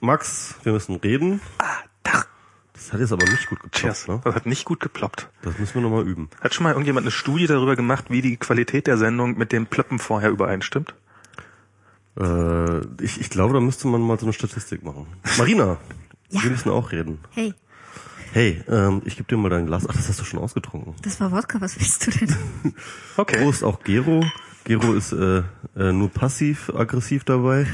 Max, wir müssen reden. Ah, da. Das hat jetzt aber nicht gut geploppt, Cheers. ne? Das hat nicht gut geploppt. Das müssen wir nochmal üben. Hat schon mal irgendjemand eine Studie darüber gemacht, wie die Qualität der Sendung mit dem Plöppen vorher übereinstimmt? Äh, ich, ich glaube, da müsste man mal so eine Statistik machen. Marina, Ja. wir müssen auch reden. Hey, Hey, ähm, ich gebe dir mal dein Glas. Ach, das hast du schon ausgetrunken. das war Wodka, was willst du denn? Okay. Prost auch Gero. Gero ist äh, äh, nur passiv-aggressiv dabei.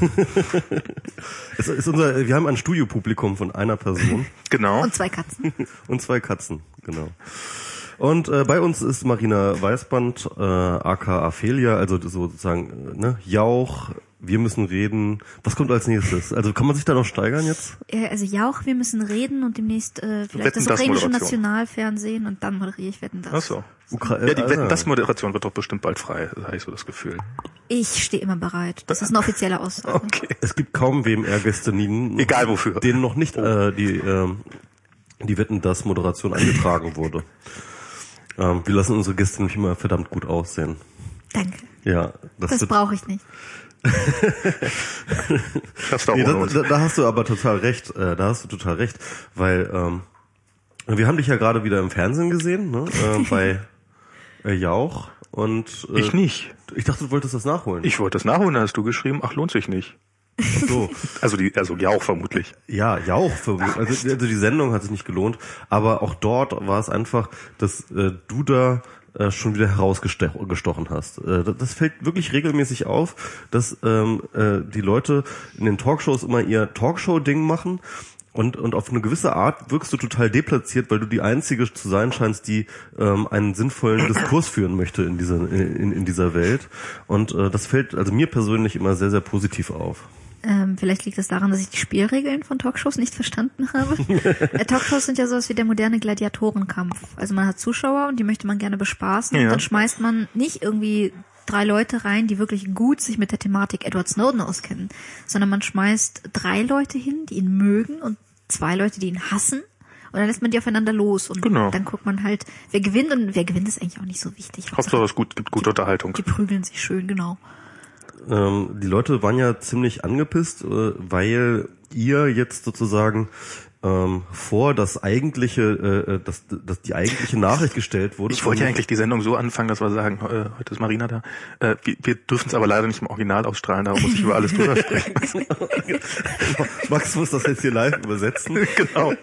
es ist unser, wir haben ein Studiopublikum von einer Person Genau. Und zwei Katzen. und zwei Katzen, genau. Und äh, bei uns ist Marina Weißband, äh, aka Aphelia, also sozusagen äh, ne, Jauch, wir müssen reden. Was kommt als nächstes? Also kann man sich da noch steigern jetzt? Äh, Also Jauch, wir müssen reden und demnächst äh, vielleicht Wetten, das das ukrainische. Nationalfernsehen und dann moderiere ich Wetten das. Ach so. Ukra Ja, die äh, Wetten, ah. das Moderation wird doch bestimmt bald frei, habe ich so das Gefühl. Ich stehe immer bereit. Das ist eine offizielle Aussage. Okay. Es gibt kaum WMR-Gäste, Egal wofür. denen noch nicht äh, die ähm, die Wetten, dass Moderation angetragen wurde. Ähm, wir lassen unsere Gäste nämlich immer verdammt gut aussehen. Danke. Ja, das, Das brauche ich nicht. Das Nee, da, da, da hast du aber total recht. Äh, da hast du total recht, weil ähm, wir haben dich ja gerade wieder im Fernsehen gesehen, ne? Äh, bei äh, Jauch und äh, Ich nicht. Ich dachte, du wolltest das nachholen. Ich wollte das nachholen, da hast du geschrieben, ach, lohnt sich nicht. Ach so. Also die, also ja auch vermutlich. Ja, Jauch. Für, also, also die Sendung hat sich nicht gelohnt, aber auch dort war es einfach, dass äh, du da äh, schon wieder herausgestochen hast. Äh, das, das fällt wirklich regelmäßig auf, dass ähm, äh, die Leute in den Talkshows immer ihr Talkshow-Ding machen und, und auf eine gewisse Art wirkst du total deplatziert, weil du die Einzige zu sein scheinst, die ähm, einen sinnvollen Diskurs führen möchte in dieser, in, in dieser Welt. Und äh, das fällt also mir persönlich immer sehr, sehr positiv auf. Ähm, vielleicht liegt es daran, dass ich die Spielregeln von Talkshows nicht verstanden habe. äh, Talkshows sind ja sowas wie der moderne Gladiatorenkampf. Also man hat Zuschauer und die möchte man gerne bespaßen. Ja. Und dann schmeißt man nicht irgendwie drei Leute rein, die wirklich gut sich mit der Thematik Edward Snowden auskennen, sondern man schmeißt drei Leute hin, die ihn mögen und zwei Leute, die ihn hassen. Und dann lässt man die aufeinander los und Genau. dann guckt man halt, wer gewinnt und wer gewinnt ist eigentlich auch nicht so wichtig. Hauptsache es gut, gibt gute Unterhaltung. Die prügeln sich schön, genau. Ähm, die Leute waren ja ziemlich angepisst, äh, weil ihr jetzt sozusagen ähm, vor das eigentliche, äh, dass, dass die eigentliche Nachricht gestellt wurde. Ich wollte ja eigentlich die Sendung so anfangen, dass wir sagen, äh, heute ist Marina da. Äh, wir wir dürfen es aber leider nicht im Original ausstrahlen, darum muss ich über alles drüber sprechen. Max muss das jetzt hier live übersetzen. genau.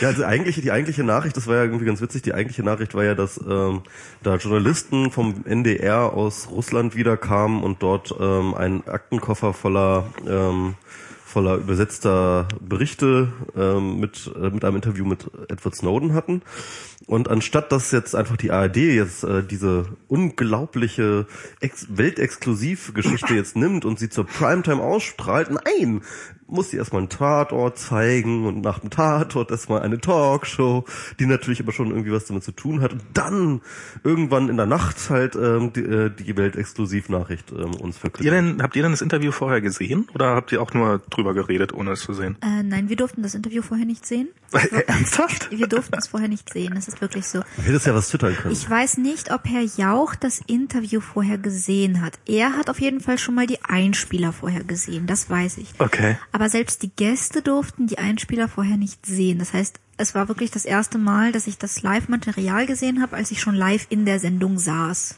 Ja, also eigentlich die eigentliche Nachricht, das war ja irgendwie ganz witzig. Die eigentliche Nachricht war ja, dass ähm, da Journalisten vom NDR aus Russland wiederkamen und dort ähm, einen Aktenkoffer voller ähm, voller übersetzter Berichte ähm, mit äh, mit einem Interview mit Edward Snowden hatten. Und anstatt dass jetzt einfach die ARD jetzt äh, diese unglaubliche Ex Weltexklusivgeschichte jetzt nimmt und sie zur Primetime ausstrahlt, nein, muss sie erstmal einen Tatort zeigen und nach dem Tatort erstmal eine Talkshow, die natürlich aber schon irgendwie was damit zu tun hat und dann irgendwann in der Nacht halt ähm, die, äh, die Weltexklusivnachricht ähm, uns Ihr verkündet. denn, habt ihr denn das Interview vorher gesehen oder habt ihr auch nur drüber geredet, ohne es zu sehen? Äh, nein, wir durften das Interview vorher nicht sehen. Ernsthaft? Wir durften es vorher nicht sehen, das ist wirklich so. Man hätte es ja was twittern können. Ich weiß nicht, ob Herr Jauch das Interview vorher gesehen hat. Er hat auf jeden Fall schon mal die Einspieler vorher gesehen, das weiß ich. Okay. Aber selbst die Gäste durften die Einspieler vorher nicht sehen. Das heißt, es war wirklich das erste Mal, dass ich das Live-Material gesehen habe, als ich schon live in der Sendung saß.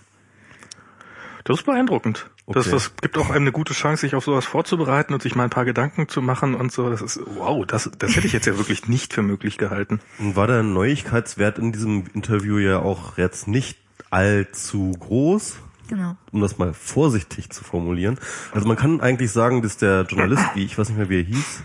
Das ist beeindruckend. Das, Okay. das gibt auch einem eine gute Chance, sich auf sowas vorzubereiten und sich mal ein paar Gedanken zu machen und so. Das ist, wow, das, das hätte ich jetzt ja wirklich nicht für möglich gehalten. Und war der Neuigkeitswert in diesem Interview ja auch jetzt nicht allzu groß, Genau. um das mal vorsichtig zu formulieren. Also man kann eigentlich sagen, dass der Journalist, wie ich weiß nicht mehr, wie er hieß,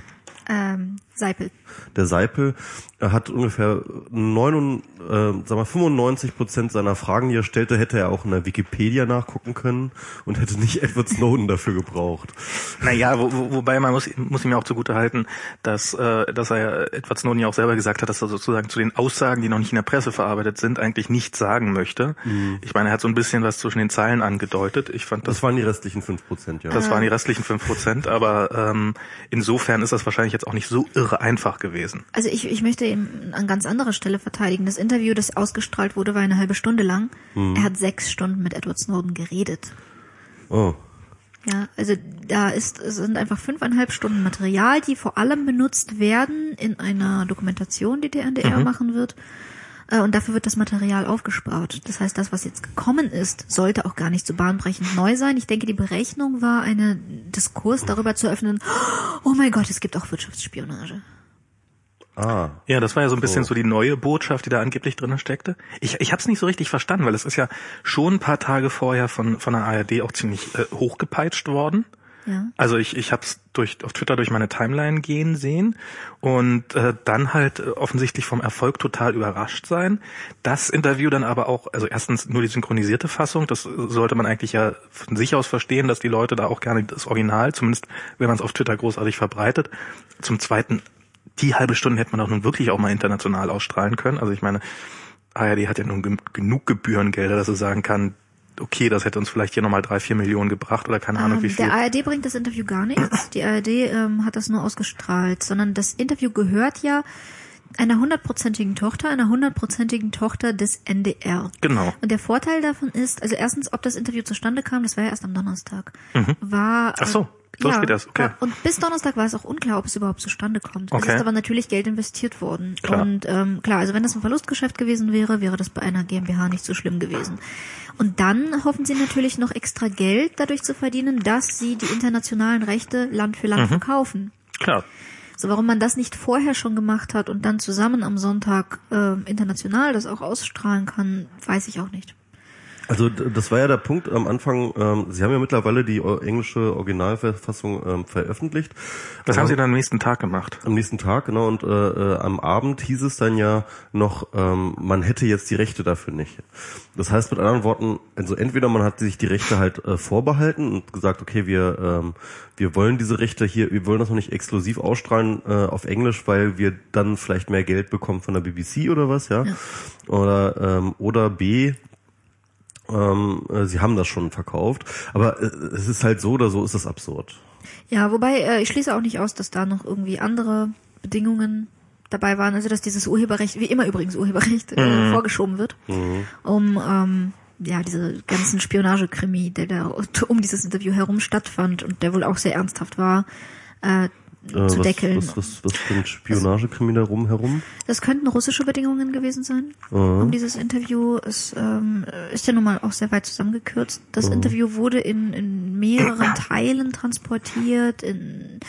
Ähm, Seipel. der Seipel, er hat ungefähr 9, äh, sag mal 95 Prozent seiner Fragen, die er stellte, hätte er auch in der Wikipedia nachgucken können und hätte nicht Edward Snowden dafür gebraucht. Naja, wo, wo, wobei man muss, muss ihm ja auch zugute halten, dass, äh, dass er Edward Snowden ja auch selber gesagt hat, dass er sozusagen zu den Aussagen, die noch nicht in der Presse verarbeitet sind, eigentlich nichts sagen möchte. Ich meine, er hat so ein bisschen was zwischen den Zeilen angedeutet. Ich fand das Das waren die restlichen 5 Prozent, ja. Das waren die restlichen fünf Prozent, aber ähm, insofern ist das wahrscheinlich jetzt auch nicht so irre einfach gewesen. Also ich, ich möchte ihn an ganz anderer Stelle verteidigen. Das Interview, das ausgestrahlt wurde, war eine halbe Stunde lang. Er hat sechs Stunden mit Edward Snowden geredet. Oh. Ja, also da ist, es sind einfach fünfeinhalb Stunden Material, die vor allem benutzt werden in einer Dokumentation, die der NDR Mhm. machen wird. Äh, Und dafür wird das Material aufgespart. Das heißt, das, was jetzt gekommen ist, sollte auch gar nicht so bahnbrechend neu sein. Ich denke, die Berechnung war, einen Diskurs darüber zu öffnen, oh mein Gott, es gibt auch Wirtschaftsspionage. Ah, Ja, das war ja so ein bisschen Oh. so die neue Botschaft, die da angeblich drin steckte. Ich, ich habe es nicht so richtig verstanden, weil es ist ja schon ein paar Tage vorher von, von der ARD auch ziemlich äh, hochgepeitscht worden. Also ich, ich habe es durch, auf Twitter durch meine Timeline gehen sehen und äh, dann halt äh, offensichtlich vom Erfolg total überrascht sein. Das Interview dann aber auch, also erstens nur die synchronisierte Fassung, das äh, sollte man eigentlich ja von sich aus verstehen, dass die Leute da auch gerne das Original, zumindest wenn man es auf Twitter großartig verbreitet. Zum Zweiten, die halbe Stunde hätte man auch nun wirklich auch mal international ausstrahlen können. Also ich meine, ARD hat ja nun gen- genug Gebührengelder, dass er sagen kann, okay, das hätte uns vielleicht hier nochmal drei, vier Millionen gebracht oder keine Ahnung Ähm, wie viel. der ARD bringt das Interview gar nichts. Die ARD ähm, hat das nur ausgestrahlt, sondern das Interview gehört ja einer hundertprozentigen Tochter, einer hundertprozentigen Tochter des NDR. Genau. Und der Vorteil davon ist, also erstens, ob das Interview zustande kam, das war ja erst am Donnerstag, war Mhm. Ach so, so spät erst, okay. war- Und bis Donnerstag war es auch unklar, ob es überhaupt zustande kommt. Es Okay. ist aber natürlich Geld investiert worden. Klar. Und ähm, klar, also wenn das ein Verlustgeschäft gewesen wäre, wäre das bei einer GmbH nicht so schlimm gewesen. Und dann hoffen sie natürlich noch extra Geld dadurch zu verdienen, dass sie die internationalen Rechte Land für Mhm. Land verkaufen. Klar. So, warum man das nicht vorher schon gemacht hat und dann zusammen am Sonntag äh, international das auch ausstrahlen kann, weiß ich auch nicht. Also das war ja der Punkt am Anfang. Ähm, Sie haben ja mittlerweile die o- englische Originalverfassung ähm, veröffentlicht. Das haben Ähm, sie dann am nächsten Tag gemacht. Am nächsten Tag, genau, und äh, äh, am Abend hieß es dann ja noch, ähm, man hätte jetzt die Rechte dafür nicht. Das heißt mit anderen Worten, also entweder man hat sich die Rechte halt äh, vorbehalten und gesagt, okay, wir ähm, wir wollen diese Rechte hier, wir wollen das noch nicht exklusiv ausstrahlen äh, auf Englisch, weil wir dann vielleicht mehr Geld bekommen von der BBC oder was, ja, Ja. oder ähm, oder B ähm, äh, sie haben das schon verkauft, aber äh, es ist halt so oder so ist das absurd. Ja, wobei äh, ich schließe auch nicht aus, dass da noch irgendwie andere Bedingungen dabei waren, also dass dieses Urheberrecht, wie immer übrigens Urheberrecht, äh, vorgeschoben wird, um ähm, ja diese ganzen Spionagekrimi, der da um dieses Interview herum stattfand und der wohl auch sehr ernsthaft war, äh, Äh, zu was, deckeln. Was, was, was für ein Spionagekrimi da rum herum? Das könnten russische Bedingungen gewesen sein, Mhm. um dieses Interview. Es ähm, ist ja nun mal auch sehr weit zusammengekürzt. Das Mhm. Interview wurde in, in mehreren Teilen transportiert. In,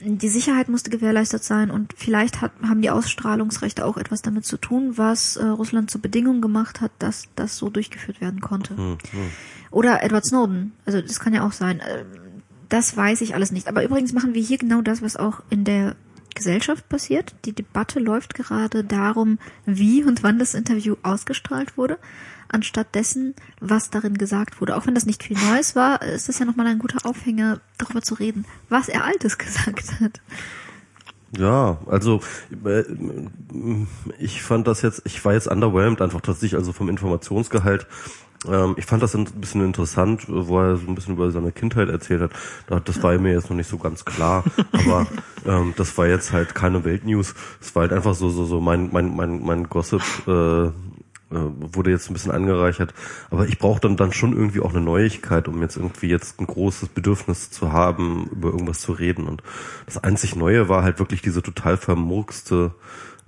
die Sicherheit musste gewährleistet sein und vielleicht hat, haben die Ausstrahlungsrechte auch etwas damit zu tun, was äh, Russland zur Bedingung gemacht hat, dass das so durchgeführt werden konnte. Mhm. Oder Edward Snowden. Also das kann ja auch sein. Ähm, Das weiß ich alles nicht. Aber übrigens machen wir hier genau das, was auch in der Gesellschaft passiert. Die Debatte läuft gerade darum, wie und wann das Interview ausgestrahlt wurde, anstatt dessen, was darin gesagt wurde. Auch wenn das nicht viel Neues war, ist das ja nochmal ein guter Aufhänger, darüber zu reden, was er Altes gesagt hat. Ja, also äh, ich fand das jetzt, ich war jetzt underwhelmed einfach tatsächlich, also vom Informationsgehalt. Ähm, ich fand das ein bisschen interessant, wo er so ein bisschen über seine Kindheit erzählt hat. Da- Das war mir jetzt noch nicht so ganz klar, aber ähm, das war jetzt halt keine Weltnews. Es war halt einfach so so so mein mein mein mein Gossip. Äh, äh, wurde jetzt ein bisschen angereichert. Aber ich brauche dann, dann schon irgendwie auch eine Neuigkeit, um jetzt irgendwie jetzt ein großes Bedürfnis zu haben, über irgendwas zu reden. Und das einzig Neue war halt wirklich diese total vermurkste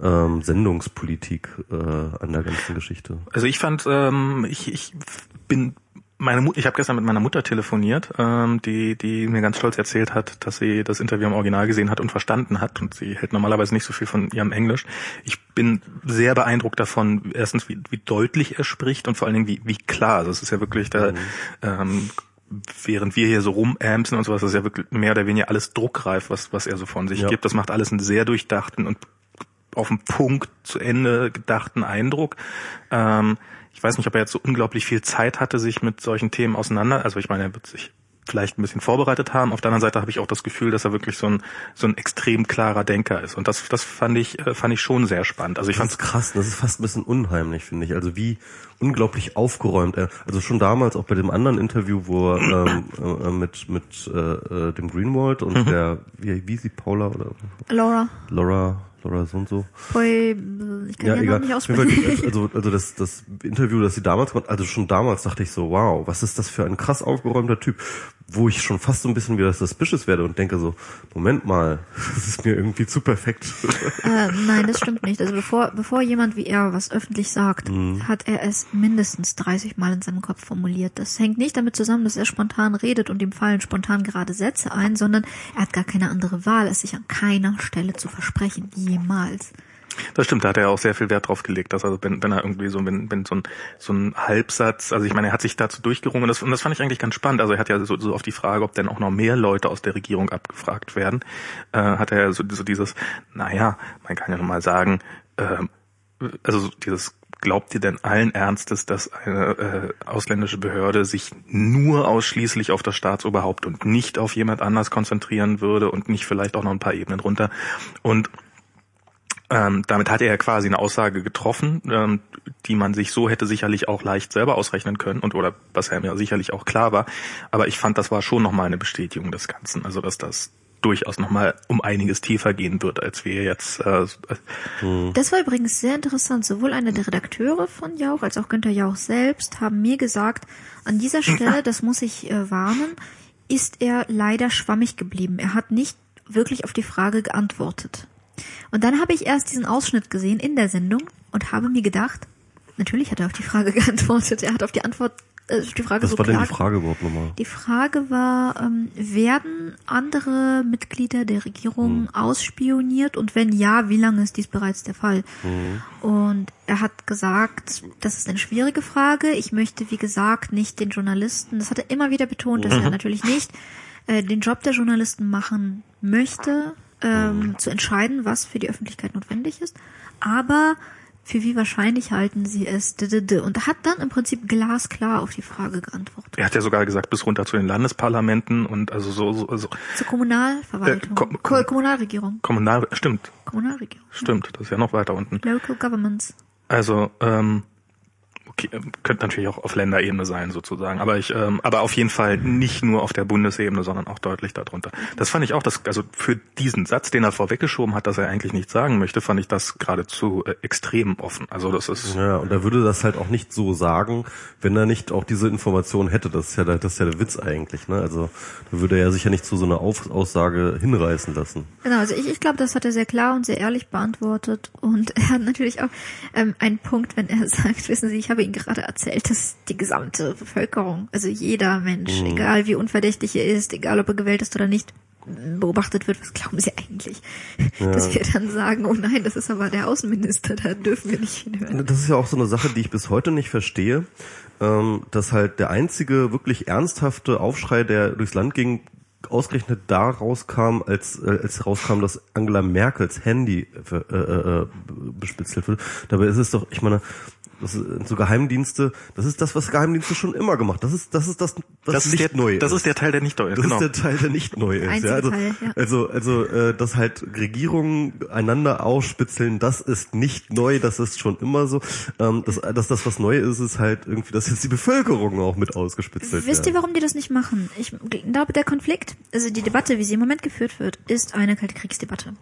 ähm, Sendungspolitik äh, an der ganzen Geschichte. Also ich fand, ähm, ich, ich bin meine Mutter, ich habe gestern mit meiner Mutter telefoniert, ähm, die, die mir ganz stolz erzählt hat, dass sie das Interview im Original gesehen hat und verstanden hat. Und sie hält normalerweise nicht so viel von ihrem Englisch. Ich bin sehr beeindruckt davon, erstens, wie, wie deutlich er spricht und vor allen Dingen, wie, wie klar. Also es ist ja wirklich da, ähm, während wir hier so rumampsen und sowas, ist ja wirklich mehr oder weniger alles druckreif, was, was er so von sich Ja. gibt. Das macht alles einen sehr durchdachten und auf den Punkt zu Ende gedachten Eindruck. Ähm, ich weiß nicht, ob er jetzt so unglaublich viel Zeit hatte, sich mit solchen Themen auseinander. Also ich meine, er wird sich vielleicht ein bisschen vorbereitet haben. Auf der anderen Seite habe ich auch das Gefühl, dass er wirklich so ein so ein extrem klarer Denker ist. Und das das fand ich äh, fand ich schon sehr spannend. Also ich fand krass, das ist fast ein bisschen unheimlich, finde ich. Also wie unglaublich aufgeräumt er, also schon damals auch bei dem anderen Interview, wo er ähm, äh, mit mit äh, äh, dem Greenwald und der, wie, wie ist sie, Paula oder Laura, Laura, Laura so und so. Poi, ich kann Ja, ja, egal. noch nicht aussprechen. Fall, Also, also das, das Interview, das sie damals gemacht, also schon damals dachte ich so, wow, was ist das für ein krass aufgeräumter Typ. Wo ich schon fast so ein bisschen wieder suspicious werde und denke so, Moment mal, das ist mir irgendwie zu perfekt. Äh, nein, das stimmt nicht. Also bevor, bevor jemand wie er was öffentlich sagt, Mhm. hat er es mindestens 30 Mal in seinem Kopf formuliert. Das hängt nicht damit zusammen, dass er spontan redet und ihm fallen spontan gerade Sätze ein, sondern er hat gar keine andere Wahl, es sich an keiner Stelle zu versprechen. Jemals. Das stimmt, da hat er auch sehr viel Wert drauf gelegt, dass also wenn, wenn er irgendwie so, wenn, wenn so ein, so ein Halbsatz, also ich meine, er hat sich dazu durchgerungen und das, und das fand ich eigentlich ganz spannend. Also er hat ja so, so auf die Frage, ob denn auch noch mehr Leute aus der Regierung abgefragt werden, äh, hat er ja so, so dieses, naja, man kann ja noch mal sagen, ähm, also so dieses Glaubt ihr denn allen Ernstes, dass eine äh, ausländische Behörde sich nur ausschließlich auf das Staatsoberhaupt und nicht auf jemand anders konzentrieren würde und nicht vielleicht auch noch ein paar Ebenen runter? Und ähm, damit hat er ja quasi eine Aussage getroffen, ähm, die man sich so hätte sicherlich auch leicht selber ausrechnen können und oder was ja mir sicherlich auch klar war. Aber ich fand, das war schon nochmal eine Bestätigung des Ganzen. Also dass das durchaus nochmal um einiges tiefer gehen wird, als wir jetzt. Äh, Das war übrigens sehr interessant. Sowohl einer der Redakteure von Jauch als auch Günther Jauch selbst haben mir gesagt, an dieser Stelle, das muss ich äh, warnen, ist er leider schwammig geblieben. Er hat nicht wirklich auf die Frage geantwortet. Und dann habe ich erst diesen Ausschnitt gesehen in der Sendung und habe mir gedacht, natürlich hat er auf die Frage geantwortet. Er hat auf die Antwort, äh, die Frage Was so war denn klar die Frage überhaupt nochmal? die Frage war, ähm, werden andere Mitglieder der Regierung ausspioniert und wenn ja, wie lange ist dies bereits der Fall? Und er hat gesagt, das ist eine schwierige Frage. Ich möchte, wie gesagt, nicht den Journalisten, das hat er immer wieder betont, dass er natürlich nicht äh, den Job der Journalisten machen möchte, ähm, zu entscheiden, was für die Öffentlichkeit notwendig ist. Aber für wie wahrscheinlich halten sie es? Und er hat dann im Prinzip glasklar auf die Frage geantwortet. er hat ja sogar gesagt, bis runter zu den Landesparlamenten und also so, so also Zur Kommunalverwaltung. Äh, Kom- Ko Kommunalregierung. kommunal, stimmt, Kommunalregierung. stimmt, das ist ja noch weiter unten. Local Governments. Also, ähm, könnte natürlich auch auf Länderebene sein sozusagen, aber ich, ähm, aber auf jeden Fall nicht nur auf der Bundesebene, sondern auch deutlich darunter. Das fand ich auch, das, also für diesen Satz, den er vorweggeschoben hat, dass er eigentlich nichts sagen möchte, fand ich das geradezu äh, extrem offen. Also das ist Ja, und er würde das halt auch nicht so sagen, wenn er nicht auch diese Information hätte. Das ist ja der, das ist ja der Witz eigentlich, ne? Also da würde er sich ja nicht zu so einer Auf Aussage hinreißen lassen. Genau, also ich, ich glaube, das hat er sehr klar und sehr ehrlich beantwortet. Und er hat natürlich auch ähm, einen Punkt, wenn er sagt, wissen Sie, ich habe Ihnen gerade erzählt, dass die gesamte Bevölkerung, also jeder Mensch, egal wie unverdächtig er ist, egal ob er gewählt ist oder nicht, beobachtet wird, was glauben Sie eigentlich? Dass wir dann sagen, oh nein, das ist aber der Außenminister, da dürfen wir nicht hinhören. Das ist ja auch so eine Sache, die ich bis heute nicht verstehe, ähm, dass halt der einzige wirklich ernsthafte Aufschrei, der durchs Land ging, ausgerechnet da rauskam, als, äh, als rauskam, dass Angela Merkels Handy äh, äh, äh, bespitzelt wird. Dabei ist es doch, ich meine, das ist, so Geheimdienste, das ist das, was Geheimdienste schon immer gemacht. Das ist, das ist das, was das ist nicht der, neu das ist der Teil, der nicht neu ist. Das genau. ist der Teil, der nicht neu ist. Ja, also, Teil, ja. also, also, äh, dass halt Regierungen einander ausspitzeln, das ist nicht neu, das ist schon immer so. Ähm, dass, dass das, was neu ist, ist halt irgendwie, dass jetzt die Bevölkerung auch mit ausgespitzelt Wisst ihr, wird. warum die das nicht machen? Ich glaube, der Konflikt, also die Debatte, wie sie im Moment geführt wird, ist eine kalte Kriegsdebatte. Und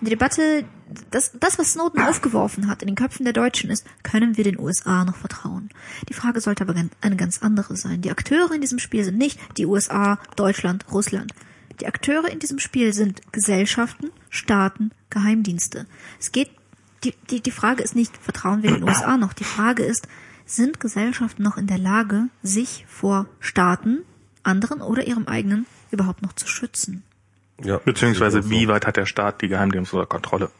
die Debatte, das, das, was Snowden aufgeworfen hat in den Köpfen der Deutschen ist, können wir den USA noch vertrauen? Die Frage sollte aber eine ganz andere sein. Die Akteure in diesem Spiel sind nicht die USA, Deutschland, Russland. Die Akteure in diesem Spiel sind Gesellschaften, Staaten, Geheimdienste. Es geht, die, die, die Frage ist nicht, vertrauen wir den USA noch? Die Frage ist, sind Gesellschaften noch in der Lage, sich vor Staaten, anderen oder ihrem eigenen überhaupt noch zu schützen? Ja, Beziehungsweise so. wie weit hat der Staat die Geheimdienste unter Kontrolle?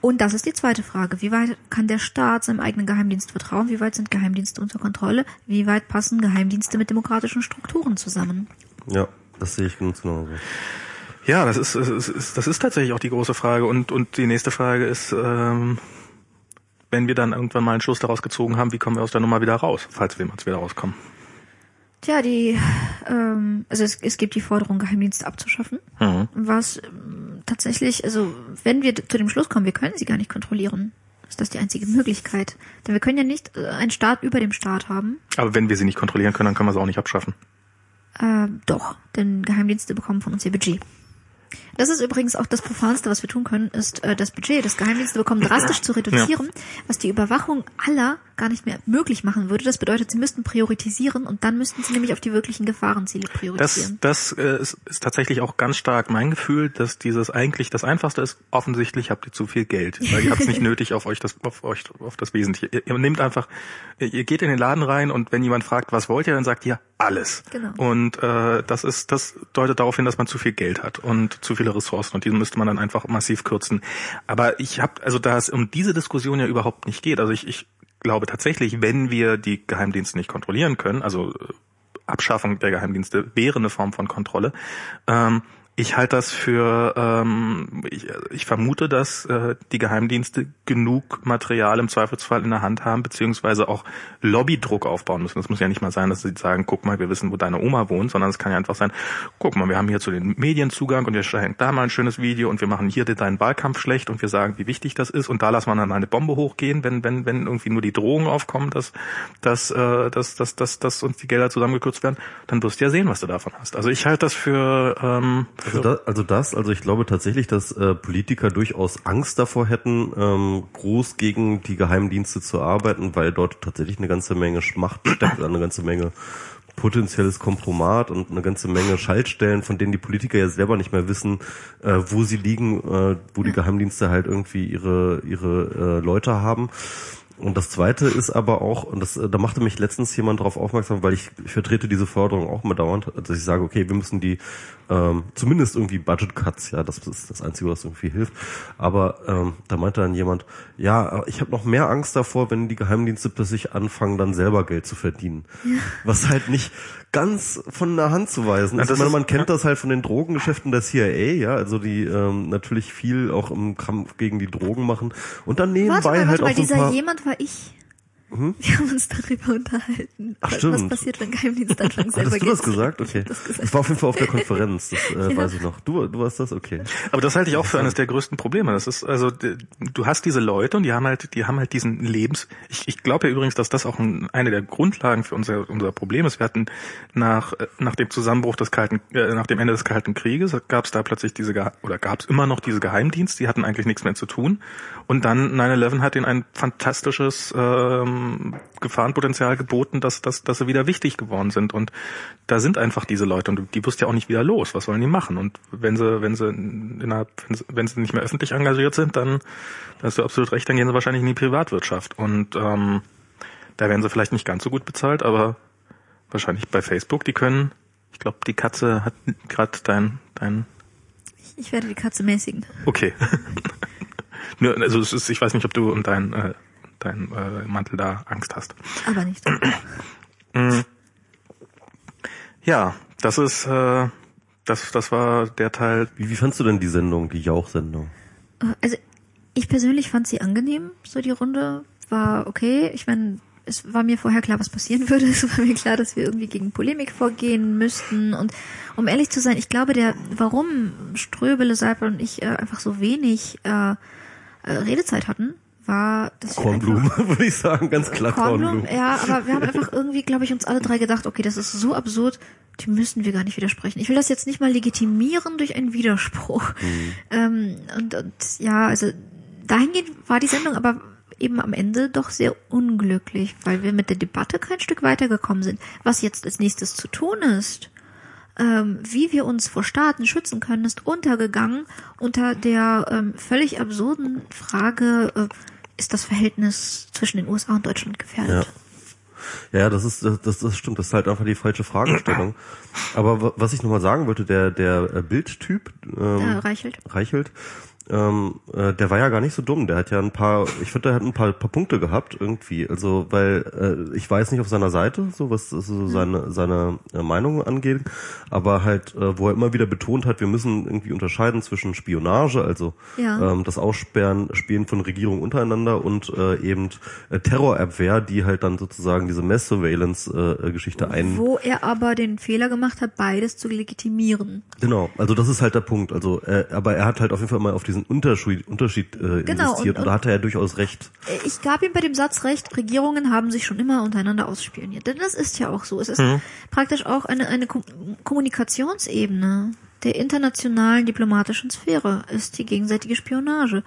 Und das ist die zweite Frage. Wie weit kann der Staat seinem eigenen Geheimdienst vertrauen? Wie weit sind Geheimdienste unter Kontrolle? Wie weit passen Geheimdienste mit demokratischen Strukturen zusammen? Ja, das sehe ich ganz genauso. Ja, das ist, das ist, das ist tatsächlich auch die große Frage. Und, und die nächste Frage ist, ähm, wenn wir dann irgendwann mal einen Schluss daraus gezogen haben, wie kommen wir aus der Nummer wieder raus, falls wir mal wieder rauskommen? Tja, die, ähm, also es, es gibt die Forderung, Geheimdienste abzuschaffen, Mhm. was ähm, tatsächlich, also wenn wir zu dem Schluss kommen, wir können sie gar nicht kontrollieren, ist das die einzige Möglichkeit. Denn wir können ja nicht äh, einen Staat über dem Staat haben. Aber wenn wir sie nicht kontrollieren können, dann können wir sie auch nicht abschaffen. Äh, doch, denn Geheimdienste bekommen von uns ihr Budget. Das ist übrigens auch das Profanste, was wir tun können, ist äh, das Budget des Geheimdienste bekommen drastisch zu reduzieren, was die Überwachung aller gar nicht mehr möglich machen würde. Das bedeutet, sie müssten priorisieren und dann müssten sie nämlich auf die wirklichen Gefahrenziele priorisieren. Das, das äh, ist, ist tatsächlich auch ganz stark mein Gefühl, dass dieses eigentlich das Einfachste ist. Offensichtlich habt ihr zu viel Geld, weil ihr habt es nicht nötig auf euch das auf euch auf das Wesentliche. Ihr, ihr nehmt einfach, ihr geht in den Laden rein und wenn jemand fragt, was wollt ihr, dann sagt ihr alles. Genau. Und äh, das ist das deutet darauf hin, dass man zu viel Geld hat und zu viele Ressourcen und diese müsste man dann einfach massiv kürzen. Aber ich habe also da es um diese Diskussion ja überhaupt nicht geht. Also ich, ich glaube tatsächlich, wenn wir die Geheimdienste nicht kontrollieren können, also äh, Abschaffung der Geheimdienste wäre eine Form von Kontrolle, ähm, ich halte das für, ähm, ich, ich vermute, dass äh, die Geheimdienste genug Material im Zweifelsfall in der Hand haben, beziehungsweise auch Lobbydruck aufbauen müssen. Das muss ja nicht mal sein, dass sie sagen, guck mal, wir wissen, wo deine Oma wohnt, sondern es kann ja einfach sein, guck mal, wir haben hier zu den Medien Zugang und wir stellen da mal ein schönes Video und wir machen hier deinen Wahlkampf schlecht und wir sagen, wie wichtig das ist und da lassen wir dann eine Bombe hochgehen, wenn, wenn, wenn irgendwie nur die Drohungen aufkommen, dass, dass, äh, dass, dass, dass, dass uns die Gelder zusammengekürzt werden, dann wirst du ja sehen, was du davon hast. Also ich halte das für ähm, also das, also das, also ich glaube tatsächlich, dass äh, Politiker durchaus Angst davor hätten, ähm, groß gegen die Geheimdienste zu arbeiten, weil dort tatsächlich eine ganze Menge Schmacht steckt, eine ganze Menge potenzielles Kompromat und eine ganze Menge Schaltstellen, von denen die Politiker ja selber nicht mehr wissen, äh, wo sie liegen, äh, wo die Geheimdienste halt irgendwie ihre ihre äh, Leute haben. Und das zweite ist aber auch, und das, da machte mich letztens jemand darauf aufmerksam, weil ich, ich vertrete diese Forderung auch immer dauernd, dass ich sage, okay, wir müssen die ähm, zumindest irgendwie Budget Cuts, ja, das ist das Einzige, was irgendwie hilft. Aber ähm, da meinte dann jemand, ja, ich habe noch mehr Angst davor, wenn die Geheimdienste plötzlich anfangen, dann selber Geld zu verdienen. Ja. Was halt nicht ganz von der Hand zu weisen. Also, ich meine, man ist, kennt ja. das halt von den Drogengeschäften der CIA, ja, also die ähm, natürlich viel auch im Kampf gegen die Drogen machen und dann nebenbei warte mal, warte halt mal, auch so ein jemand war ich. Hm? Wir haben uns darüber unterhalten. Ach, stimmt. Was passiert, wenn Geheimdienst anfangen selber Hattest du das gesagt? Okay. Das gesagt. Ich war auf jeden Fall auf der Konferenz, das äh, ja. weiß ich noch. Du, du warst das? Okay. Aber das halte ich auch für eines der größten Probleme. Das ist, also, du hast diese Leute und die haben halt, die haben halt diesen Lebens, ich, ich glaube ja übrigens, dass das auch ein, eine der Grundlagen für unser, unser Problem ist. Wir hatten nach, nach dem Zusammenbruch des Kalten, äh, nach dem Ende des Kalten Krieges gab es da plötzlich diese, oder gab es immer noch diese Geheimdienste, die hatten eigentlich nichts mehr zu tun. Und dann 9-11 hat ihnen ein fantastisches, ähm, Gefahrenpotenzial geboten, dass, dass, dass sie wieder wichtig geworden sind. Und da sind einfach diese Leute und die wirst ja auch nicht wieder los. Was sollen die machen? Und wenn sie, wenn sie innerhalb, wenn sie, wenn sie nicht mehr öffentlich engagiert sind, dann, da hast du absolut recht, dann gehen sie wahrscheinlich in die Privatwirtschaft. Und ähm, da werden sie vielleicht nicht ganz so gut bezahlt, aber wahrscheinlich bei Facebook, die können, ich glaube, die Katze hat gerade dein, dein. Ich werde die Katze mäßigen. Okay. Nur, also ist, ich weiß nicht, ob du und dein äh, dein äh, Mantel da Angst hast. Aber nicht. Mm. ja, das ist, äh, das, das war der Teil. Wie, wie fandst du denn die Sendung, die Jauch-Sendung? Also ich persönlich fand sie angenehm, so die Runde war okay. Ich meine, es war mir vorher klar, was passieren würde. Es war mir klar, dass wir irgendwie gegen Polemik vorgehen müssten. Und um ehrlich zu sein, ich glaube, der, warum Ströbele, Seipel und ich äh, einfach so wenig äh, äh, Redezeit hatten, war das Kornblumen, würde ich sagen, ganz klar Kornblumen. Kornblumen. Ja, aber wir haben einfach irgendwie, glaube ich, uns alle drei gedacht, okay, das ist so absurd, die müssen wir gar nicht widersprechen. Ich will das jetzt nicht mal legitimieren durch einen Widerspruch. Mhm. Ähm, und, und ja, also dahingehend war die Sendung aber eben am Ende doch sehr unglücklich, weil wir mit der Debatte kein Stück weitergekommen sind. Was jetzt als nächstes zu tun ist, ähm, wie wir uns vor Staaten schützen können, ist untergegangen unter der ähm, völlig absurden Frage, äh, ist das Verhältnis zwischen den USA und Deutschland gefährdet. Ja. Ja, das ist das, das stimmt, das ist halt einfach die falsche Fragestellung. Aber was ich nochmal sagen wollte, der der äh, Bildtyp ähm, ja, Reichelt. Reichelt, ähm, äh, der war ja gar nicht so dumm. Der hat ja ein paar, ich finde, der hat ein paar, paar Punkte gehabt irgendwie. Also, weil äh, ich weiß nicht auf seiner Seite, so was so mhm. seine seine äh, Meinung angeht, aber halt, äh, wo er immer wieder betont hat, wir müssen irgendwie unterscheiden zwischen Spionage, also ja. ähm, das Aussperren, Spielen von Regierungen untereinander und äh, eben äh, Terrorabwehr, die halt dann sozusagen diese Mass Surveillance äh, ein. Wo er aber den Fehler gemacht hat, beides zu legitimieren. Genau, also das ist halt der Punkt. Also, äh, aber er hat halt auf jeden Fall mal auf diesen Unterschied, Unterschied äh, genau, investiert und, und, da hat er ja durchaus recht. Ich gab ihm bei dem Satz recht, Regierungen haben sich schon immer untereinander ausspioniert. Denn das ist ja auch so. Es ist mhm. praktisch auch eine, eine Kommunikationsebene der internationalen diplomatischen Sphäre, ist die gegenseitige Spionage.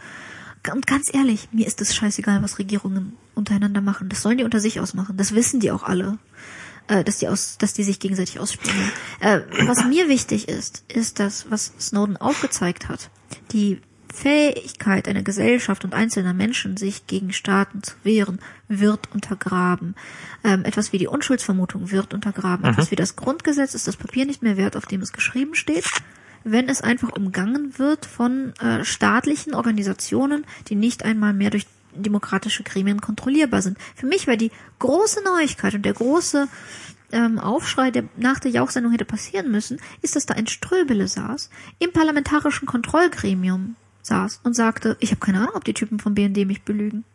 Und ganz ehrlich, mir ist es scheißegal, was Regierungen untereinander machen. Das sollen die unter sich ausmachen. Das wissen die auch alle. Äh, dass die aus, dass die sich gegenseitig ausspielen. Äh, was mir wichtig ist, ist das, was Snowden aufgezeigt hat. Die Fähigkeit einer Gesellschaft und einzelner Menschen, sich gegen Staaten zu wehren, wird untergraben. Ähm, etwas wie die Unschuldsvermutung wird untergraben. Mhm. Etwas wie das Grundgesetz ist das Papier nicht mehr wert, auf dem es geschrieben steht wenn es einfach umgangen wird von äh, staatlichen Organisationen, die nicht einmal mehr durch demokratische Gremien kontrollierbar sind. Für mich war die große Neuigkeit und der große ähm, Aufschrei, der nach der Jauchsendung hätte passieren müssen, ist, dass da ein Ströbele saß, im parlamentarischen Kontrollgremium saß und sagte, ich habe keine Ahnung, ob die Typen vom BND mich belügen.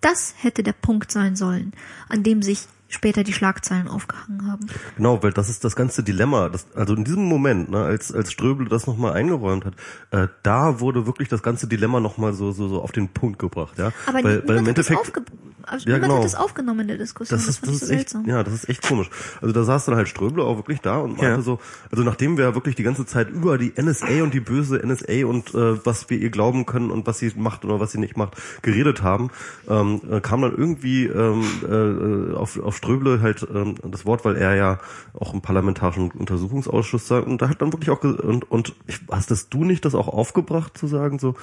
Das hätte der Punkt sein sollen, an dem sich später die Schlagzeilen aufgehangen haben. Genau, weil das ist das ganze Dilemma. Das, also in diesem Moment, ne, als als Ströbel das nochmal eingeräumt hat, äh, da wurde wirklich das ganze Dilemma nochmal so, so so auf den Punkt gebracht, ja. Aber weil, weil im Endeffekt also ja, niemand genau. hat das aufgenommen in der Diskussion. Das, ist, das, das ist so echt, ja, das ist echt komisch. Also da saß dann halt Ströbler auch wirklich da und meinte ja. so, also nachdem wir wirklich die ganze Zeit über die NSA und die böse NSA und äh, was wir ihr glauben können und was sie macht oder was sie nicht macht, geredet haben, ähm, äh, kam dann irgendwie ähm, äh, auf, auf Ströble halt ähm, das Wort, weil er ja auch im parlamentarischen Untersuchungsausschuss sagt. Und da hat dann wirklich auch und und ich, hast das du nicht das auch aufgebracht zu sagen so,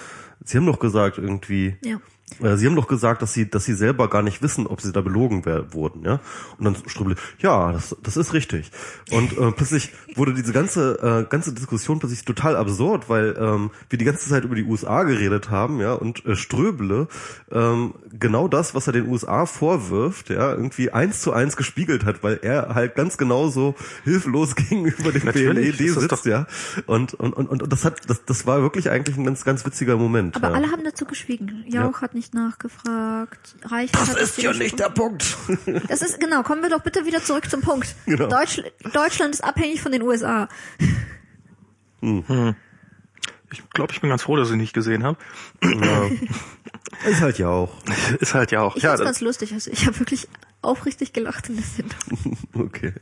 sie haben doch gesagt irgendwie ja sie haben doch gesagt, dass Sie, dass Sie selber gar nicht wissen, ob Sie da belogen wurden, ja? Und dann Ströbele, ja, das, das ist richtig. Und äh, plötzlich wurde diese ganze, äh, ganze Diskussion plötzlich total absurd, weil ähm, wir die ganze Zeit über die USA geredet haben, ja, und äh, Ströbele ähm, genau das, was er den USA vorwirft, ja, irgendwie eins zu eins gespiegelt hat, weil er halt ganz genauso hilflos gegenüber dem BND sitzt, ja. Und, und, und, und das hat, das, das war wirklich eigentlich ein ganz, ganz witziger Moment. Aber ja. alle haben dazu geschwiegen. Jauch ja. hat nicht nachgefragt. Reichelt das ist ja nicht der Punkt. Das ist, genau, kommen wir doch bitte wieder zurück zum Punkt. Genau. Deutsch, Deutschland ist abhängig von den USA. Hm. Ich glaube, ich bin ganz froh, dass ich nicht gesehen habe. Ja. Ist halt ja auch. Ist halt ja auch. Ich ja, fand's ganz lustig. Also ich habe wirklich aufrichtig gelacht in der Sendung. Okay.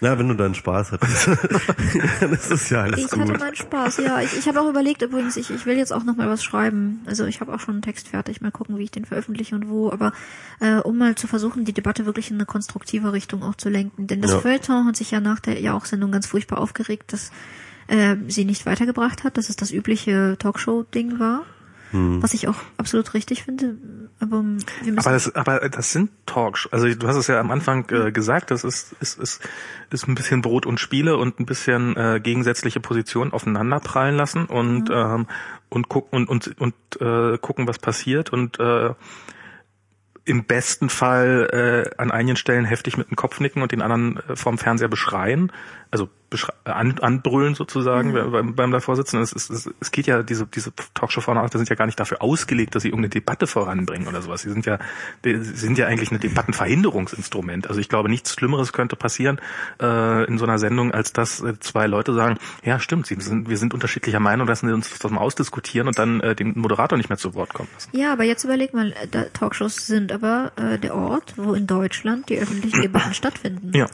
Na, wenn du deinen Spaß hattest, dann ist ja alles ich gut. Hatte meinen Spaß, ja. Ich, ich habe auch überlegt übrigens, ich, ich will jetzt auch noch mal was schreiben. Also ich habe auch schon einen Text fertig, mal gucken, wie ich den veröffentliche und wo. Aber äh, um mal zu versuchen, die Debatte wirklich in eine konstruktive Richtung auch zu lenken. Denn das ja. Feuilleton hat sich ja nach der Jauch-Sendung ganz furchtbar aufgeregt, dass äh, sie nicht weitergebracht hat, dass es das übliche Talkshow-Ding war. Hm. Was ich auch absolut richtig finde. Aber, wir müssen aber, das, aber das sind Talks. Also du hast es ja am Anfang äh, gesagt, das ist, ist, ist, ist ein bisschen Brot und Spiele und ein bisschen äh, gegensätzliche Positionen aufeinander prallen lassen und, mhm. ähm, und gucken und, und, und äh, gucken, was passiert und äh, im besten Fall äh, an einigen Stellen heftig mit dem Kopf nicken und den anderen äh, vorm Fernseher beschreien also an, anbrüllen sozusagen mhm. beim, beim Vorsitzenden. Es, es, es, es geht ja, diese, diese Talkshow-Formate sind ja gar nicht dafür ausgelegt, dass sie irgendeine Debatte voranbringen oder sowas. Sie sind ja, sie sind ja eigentlich ein Debattenverhinderungsinstrument. Also ich glaube, nichts Schlimmeres könnte passieren äh, in so einer Sendung, als dass äh, zwei Leute sagen, ja stimmt, sie sind, wir sind unterschiedlicher Meinung, lassen Sie uns das mal ausdiskutieren und dann äh, den Moderator nicht mehr zu Wort kommen lassen. Ja, aber jetzt überleg mal, äh, Talkshows sind aber äh, der Ort, wo in Deutschland die öffentlichen Debatten stattfinden. Ja.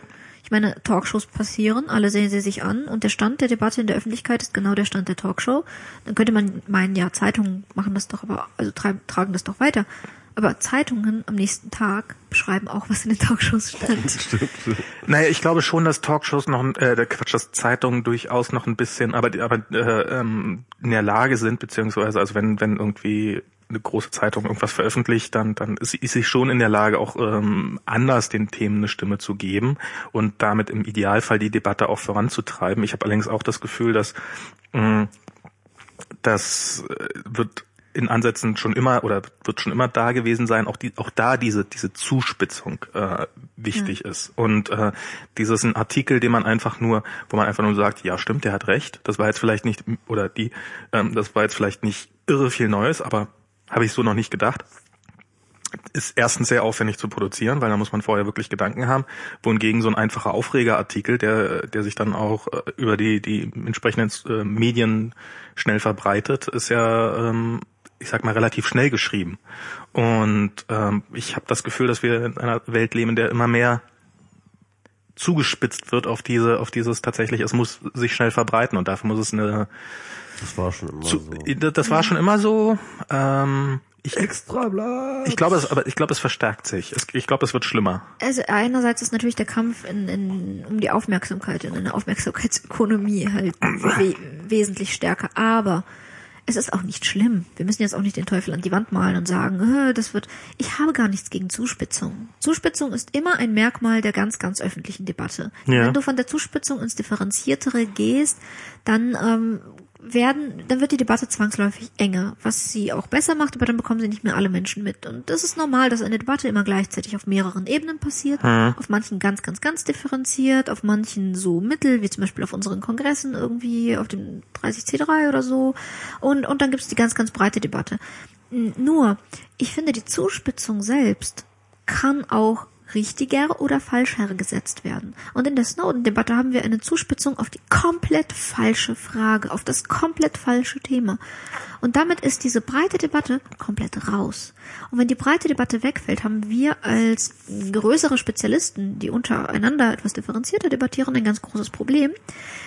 Meine, Talkshows passieren, alle sehen sie sich an und der Stand der Debatte in der Öffentlichkeit ist genau der Stand der Talkshow. Dann könnte man meinen, ja, Zeitungen machen das doch aber, also tragen das doch weiter. Aber Zeitungen am nächsten Tag beschreiben auch, was in den Talkshows stand. Stimmt. Naja, ich glaube schon, dass Talkshows noch, äh, der Quatsch, dass Zeitungen durchaus noch ein bisschen, aber, aber äh, ähm, in der Lage sind, beziehungsweise, also wenn, wenn irgendwie eine große Zeitung irgendwas veröffentlicht, dann, dann ist, ist sie schon in der Lage, auch ähm, anders den Themen eine Stimme zu geben und damit im Idealfall die Debatte auch voranzutreiben. Ich habe allerdings auch das Gefühl, dass mh, das äh, wird in Ansätzen schon immer oder wird schon immer da gewesen sein, auch die, auch da diese diese Zuspitzung äh, wichtig mhm. ist und äh, dieses ein Artikel, den man einfach nur, wo man einfach nur sagt, ja stimmt, der hat recht, das war jetzt vielleicht nicht oder die, ähm, das war jetzt vielleicht nicht irre viel Neues, aber habe ich so noch nicht gedacht. Ist erstens sehr aufwendig zu produzieren, weil da muss man vorher wirklich Gedanken haben. Wohingegen so ein einfacher Aufregerartikel, der, der sich dann auch äh, über die, die entsprechenden äh, Medien schnell verbreitet, ist ja, ähm, ich sag mal, relativ schnell geschrieben. Und ähm, ich habe das Gefühl, dass wir in einer Welt leben, der immer mehr zugespitzt wird auf diese, auf dieses tatsächlich, es muss sich schnell verbreiten und dafür muss es eine. Das war schon immer zu, so. Das war schon immer so. Ähm, ich, Extra bla. ich glaube, es, aber ich glaube, es verstärkt sich. Es, ich glaube, es wird schlimmer. Also einerseits ist natürlich der Kampf in, in, um die Aufmerksamkeit in einer Aufmerksamkeitsökonomie halt we wesentlich stärker. Aber es ist auch nicht schlimm. Wir müssen jetzt auch nicht den Teufel an die Wand malen und sagen, äh, das wird. Ich habe gar nichts gegen Zuspitzung. Zuspitzung ist immer ein Merkmal der ganz, ganz öffentlichen Debatte. Ja. Wenn du von der Zuspitzung ins Differenziertere gehst, dann ähm, werden, dann wird die Debatte zwangsläufig enger, was sie auch besser macht, aber dann bekommen sie nicht mehr alle Menschen mit. Und das ist normal, dass eine Debatte immer gleichzeitig auf mehreren Ebenen passiert. Auf manchen ganz, ganz, ganz differenziert, auf manchen so mittel, wie zum Beispiel auf unseren Kongressen irgendwie, auf dem 30C3 oder so. Und, und dann gibt es die ganz, ganz breite Debatte. Nur, ich finde, die Zuspitzung selbst kann auch richtiger oder falscher gesetzt werden. Und in der Snowden-Debatte haben wir eine Zuspitzung auf die komplett falsche Frage, auf das komplett falsche Thema. Und damit ist diese breite Debatte komplett raus. Und wenn die breite Debatte wegfällt, haben wir als größere Spezialisten, die untereinander etwas differenzierter debattieren, ein ganz großes Problem,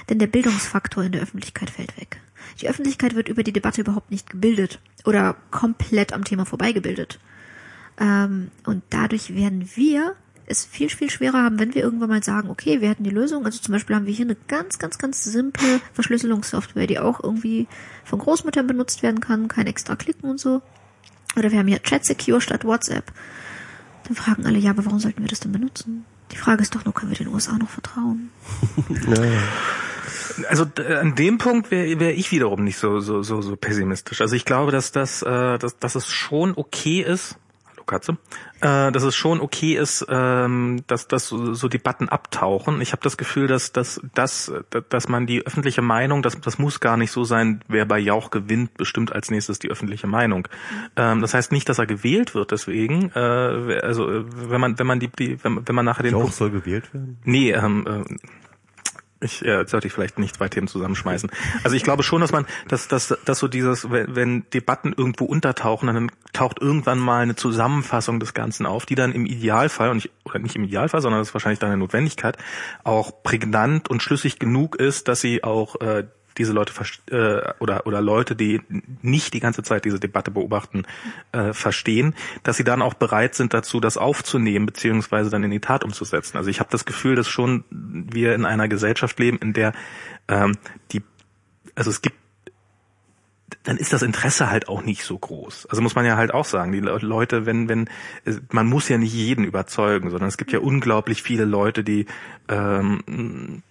denn der Bildungsfaktor in der Öffentlichkeit fällt weg. Die Öffentlichkeit wird über die Debatte überhaupt nicht gebildet oder komplett am Thema vorbeigebildet. Ähm, und dadurch werden wir es viel, viel schwerer haben, wenn wir irgendwann mal sagen, okay, wir hätten die Lösung. Also zum Beispiel haben wir hier eine ganz, ganz, ganz simple Verschlüsselungssoftware, die auch irgendwie von Großmüttern benutzt werden kann, kein extra Klicken und so. Oder wir haben hier Chat Secure statt WhatsApp. Dann fragen alle, ja, aber warum sollten wir das denn benutzen? Die Frage ist doch nur, können wir den USA noch vertrauen? Also d- an dem Punkt wäre wär ich wiederum nicht so, so, so, so pessimistisch. Also ich glaube, dass das, äh, dass, dass es schon okay ist. Hallo Katze. Äh, dass es schon okay ist, ähm, dass, dass so, so Debatten abtauchen. Ich habe das Gefühl, dass, dass, dass, dass man die öffentliche Meinung, das, das muss gar nicht so sein, wer bei Jauch gewinnt, bestimmt als nächstes die öffentliche Meinung. Ähm, das heißt nicht, dass er gewählt wird deswegen. Äh, also äh, wenn man, wenn man die, die wenn, wenn man nachher den Jauch Punkt soll gewählt werden? Nee, ähm, äh, ich äh, sollte ich vielleicht nicht zwei Themen zusammenschmeißen. Also ich glaube schon, dass man, dass, dass, dass so dieses, wenn, wenn Debatten irgendwo untertauchen, dann taucht irgendwann mal eine Zusammenfassung des Ganzen auf, die dann im Idealfall, und ich, oder nicht im Idealfall, sondern das ist wahrscheinlich dann eine Notwendigkeit, auch prägnant und schlüssig genug ist, dass sie auch äh, diese Leute äh, oder oder Leute, die nicht die ganze Zeit diese Debatte beobachten, äh, verstehen, dass sie dann auch bereit sind dazu, das aufzunehmen beziehungsweise dann in die Tat umzusetzen. Also ich habe das Gefühl, dass schon wir in einer Gesellschaft leben, in der ähm, die also es gibt dann ist das Interesse halt auch nicht so groß. Also muss man ja halt auch sagen, die Le- Leute, wenn, wenn, man muss ja nicht jeden überzeugen, sondern es gibt ja unglaublich viele Leute, die ähm,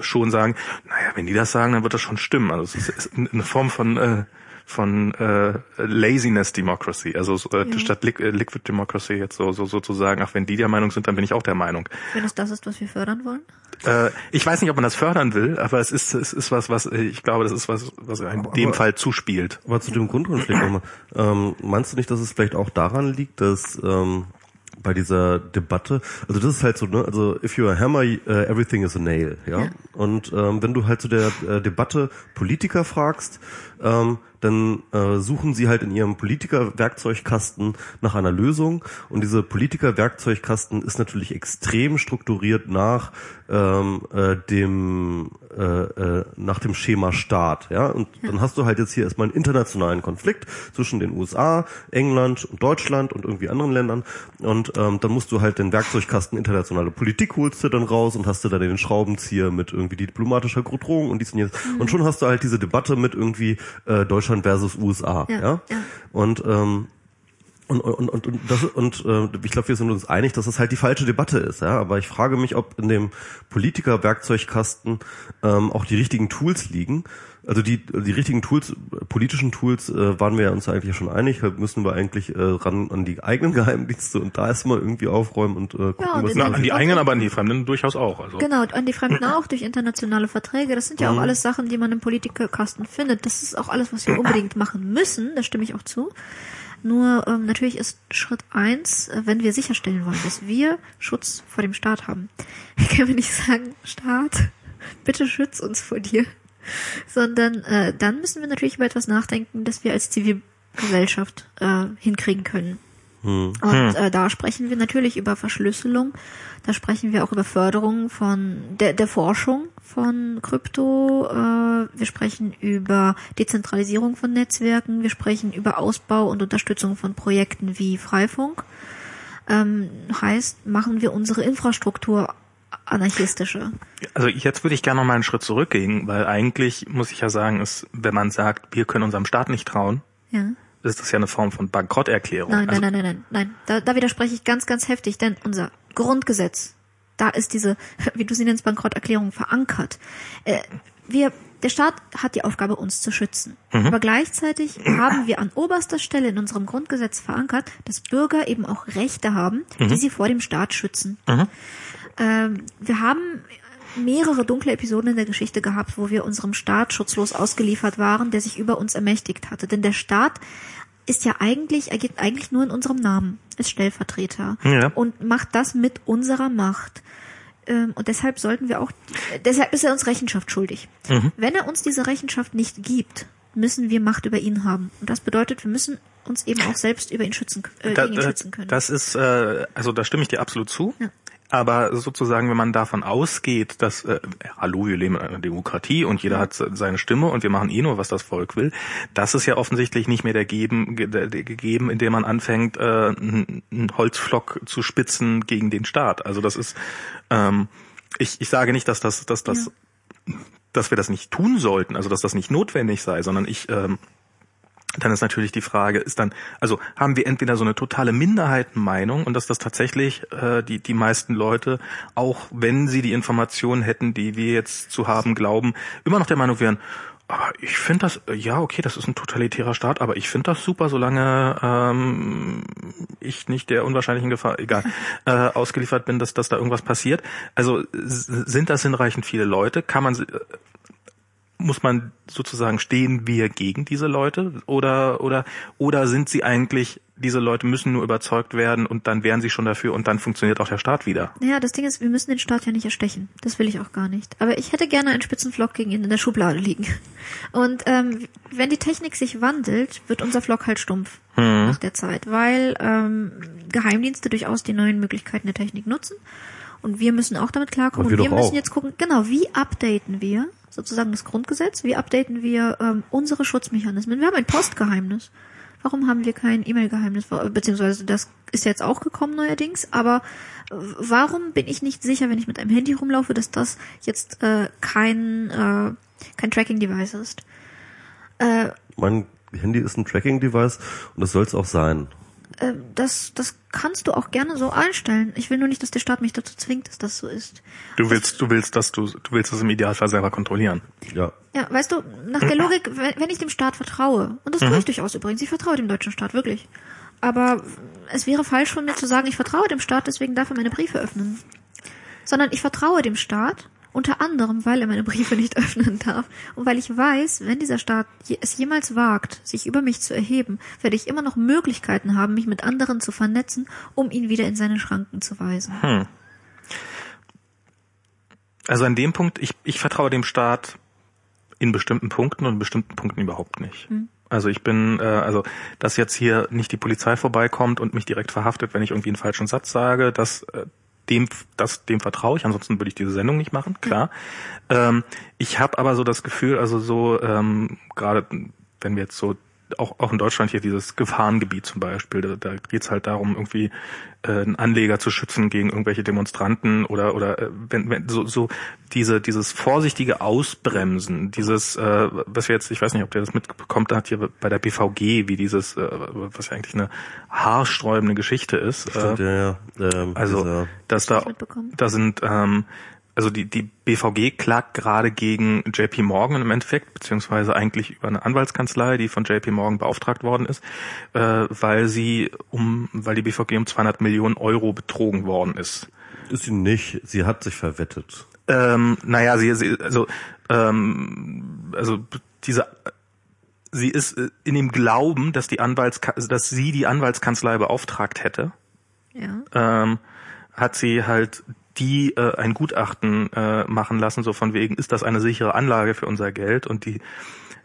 schon sagen, naja, wenn die das sagen, dann wird das schon stimmen. Also es ist, eine Form von äh, von äh, Laziness Democracy, also so, äh, Ja. statt Li äh, Liquid Democracy jetzt so, so sozusagen, ach wenn die der Meinung sind, dann bin ich auch der Meinung. Wenn es das ist, was wir fördern wollen? Äh, ich weiß nicht, ob man das fördern will, aber es ist es ist was, was ich glaube, das ist was, was in dem Fall zuspielt. Aber zu dem Grundkonflikt nochmal. Ähm, meinst du nicht, dass es vielleicht auch daran liegt, dass ähm, bei dieser Debatte, also das ist halt so, ne, also if you're a hammer, uh, everything is a nail, ja. Ja. Und ähm, wenn du halt zu der äh, Debatte Politiker fragst, ähm, dann äh, suchen sie halt in ihrem Politiker-Werkzeugkasten nach einer Lösung. Und diese Politiker-Werkzeugkasten ist natürlich extrem strukturiert nach ähm, äh, dem äh, äh, nach dem Schema Staat, ja. Und dann hast du halt jetzt hier erstmal einen internationalen Konflikt zwischen den USA, England und Deutschland und irgendwie anderen Ländern. Und ähm, dann musst du halt den Werkzeugkasten internationale Politik holst du dann raus und hast du dann den Schraubenzieher mit irgendwie diplomatischer Drohung und dies und jenes. Und schon hast du halt diese Debatte mit irgendwie äh, Deutschland versus USA, ja. Ja, ja. Und ähm, und, und, und, und, das, und äh, ich glaube, wir sind uns einig, dass das halt die falsche Debatte ist. Ja? Aber ich frage mich, ob in dem Politiker-Werkzeugkasten ähm, auch die richtigen Tools liegen. Also die, die richtigen Tools, politischen Tools, äh, waren wir uns eigentlich schon einig. Da müssen wir eigentlich äh, ran an die eigenen Geheimdienste und da erstmal irgendwie aufräumen und äh, gucken, Ja, was Na, Ja, an die eigenen, aber an die Fremden durchaus auch. Also. Genau, und an die Fremden auch durch internationale Verträge. Das sind ja auch alles Sachen, die man im Politikerkasten findet. Das ist auch alles, was wir unbedingt machen müssen. Da stimme ich auch zu. Nur ähm, natürlich ist Schritt eins, äh, wenn wir sicherstellen wollen, dass wir Schutz vor dem Staat haben, können wir nicht sagen, Staat, bitte schütz uns vor dir, sondern äh, dann müssen wir natürlich über etwas nachdenken, das wir als Zivilgesellschaft äh, hinkriegen können. Und äh, da sprechen wir natürlich über Verschlüsselung, da sprechen wir auch über Förderung von der, der Forschung von Krypto, äh, wir sprechen über Dezentralisierung von Netzwerken, wir sprechen über Ausbau und Unterstützung von Projekten wie Freifunk. Ähm, heißt, machen wir unsere Infrastruktur anarchistischer. Also jetzt würde ich gerne noch mal einen Schritt zurückgehen, weil eigentlich muss ich ja sagen, ist, wenn man sagt, wir können unserem Staat nicht trauen, Ja. ist das ja eine Form von Bankrotterklärung. Nein, also, nein, nein, nein, nein, nein. Da, da widerspreche ich ganz, ganz heftig, denn unser Grundgesetz, da ist diese, wie du sie nennst, Bankrotterklärung verankert. Äh, wir, der Staat hat die Aufgabe, uns zu schützen. Aber gleichzeitig haben wir an oberster Stelle in unserem Grundgesetz verankert, dass Bürger eben auch Rechte haben, die sie vor dem Staat schützen. Ähm, wir haben mehrere dunkle Episoden in der Geschichte gehabt, wo wir unserem Staat schutzlos ausgeliefert waren, der sich über uns ermächtigt hatte. Denn der Staat ist ja eigentlich, agiert eigentlich nur in unserem Namen, ist Stellvertreter Ja. und macht das mit unserer Macht. Ähm, Und deshalb sollten wir auch, äh, deshalb ist er uns Rechenschaft schuldig. Wenn er uns diese Rechenschaft nicht gibt, müssen wir Macht über ihn haben. Und das bedeutet, wir müssen uns eben auch selbst über ihn schützen, äh, da, gegen ihn da, schützen können. das ist, äh, also da stimme ich dir absolut zu. Ja. Aber sozusagen, wenn man davon ausgeht, dass, äh, hallo, wir leben in einer Demokratie und jeder hat se- seine Stimme und wir machen eh nur, was das Volk will, das ist ja offensichtlich nicht mehr der geben, gegeben, indem man anfängt, äh, einen Holzflock zu spitzen gegen den Staat. Also das ist, ähm, ich, ich sage nicht, dass das, dass das, dass wir das nicht tun sollten, also dass das nicht notwendig sei, sondern ich ähm, dann ist natürlich die Frage, ist dann, also haben wir entweder so eine totale Minderheitenmeinung und dass das tatsächlich äh, die, die meisten Leute, auch wenn sie die Informationen hätten, die wir jetzt zu haben glauben, immer noch der Meinung wären, aber ich finde das, äh, ja, okay, das ist ein totalitärer Staat, aber ich finde das super, solange ähm, ich nicht der unwahrscheinlichen Gefahr, egal, äh, ausgeliefert bin, dass, dass da irgendwas passiert. Also sind das hinreichend viele Leute? Kann man sie- muss man sozusagen stehen wir gegen diese Leute oder oder oder sind sie eigentlich diese Leute müssen nur überzeugt werden und dann wären sie schon dafür und dann funktioniert auch der Staat wieder. Naja, das Ding ist, wir müssen den Staat ja nicht erstechen. Das will ich auch gar nicht. Aber ich hätte gerne einen Spitzenflock gegen ihn in der Schublade liegen. Und ähm, wenn die Technik sich wandelt, wird unser Flock halt stumpf nach der Zeit, weil ähm, Geheimdienste durchaus die neuen Möglichkeiten der Technik nutzen. Und wir müssen auch damit klarkommen. Und wir Und wir müssen auch. jetzt gucken, genau, wie updaten wir sozusagen das Grundgesetz, wie updaten wir ähm, unsere Schutzmechanismen. Wir haben ein Postgeheimnis. Warum haben wir kein E-Mail-Geheimnis? Beziehungsweise das ist jetzt auch gekommen neuerdings, aber äh, warum bin ich nicht sicher, wenn ich mit einem Handy rumlaufe, dass das jetzt äh, kein, äh, kein Tracking-Device ist? Äh, Mein Handy ist ein Tracking-Device und das soll es auch sein. Äh, das, das kannst du auch gerne so einstellen. Ich will nur nicht, dass der Staat mich dazu zwingt, dass das so ist. Du willst du willst dass du du willst das im Idealfall selber kontrollieren. Ja. Ja, weißt du, nach der Logik, wenn wenn ich dem Staat vertraue, und das tue ich durchaus übrigens, ich vertraue dem deutschen Staat, wirklich. Aber es wäre falsch von mir zu sagen, ich vertraue dem Staat, deswegen darf er meine Briefe öffnen. Sondern ich vertraue dem Staat, unter anderem, weil er meine Briefe nicht öffnen darf. Und weil ich weiß, wenn dieser Staat es jemals wagt, sich über mich zu erheben, werde ich immer noch Möglichkeiten haben, mich mit anderen zu vernetzen, um ihn wieder in seine Schranken zu weisen. Also an dem Punkt, ich, ich vertraue dem Staat in bestimmten Punkten und in bestimmten Punkten überhaupt nicht. Also ich bin, äh, also dass jetzt hier nicht die Polizei vorbeikommt und mich direkt verhaftet, wenn ich irgendwie einen falschen Satz sage, das äh, dem, das, dem vertraue ich, ansonsten würde ich diese Sendung nicht machen, klar. Ähm, ich habe aber so das Gefühl, also so ähm, gerade wenn wir jetzt so auch, auch in Deutschland hier dieses Gefahrengebiet zum Beispiel, da, da geht's halt darum, irgendwie äh, einen Anleger zu schützen gegen irgendwelche Demonstranten oder oder äh, wenn, wenn so, so diese dieses vorsichtige Ausbremsen, dieses äh, was wir jetzt, ich weiß nicht, ob der das mitbekommt, da hat hier bei der BVG, wie dieses, äh, was ja eigentlich eine haarsträubende Geschichte ist. Stimmt, äh, ja, ja. Ähm, also, dieser- dass da, da sind, ähm, also die, die BVG klagt gerade gegen JP Morgan im Endeffekt, beziehungsweise eigentlich über eine Anwaltskanzlei, die von JP Morgan beauftragt worden ist, äh, weil sie um, weil die BVG um 200 Millionen Euro betrogen worden ist. ist sie nicht. Sie hat sich verwettet. Ähm, naja, sie, sie also, ähm, also diese sie ist äh, in dem Glauben, dass die Anwalts dass sie die Anwaltskanzlei beauftragt hätte, Ja. ähm, hat sie halt die äh, ein Gutachten äh, machen lassen, so von wegen, ist das eine sichere Anlage für unser Geld? Und die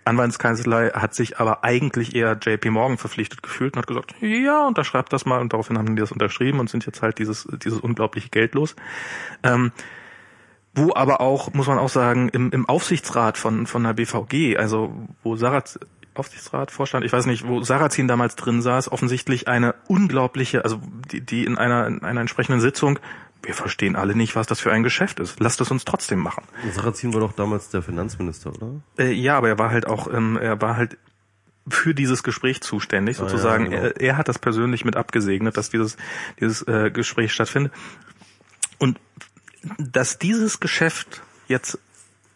Anwaltskanzlei hat sich aber eigentlich eher JP Morgan verpflichtet gefühlt und hat gesagt, ja, unterschreibt das mal und daraufhin haben die das unterschrieben und sind jetzt halt dieses, dieses unglaubliche Geld los. Ähm, wo aber auch, muss man auch sagen, im, im Aufsichtsrat von, von der BVG, also wo Saraz, Aufsichtsrat, Vorstand, ich weiß nicht, wo Sarrazin damals drin saß, offensichtlich eine unglaubliche, also die, die in einer, in einer entsprechenden Sitzung, wir verstehen alle nicht, was das für ein Geschäft ist. Lasst es uns trotzdem machen. Sarrazin war doch damals der Finanzminister, oder? Äh, ja, aber er war halt auch, ähm, er war halt für dieses Gespräch zuständig, sozusagen. Ah, ja, genau. er, er hat das persönlich mit abgesegnet, dass dieses, dieses äh, Gespräch stattfindet. Und dass dieses Geschäft jetzt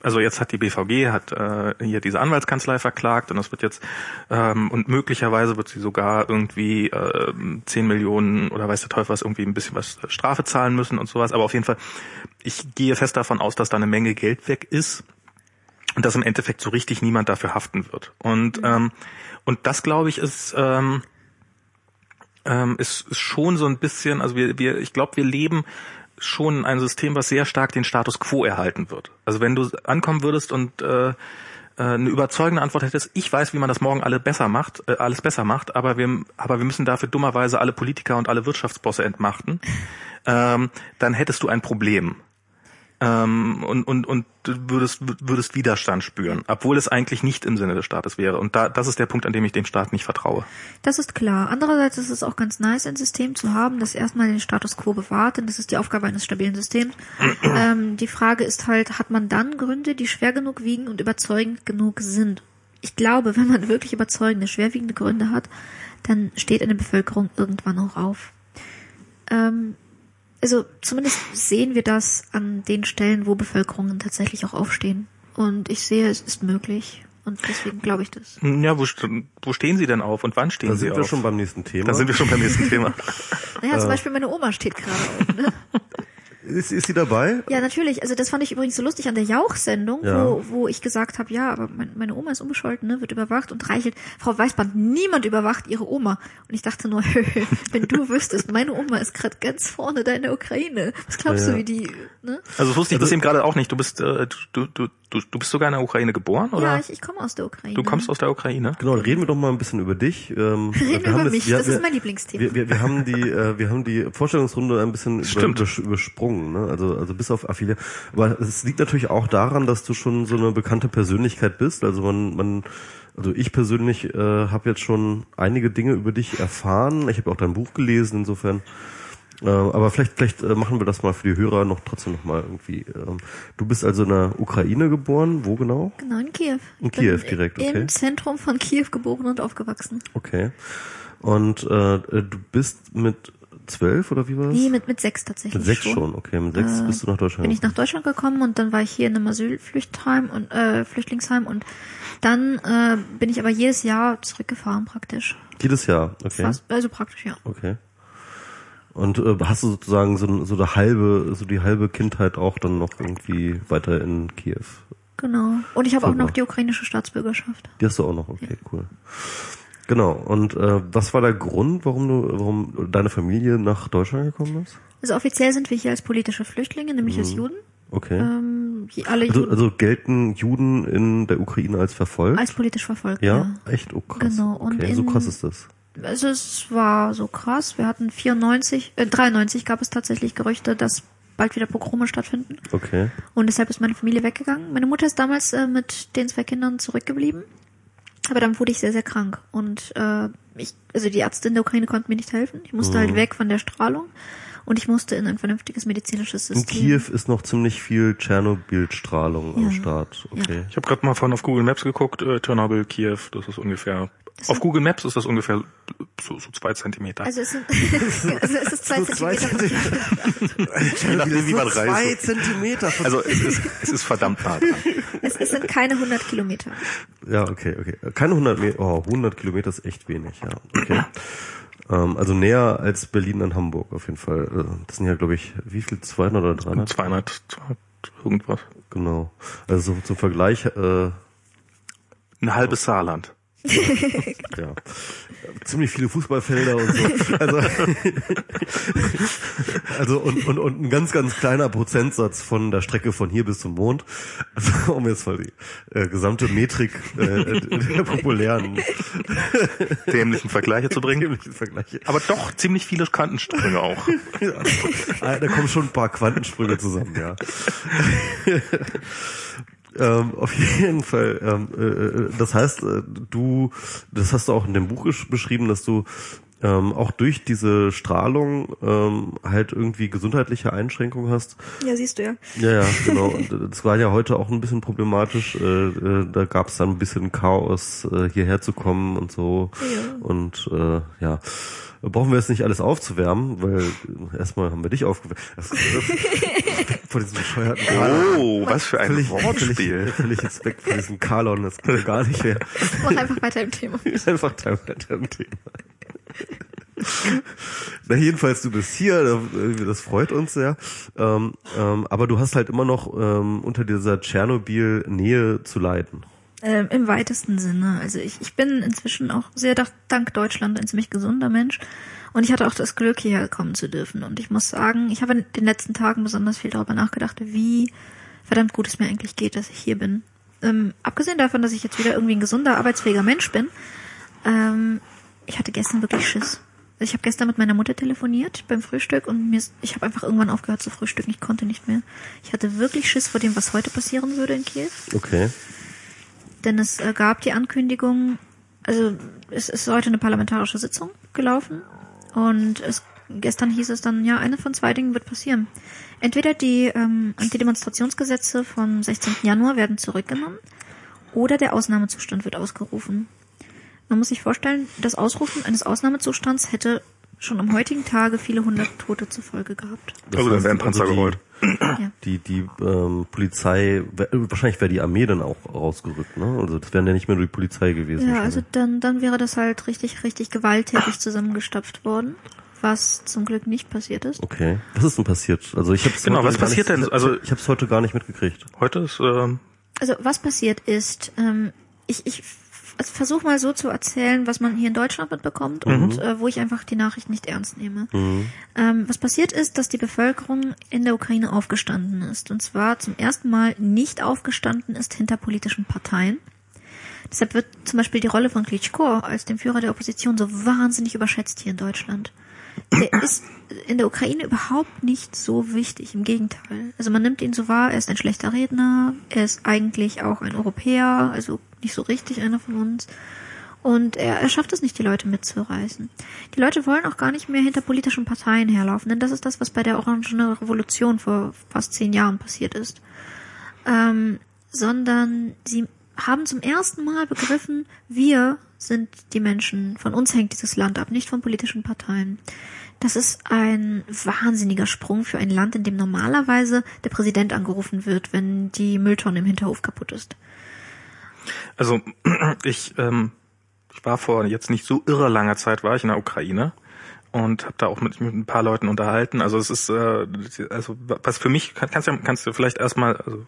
also jetzt hat die BVG hat äh, hier diese Anwaltskanzlei verklagt und das wird jetzt ähm, und möglicherweise wird sie sogar irgendwie äh, 10 Millionen oder weiß der Teufel was irgendwie ein bisschen was Strafe zahlen müssen und sowas. Aber auf jeden Fall, ich gehe fest davon aus, dass da eine Menge Geld weg ist und dass im Endeffekt so richtig niemand dafür haften wird. Und ähm, und das glaube ich ist ähm, ähm, ist, ist schon so ein bisschen, also wir, wir ich glaube, wir leben schon ein System, was sehr stark den Status quo erhalten wird. Also wenn du ankommen würdest und äh, äh, eine überzeugende Antwort hättest, ich weiß, wie man das morgen alle besser macht, äh, alles besser macht, aber wir, aber wir müssen dafür dummerweise alle Politiker und alle Wirtschaftsbosse entmachten, ähm, dann hättest du ein Problem. Ähm, und, und, und du würdest, würdest Widerstand spüren, obwohl es eigentlich nicht im Sinne des Staates wäre. Und da, das ist der Punkt, an dem ich dem Staat nicht vertraue. Das ist klar. Andererseits ist es auch ganz nice, ein System zu haben, das erstmal den Status quo bewahrt, denn das ist die Aufgabe eines stabilen Systems. ähm, die Frage ist halt, hat man dann Gründe, die schwer genug wiegen und überzeugend genug sind? Ich glaube, wenn man wirklich überzeugende, schwerwiegende Gründe hat, dann steht eine Bevölkerung irgendwann auch auf. Ähm, also zumindest sehen wir das an den Stellen, wo Bevölkerungen tatsächlich auch aufstehen. Und ich sehe, es ist möglich. Und deswegen glaube ich das. Ja, wo, st- wo stehen Sie denn auf und wann stehen Da Sie sind wir auf? schon beim nächsten Thema. da sind wir schon beim nächsten Thema. Naja, zum Beispiel meine Oma steht gerade auf. Ne? ist, ist sie dabei? Ja, natürlich. Also das fand ich übrigens so lustig an der Jauch-Sendung, Ja. wo, wo ich gesagt habe, ja, aber mein, meine Oma ist unbescholten, ne, wird überwacht und reichelt. Frau Weißband, niemand überwacht ihre Oma. Und ich dachte nur, wenn du wüsstest, meine Oma ist gerade ganz vorne da in der Ukraine. Was glaubst Ja. du, wie die, ne? Also das wusste ich das eben gerade auch nicht. Du bist, äh, du, du, du, du bist sogar in der Ukraine geboren, oder? Ja, ich, ich komme aus der Ukraine. du kommst aus der Ukraine? Genau, reden wir doch mal ein bisschen über dich. Ähm, Reden wir haben über jetzt- mich, wir- das wir- ist mein Lieblingsthema. Wir, wir, wir haben die, äh, wir haben die Vorstellungsrunde ein bisschen Stimmt. übers- übersprungen, ne? Also, also bis auf Affiliate. Aber es liegt natürlich auch daran, dass du schon so eine bekannte Persönlichkeit bist. Also man, man, also ich persönlich äh, habe jetzt schon einige Dinge über dich erfahren. Ich habe auch dein Buch gelesen, insofern. Äh, aber vielleicht, vielleicht äh, machen wir das mal für die Hörer noch trotzdem noch mal irgendwie. Ähm, du bist also in der Ukraine geboren. Wo genau? Genau, in Kiew. In Ich Kiew direkt, okay. Im Zentrum von Kiew geboren und aufgewachsen. Okay. Und äh, du bist mit zwölf oder wie war das? Nee, mit, mit sechs tatsächlich Mit sechs schon, okay. Mit sechs Äh, bist du nach Deutschland. bin ich nach Deutschland gekommen und dann war ich hier in einem Asylflüchtheim und äh, Flüchtlingsheim und dann äh, bin ich aber jedes Jahr zurückgefahren praktisch. Jedes Jahr, okay. Fast, also praktisch, ja. Okay. Und äh, hast du sozusagen so, so eine halbe, so die halbe Kindheit auch dann noch irgendwie weiter in Kiew? Genau. Und ich habe auch noch die ukrainische Staatsbürgerschaft. Die hast du auch noch, okay, cool. Genau. Und äh, was war der Grund, warum du, warum deine Familie nach Deutschland gekommen ist? Also offiziell sind wir hier als politische Flüchtlinge, nämlich als Juden. Okay. Ähm, alle Mhm. also, Juden also gelten Juden in der Ukraine als verfolgt? als politisch verfolgt. ja? echt? Oh krass. Genau, und okay, so krass ist das. Also es war so krass. Wir hatten 94, äh, 93 gab es tatsächlich Gerüchte, dass bald wieder Pogrome stattfinden. Okay. Und deshalb ist meine Familie weggegangen. Meine Mutter ist damals äh, mit den zwei Kindern zurückgeblieben. Aber dann wurde ich sehr, sehr krank. Und äh, ich, also die Ärzte in der Ukraine konnten mir nicht helfen. Ich musste halt weg von der Strahlung. Und ich musste in ein vernünftiges medizinisches In System. Kiew ist noch ziemlich viel Tschernobyl-Strahlung am Ja. Start. Okay. Ich habe gerade mal von auf Google Maps geguckt, äh, Tschernobyl, Kiew, das ist ungefähr. Auf Google Maps ist das ungefähr so, so zwei Zentimeter. Also es sind, also es ist zwei So zwei Zentimeter. Je nachdem, wie man Zwei. Zentimeter. Also es ist, es ist verdammt nah dran. Es, es sind keine 100 Kilometer. Ja, okay, okay. Keine 100 Meter, oh, 100 Kilometer ist echt wenig, ja. Okay. ähm, also näher als Berlin an Hamburg auf jeden Fall. Äh, Das sind ja, glaube ich, wie viel? 200 oder 300? 200, 200 irgendwas. Genau. Also so zum Vergleich, äh, Ein halbes Saarland. Ja. Ziemlich viele Fußballfelder und so. Also, also und, und, und ein ganz, ganz kleiner Prozentsatz von der Strecke von hier bis zum Mond. Also, um jetzt mal die äh, gesamte Metrik äh, der populären dämlichen Vergleiche zu bringen. dämlichen Vergleiche. Aber doch ziemlich viele Quantensprünge auch. Ah, da kommen schon ein paar Quantensprünge zusammen, ja. Ähm, auf jeden Fall. Ähm, äh, äh, das heißt, äh, du, das hast du auch in dem Buch beschrieben, dass du ähm, auch durch diese Strahlung ähm, halt irgendwie gesundheitliche Einschränkungen hast. Ja, siehst du ja. Ja, ja, genau. Und, äh, Das war ja heute auch ein bisschen problematisch. Äh, äh, da gab es dann ein bisschen Chaos, äh, hierher zu kommen und so. Ja. Und äh, ja. Brauchen wir jetzt nicht alles aufzuwärmen, weil äh, erstmal haben wir dich aufgewärmt. Vor diesem bescheuerten Oh, was für ein völlig, Wortspiel. Völlig, völlig Respekt vor diesem Kalon, das geht gar nicht mehr. Mach einfach weiter im Thema. Ist einfach Teil dem Thema. Na jedenfalls, du bist hier, da- das freut uns sehr. Ähm, ähm, aber du hast halt immer noch ähm, unter dieser Tschernobyl-Nähe zu leiden. Ähm, Im weitesten Sinne. Also ich, ich bin inzwischen auch sehr da- dank Deutschland ein ziemlich gesunder Mensch. Und ich hatte auch das Glück, hierher kommen zu dürfen. Und ich muss sagen, ich habe in den letzten Tagen besonders viel darüber nachgedacht, wie verdammt gut es mir eigentlich geht, dass ich hier bin. Ähm, abgesehen davon, dass ich jetzt wieder irgendwie ein gesunder, arbeitsfähiger Mensch bin, ähm, ich hatte gestern wirklich Schiss. Also ich habe gestern mit meiner Mutter telefoniert beim Frühstück und mir ich habe einfach irgendwann aufgehört zu frühstücken. Ich konnte nicht mehr. Ich hatte wirklich Schiss vor dem, was heute passieren würde in Kiew Okay. denn es äh, gab die Ankündigung, also es ist heute eine parlamentarische Sitzung gelaufen und es, gestern hieß es dann, ja, eine von zwei Dingen wird passieren. Entweder die ähm, Antidemonstrationsgesetze vom 16. Januar werden zurückgenommen oder der Ausnahmezustand wird ausgerufen. Man muss sich vorstellen, das Ausrufen eines Ausnahmezustands hätte schon am heutigen Tage viele hundert Tote zur Folge gehabt. Das Also dann werden Panzer die, gerollt. Ja. Die, die ähm, Polizei, wahrscheinlich wäre die Armee dann auch rausgerückt, ne? Also das wären ja nicht mehr nur die Polizei gewesen. Ja, also dann, dann wäre das halt richtig, richtig gewalttätig zusammengestopft worden, was zum Glück nicht passiert ist. Okay. Was ist denn passiert? Also ich habe Genau, was passiert denn? Also- ich habe es heute gar nicht mitgekriegt. Heute ist, ähm, Also was passiert ist, ähm, ich, ich also versuche mal so zu erzählen, was man hier in Deutschland mitbekommt und äh, wo ich einfach die Nachricht nicht ernst nehme. Ähm, was passiert ist, dass die Bevölkerung in der Ukraine aufgestanden ist. Und zwar zum ersten Mal nicht aufgestanden ist hinter politischen Parteien. Deshalb wird zum Beispiel die Rolle von Klitschko als dem Führer der Opposition so wahnsinnig überschätzt hier in Deutschland. Der ist in der Ukraine überhaupt nicht so wichtig, im Gegenteil. Also man nimmt ihn so wahr, er ist ein schlechter Redner, er ist eigentlich auch ein Europäer, also nicht so richtig einer von uns. Und er, er schafft es nicht, die Leute mitzureißen. Die Leute wollen auch gar nicht mehr hinter politischen Parteien herlaufen, denn das ist das, was bei der Orangenen Revolution vor fast zehn Jahren passiert ist. Ähm, sondern sie haben zum ersten Mal begriffen, wir sind die Menschen, von uns hängt dieses Land ab, nicht von politischen Parteien. Das ist ein wahnsinniger Sprung für ein Land, in dem normalerweise der Präsident angerufen wird, wenn die Mülltonne im Hinterhof kaputt ist. Also ich, ähm, ich war vor jetzt nicht so irre langer Zeit, war ich in der Ukraine und habe da auch mit, mit ein paar Leuten unterhalten. Also es ist, äh, also was für mich, kann, kannst, du, kannst du vielleicht erstmal, also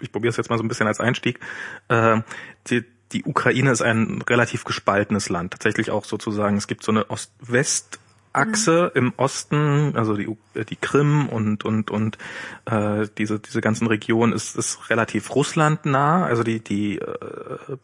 ich probiere es jetzt mal so ein bisschen als Einstieg, äh, die, die Ukraine ist ein relativ gespaltenes Land. Tatsächlich auch sozusagen, es gibt so eine Ost-West- Achse im Osten, also die, äh, die Krim und und und äh, diese diese ganzen Regionen ist ist relativ russlandnah, also die die äh,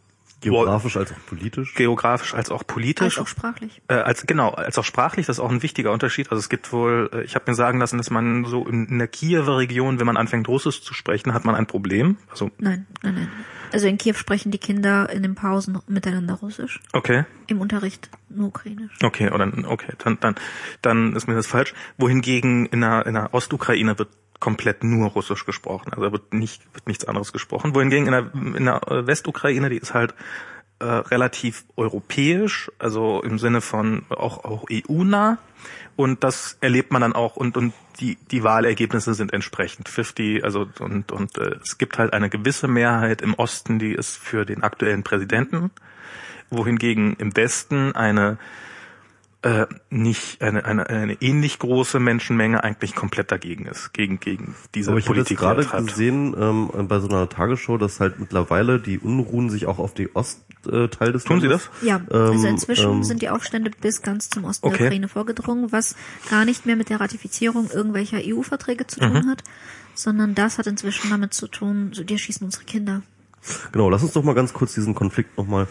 Geografisch als auch politisch. geografisch als auch politisch. Als auch sprachlich. Äh, als genau, als auch sprachlich, das ist auch ein wichtiger Unterschied. Also es gibt wohl, äh, ich habe mir sagen lassen, dass man so in, in der Kiewer Region, wenn man anfängt Russisch zu sprechen, hat man ein Problem. Also Nein, nein, nein. Also in Kiew sprechen die Kinder in den Pausen miteinander Russisch. okay, Im Unterricht nur Ukrainisch. okay, oder okay, dann dann dann ist mir das falsch. Wohingegen in der in der Ostukraine wird komplett nur Russisch gesprochen. Also da wird nicht wird nichts anderes gesprochen. Wohingegen in der in der äh, Westukraine, die ist halt äh, relativ europäisch, also im Sinne von auch auch EU-nah. Und das erlebt man dann auch und und die die Wahlergebnisse sind entsprechend 50, also und und äh, es gibt halt eine gewisse Mehrheit im Osten, die ist für den aktuellen Präsidenten, wohingegen im Westen eine äh, nicht eine, eine, eine ähnlich große Menschenmenge eigentlich komplett dagegen ist, gegen, gegen diese Aber ich habe Politik. die gerade er treibt. gesehen ähm, bei so einer Tagesshow, dass halt mittlerweile die Unruhen sich auch auf die Ostteil des Tun sie Landes- das? Ja, also Ähm, inzwischen ähm, sind die Aufstände bis ganz zum Osten Okay. der Ukraine vorgedrungen, was gar nicht mehr mit der Ratifizierung irgendwelcher EU-Verträge zu Mhm. tun hat, sondern das hat inzwischen damit zu tun, so, die erschießen unsere Kinder. Genau, lass uns doch mal ganz kurz diesen Konflikt nochmal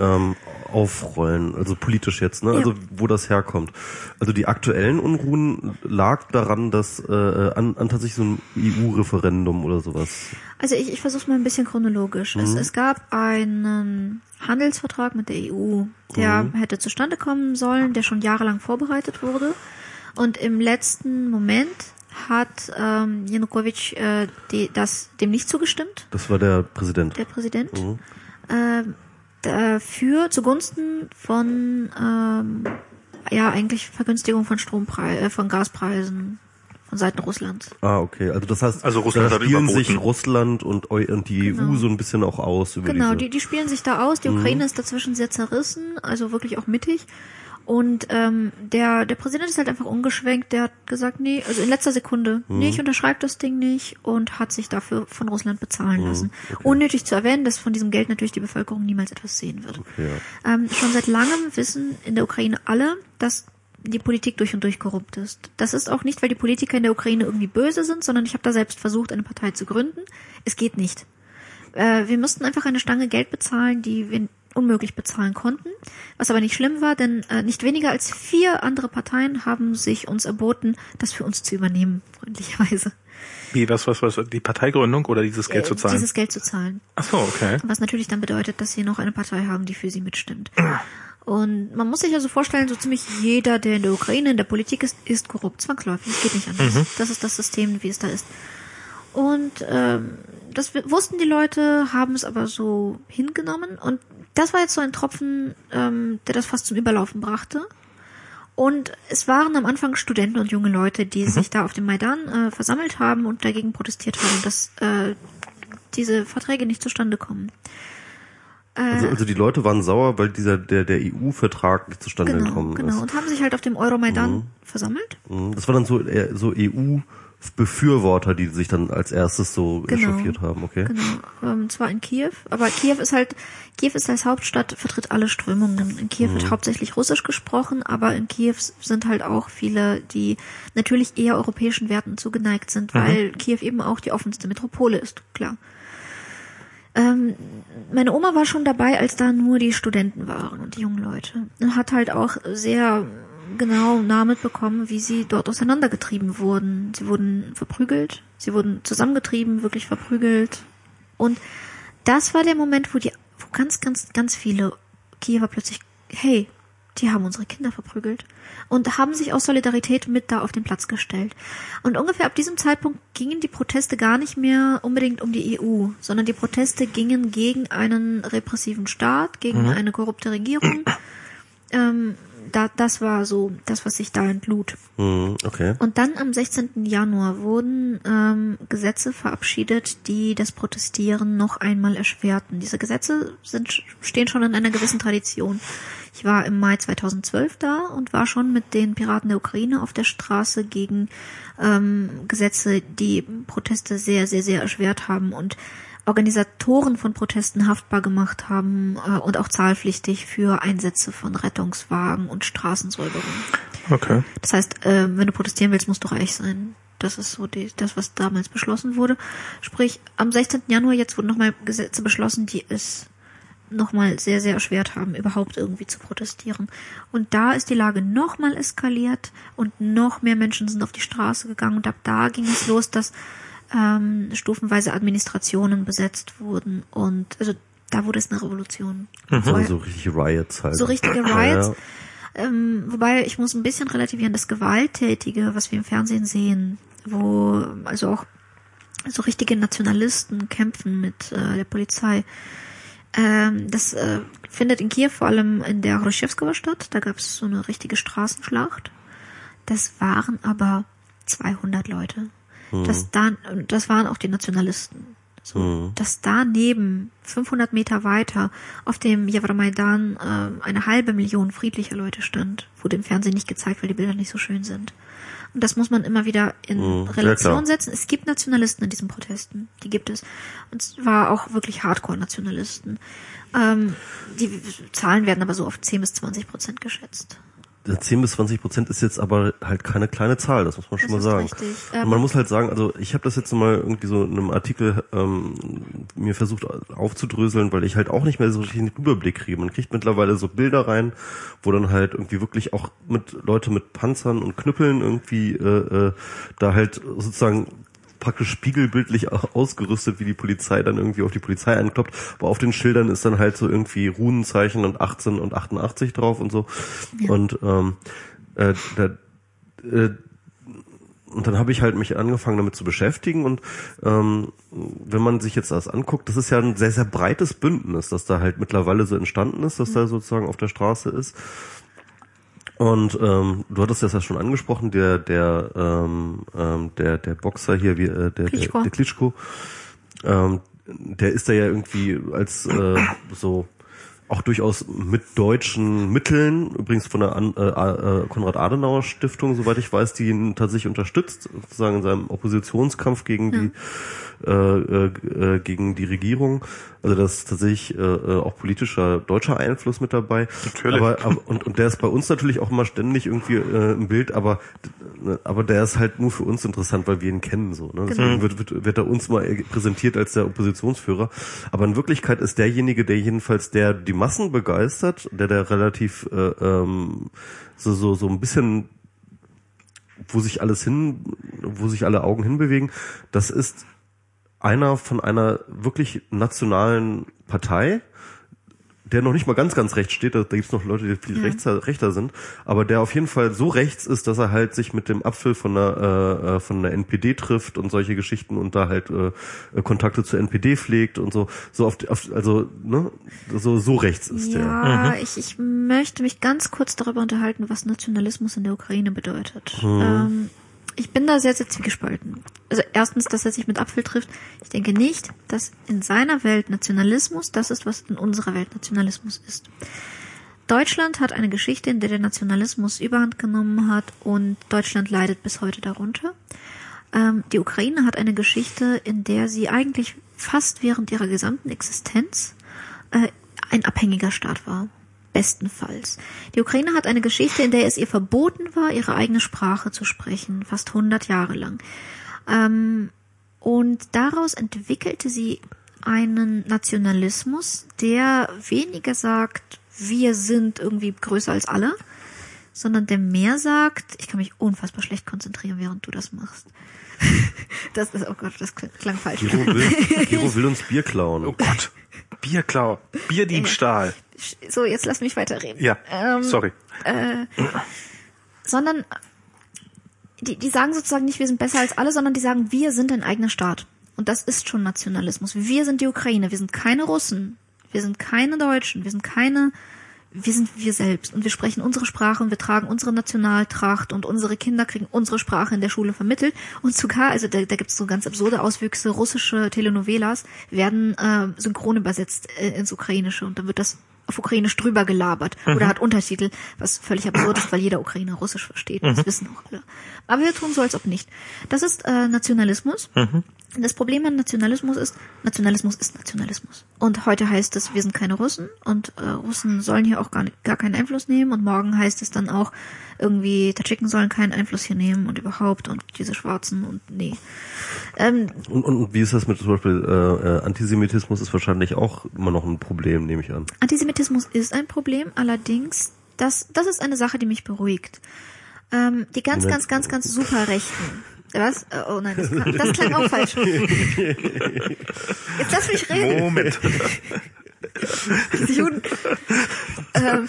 ähm, aufrollen, also politisch jetzt, ne? Ja. Also wo das herkommt. Also die aktuellen Unruhen lag daran, dass äh, an, an tatsächlich so ein EU-Referendum oder sowas. Also ich, ich versuche mal ein bisschen chronologisch. Es, es gab einen Handelsvertrag mit der EU, der hätte zustande kommen sollen, der schon jahrelang vorbereitet wurde. Und im letzten Moment hat ähm, Janukowitsch äh, die, das, dem nicht zugestimmt, Das war der Präsident. der Präsident. Ähm, dafür zugunsten von ähm, ja eigentlich Vergünstigung von Strompre äh, von Gaspreisen von Seiten Russlands. Ah, okay. Also das heißt, Also Russland da spielen sich Russland und, Eu und die EU so ein bisschen auch aus über Genau, diese. die, die spielen sich da aus. Die Ukraine ist dazwischen sehr zerrissen, also wirklich auch mittig. Und ähm, der, der Präsident ist halt einfach umgeschwenkt. Der hat gesagt, nee, also in letzter Sekunde, nee, ich unterschreibe das Ding nicht und hat sich dafür von Russland bezahlen lassen. Unnötig zu erwähnen, dass von diesem Geld natürlich die Bevölkerung niemals etwas sehen wird. Okay, ja. Ähm, schon seit langem wissen in der Ukraine alle, dass die Politik durch und durch korrupt ist. Das ist auch nicht, weil die Politiker in der Ukraine irgendwie böse sind, sondern ich habe da selbst versucht, eine Partei zu gründen. Es geht nicht. Äh, wir mussten einfach eine Stange Geld bezahlen, die wir unmöglich bezahlen konnten. Was aber nicht schlimm war, denn äh, nicht weniger als vier andere Parteien haben sich uns erboten, das für uns zu übernehmen, freundlicherweise. Wie, was, was, was, die Parteigründung oder dieses Geld Äh, zu zahlen? Dieses Geld zu zahlen. Ach so, okay. Was natürlich dann bedeutet, dass sie noch eine Partei haben, die für sie mitstimmt. Und man muss sich also vorstellen, so ziemlich jeder, der in der Ukraine in der Politik ist, ist korrupt, zwangsläufig. Es geht nicht anders. Das ist das System, wie es da ist. Und ähm, das wussten die Leute, haben es aber so hingenommen. Und das war jetzt so ein Tropfen, ähm, der das fast zum Überlaufen brachte. Und es waren am Anfang Studenten und junge Leute, die sich da auf dem Maidan äh, versammelt haben und dagegen protestiert haben, dass äh, diese Verträge nicht zustande kommen. Also, also die Leute waren sauer, weil dieser der der EU-Vertrag nicht zustande Genau, gekommen genau. ist. Und haben sich halt auf dem Euromaidan versammelt. Mhm. Das war dann so eher so EU-Befürworter, die sich dann als erstes so Genau. echauffiert haben, okay? Genau. Ähm, zwar in Kiew, aber Kiew ist halt, Kiew ist als Hauptstadt, vertritt alle Strömungen. In Kiew Mhm. wird hauptsächlich Russisch gesprochen, aber in Kiew sind halt auch viele, die natürlich eher europäischen Werten zugeneigt sind, weil Kiew eben auch die offenste Metropole ist, klar. Ähm, meine Oma war schon dabei, als da nur die Studenten waren und die jungen Leute. Und hat halt auch sehr genau nah mitbekommen, wie sie dort auseinandergetrieben wurden. Sie wurden verprügelt, sie wurden zusammengetrieben, wirklich verprügelt. Und das war der Moment, wo die, wo ganz, ganz, ganz viele Kiewer plötzlich, hey, die haben unsere Kinder verprügelt und haben sich aus Solidarität mit da auf den Platz gestellt. Und ungefähr ab diesem Zeitpunkt gingen die Proteste gar nicht mehr unbedingt um die EU, sondern die Proteste gingen gegen einen repressiven Staat, gegen eine korrupte Regierung. Ähm, da, das war so das, was sich da entlud. Mhm, okay. Und dann am 16. Januar wurden ähm, Gesetze verabschiedet, die das Protestieren noch einmal erschwerten. Diese Gesetze sind, stehen schon in einer gewissen Tradition. Ich war im Mai 2012 da und war schon mit den Piraten der Ukraine auf der Straße gegen ähm, Gesetze, die Proteste sehr, sehr, sehr erschwert haben und Organisatoren von Protesten haftbar gemacht haben äh, und auch zahlpflichtig für Einsätze von Rettungswagen und Straßensäuberung. Okay. Das heißt, äh, wenn du protestieren willst, musst du reich sein. Das ist so die, das, was damals beschlossen wurde. Sprich, am 16. Januar jetzt wurden nochmal Gesetze beschlossen, die es nochmal sehr, sehr erschwert haben, überhaupt irgendwie zu protestieren. Und da ist die Lage nochmal eskaliert und noch mehr Menschen sind auf die Straße gegangen. Und ab da ging es los, dass ähm, stufenweise Administrationen besetzt wurden. Und also da wurde es eine Revolution. Also so richtig Riots halt. So richtige Riots. ja. Ähm, wobei ich muss ein bisschen relativieren, das Gewalttätige, was wir im Fernsehen sehen, wo also auch so richtige Nationalisten kämpfen mit äh, der Polizei. Ähm, das äh, findet in Kiew vor allem in der Hruschewskower statt. Da gab es so eine richtige Straßenschlacht. Das waren aber 200 Leute. Das, dann, das waren auch die Nationalisten. So, mhm. dass daneben 500 Meter weiter auf dem Euromaidan äh, eine halbe Million friedlicher Leute stand, wurde im Fernsehen nicht gezeigt, weil die Bilder nicht so schön sind. Und das muss man immer wieder in mhm, Relation setzen. Es gibt Nationalisten in diesen Protesten. Die gibt es. Und zwar auch wirklich Hardcore-Nationalisten. Ähm, die Zahlen werden aber so auf 10 bis 20 Prozent geschätzt. 10 bis 20 Prozent ist jetzt aber halt keine kleine Zahl, das muss man schon das mal sagen. Richtig. man muss halt sagen, also ich habe das jetzt mal irgendwie so in einem Artikel ähm, mir versucht aufzudröseln, weil ich halt auch nicht mehr so richtig einen Überblick kriege. Man kriegt mittlerweile so Bilder rein, wo dann halt irgendwie wirklich auch mit Leute mit Panzern und Knüppeln irgendwie äh, äh, da halt sozusagen praktisch spiegelbildlich ausgerüstet, wie die Polizei dann irgendwie auf die Polizei ankloppt. Aber auf den Schildern ist dann halt so irgendwie Runenzeichen und 18 und 88 drauf und so. Ja. Und ähm, äh, da, äh, und dann habe ich halt mich angefangen damit zu beschäftigen und ähm, wenn man sich jetzt das anguckt, das ist ja ein sehr, sehr breites Bündnis, das da halt mittlerweile so entstanden ist, dass mhm. da sozusagen auf der Straße ist. Und ähm, du hattest das ja schon angesprochen, der der ähm, ähm, der der Boxer hier, wie äh, der Klitschko. der, der Klitschko, ähm, der ist da ja irgendwie als äh, so auch durchaus mit deutschen Mitteln, übrigens von der An äh, äh, Konrad-Adenauer-Stiftung, soweit ich weiß, die ihn tatsächlich unterstützt, sozusagen in seinem Oppositionskampf gegen ja. die äh, äh, gegen die Regierung. Also da ist tatsächlich äh, äh, auch politischer deutscher Einfluss mit dabei. Natürlich. Aber, aber, und, und der ist bei uns natürlich auch immer ständig irgendwie äh, im Bild, aber aber der ist halt nur für uns interessant, weil wir ihn kennen so. Ne? Deswegen genau. wird, wird, wird er uns mal präsentiert als der Oppositionsführer. Aber in Wirklichkeit ist derjenige, der jedenfalls der die Massen begeistert, der der relativ äh, ähm, so so so ein bisschen wo sich alles hin, wo sich alle Augen hinbewegen, das ist einer von einer wirklich nationalen Partei, der noch nicht mal ganz, ganz rechts steht, da, da gibt's noch Leute, die viel ja. rechter, rechter sind, aber der auf jeden Fall so rechts ist, dass er halt sich mit dem Apfel von der, äh, äh von der NPD trifft und solche Geschichten und da halt äh, äh Kontakte zur NPD pflegt und so, so auf, auf also ne, so so rechts ist ja, der. Ja, mhm. ich, ich möchte mich ganz kurz darüber unterhalten, was Nationalismus in der Ukraine bedeutet. Mhm. Ähm, ich bin da sehr, sehr zwiegespalten. Also erstens, dass er sich mit Apfel trifft. Ich denke nicht, dass in seiner Welt Nationalismus das ist, was in unserer Welt Nationalismus ist. Deutschland hat eine Geschichte, in der der Nationalismus überhand genommen hat und Deutschland leidet bis heute darunter. Ähm, die Ukraine hat eine Geschichte, in der sie eigentlich fast während ihrer gesamten Existenz äh, ein abhängiger Staat war bestenfalls. Die Ukraine hat eine Geschichte, in der es ihr verboten war, ihre eigene Sprache zu sprechen, fast 100 Jahre lang. Ähm, und daraus entwickelte sie einen Nationalismus, der weniger sagt, wir sind irgendwie größer als alle, sondern der mehr sagt, ich kann mich unfassbar schlecht konzentrieren, während du das machst. Das ist, oh Gott, das klang falsch. Gero will, Gero will uns Bier klauen. Oh Gott. Bierklau. Bierdiebstahl so, jetzt lass mich weiterreden. Ja, ähm, sorry. Äh, sondern die, die sagen sozusagen nicht, wir sind besser als alle, sondern die sagen, wir sind ein eigener Staat. Und das ist schon Nationalismus. Wir sind die Ukraine, wir sind keine Russen, wir sind keine Deutschen, wir sind keine, wir sind wir selbst und wir sprechen unsere Sprache und wir tragen unsere Nationaltracht und unsere Kinder kriegen unsere Sprache in der Schule vermittelt und sogar, also da, da gibt es so ganz absurde Auswüchse, russische Telenovelas werden äh, synchron übersetzt äh, ins Ukrainische und dann wird das auf Ukrainisch drüber gelabert mhm. oder hat Untertitel, was völlig absurd ist, weil jeder Ukrainer Russisch versteht. Das mhm. wissen auch alle. Aber wir tun so, als ob nicht. Das ist äh, Nationalismus. Mhm. Das Problem an Nationalismus ist, Nationalismus ist Nationalismus. Und heute heißt es, wir sind keine Russen und äh, Russen sollen hier auch gar, gar keinen Einfluss nehmen und morgen heißt es dann auch, irgendwie Tadschiken sollen keinen Einfluss hier nehmen und überhaupt und diese Schwarzen und nee. Ähm, und, und wie ist das mit zum Beispiel äh, äh, Antisemitismus ist wahrscheinlich auch immer noch ein Problem, nehme ich an. Antisemitismus ist ein Problem, allerdings, das, das ist eine Sache, die mich beruhigt. Ähm, die ganz, ganz, ganz, ganz super Rechten was? Oh nein, das, klang, das klang auch falsch. Jetzt lass mich reden. Moment. Juden. ähm,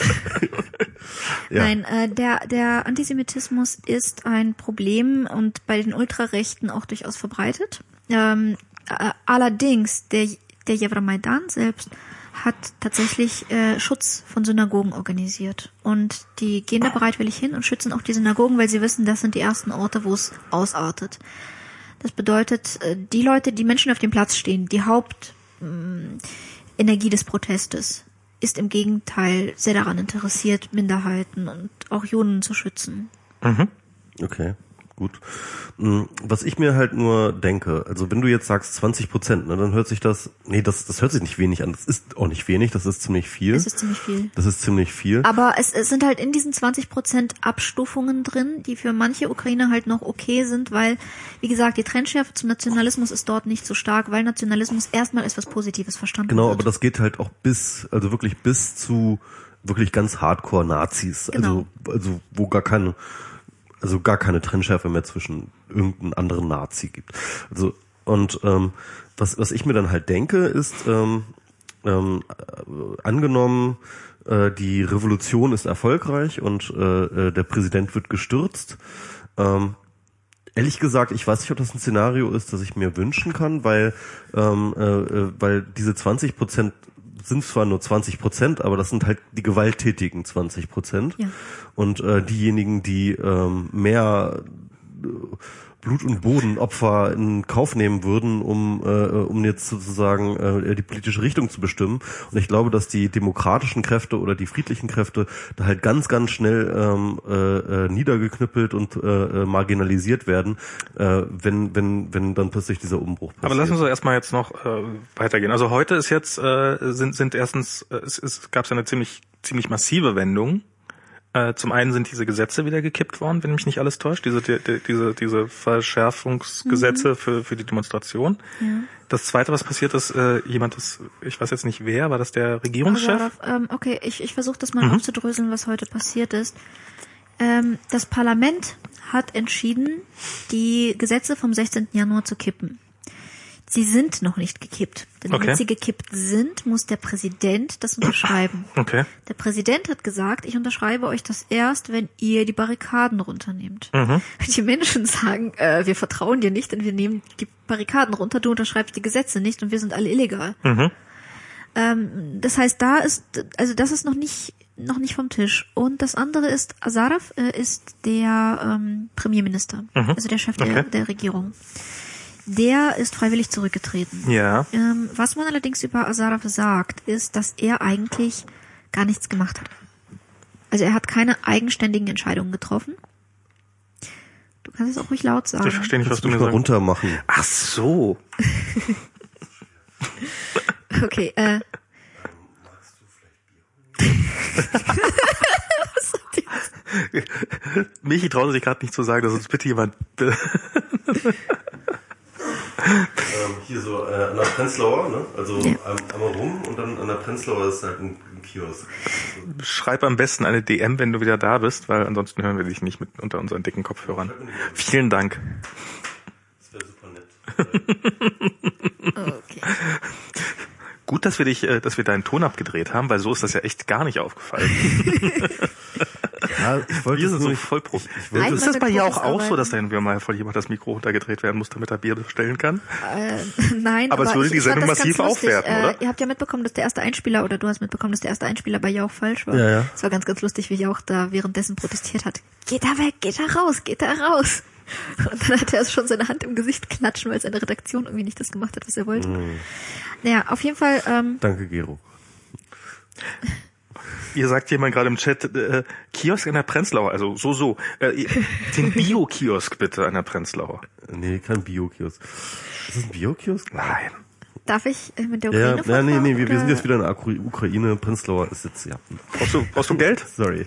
ja. Nein, äh, der, der Antisemitismus ist ein Problem und bei den Ultrarechten auch durchaus verbreitet. Ähm, äh, allerdings, der, der Euromaidan selbst hat tatsächlich äh, Schutz von Synagogen organisiert. Und die gehen da bereitwillig hin und schützen auch die Synagogen, weil sie wissen, das sind die ersten Orte, wo es ausartet. Das bedeutet, äh, die Leute, die Menschen auf dem Platz stehen, die Hauptenergie des Protestes, ist im Gegenteil sehr daran interessiert, Minderheiten und auch Juden zu schützen. Okay, gut. Mm, Was ich mir halt nur denke, also wenn du jetzt sagst 20 Prozent, ne, dann hört sich das, nee, das, das hört sich nicht wenig an. Das ist auch nicht wenig, das ist ziemlich viel. Es ist ziemlich viel. das ist ziemlich viel. Aber es, es sind halt in diesen 20 Prozent Abstufungen drin, die für manche Ukrainer halt noch okay sind, weil, wie gesagt, die Trennschärfe zum Nationalismus ist dort nicht so stark, weil Nationalismus erstmal als was Positives verstanden Genau, wird. aber das geht halt auch bis, also wirklich bis zu wirklich ganz Hardcore Nazis. Genau. Also, also wo gar keine, also gar keine Trennschärfe mehr zwischen irgendeinem anderen Nazi gibt. Also und ähm, was was ich mir dann halt denke ist ähm, ähm, äh, angenommen äh, die Revolution ist erfolgreich und äh, äh, der Präsident wird gestürzt. Ähm, Ehrlich gesagt, ich weiß nicht, ob das ein Szenario ist, das ich mir wünschen kann, weil ähm, äh, äh, weil diese 20 Prozent sind zwar nur 20 Prozent, aber das sind halt die gewalttätigen 20 Prozent. Ja. Und äh, diejenigen, die ähm, mehr äh, Blut- und Bodenopfer in Kauf nehmen würden, um, äh, um jetzt sozusagen äh, die politische Richtung zu bestimmen. Und ich glaube, dass die demokratischen Kräfte oder die friedlichen Kräfte da halt ganz, ganz schnell ähm, äh, äh, niedergeknüppelt und äh, äh, marginalisiert werden, äh, wenn, wenn, wenn dann plötzlich dieser Umbruch passiert. Aber lassen Sie erstmal jetzt noch äh, weitergehen. Also heute ist jetzt äh, sind sind erstens äh, es, es gab ja eine ziemlich ziemlich massive Wendung. Äh, zum einen sind diese Gesetze wieder gekippt worden, wenn mich nicht alles täuscht, diese die, die, diese diese Verschärfungsgesetze für für die Demonstration. Ja. Das zweite, was passiert ist, äh, jemand ist, ich weiß jetzt nicht wer, war das der Regierungschef? Aber, ähm, okay, ich, ich versuche das mal aufzudröseln, was heute passiert ist. Ähm, das Parlament hat entschieden, die Gesetze vom 16. Januar zu kippen. Sie sind noch nicht gekippt. Denn Okay. wenn sie gekippt sind, muss der Präsident das unterschreiben. Okay. Der Präsident hat gesagt, ich unterschreibe euch das erst, wenn ihr die Barrikaden runternehmt. Die Menschen sagen, äh, wir vertrauen dir nicht, denn wir nehmen die Barrikaden runter, du unterschreibst die Gesetze nicht und wir sind alle illegal. Ähm, das heißt, da ist, also das ist noch nicht noch nicht vom Tisch. Und das andere ist, Azarov äh, ist der ähm, Premierminister, also der Chef der, Okay. der Regierung. Der ist freiwillig zurückgetreten. Ja. Ähm, was man allerdings über Azarov sagt, ist, dass er eigentlich gar nichts gemacht hat. Also er hat keine eigenständigen Entscheidungen getroffen. Du kannst es auch ruhig laut sagen. Ich verstehe nicht, was Kannst du du mir sagst. runter machen. Ach so. Okay, äh. Michi traute sich gerade nicht zu sagen, dass uns bitte jemand Ähm, hier so äh, an der Prenzlauer, ne? Also Ja. ein- einmal rum und dann an der Prenzlauer ist halt ein, ein Kiosk. schreib am besten eine DM, wenn du wieder da bist, weil ansonsten hören wir dich nicht mit unter unseren dicken Kopfhörern. Vielen Dank. Das wäre super nett. Okay. Gut, dass wir dich, äh, dass wir deinen Ton abgedreht haben, weil so ist das ja echt gar nicht aufgefallen. Ja, ich wollte Wir sind nur so nicht, voll pro. wollte- Ist das bei dir auch, auch so, dass dann wieder mal voll jemand das Mikro runtergedreht werden muss, damit er Bier bestellen kann? Äh, nein, Aber es würde ich, die Sendung das ganz massiv lustig. aufwerten, äh, oder? Ihr habt ja mitbekommen, dass der erste Einspieler, oder du hast mitbekommen, dass der erste Einspieler bei Jauch falsch war. Ja, ja. Es war ganz, ganz lustig, wie Jauch da währenddessen protestiert hat. Geht da weg, geht da raus, geht da raus. Und dann hat er schon seine Hand im Gesicht klatschen, weil seine Redaktion irgendwie nicht das gemacht hat, was er wollte. Mhm. Naja, auf jeden Fall, ähm, danke, Gero. Ihr sagt jemand gerade im Chat, äh, Kiosk an der Prenzlauer, also so, so. Äh, den Bio-Kiosk bitte an der Prenzlauer. Nee, kein Bio-Kiosk. Ist das ein Bio-Kiosk? Nein. darf ich äh, mit der Ja, Ukraine ja, nee, nee, wir, wir sind jetzt wieder in der Ukraine. Prenzlauer ist jetzt, ja. Brauchst du, brauchst du Geld? Sorry.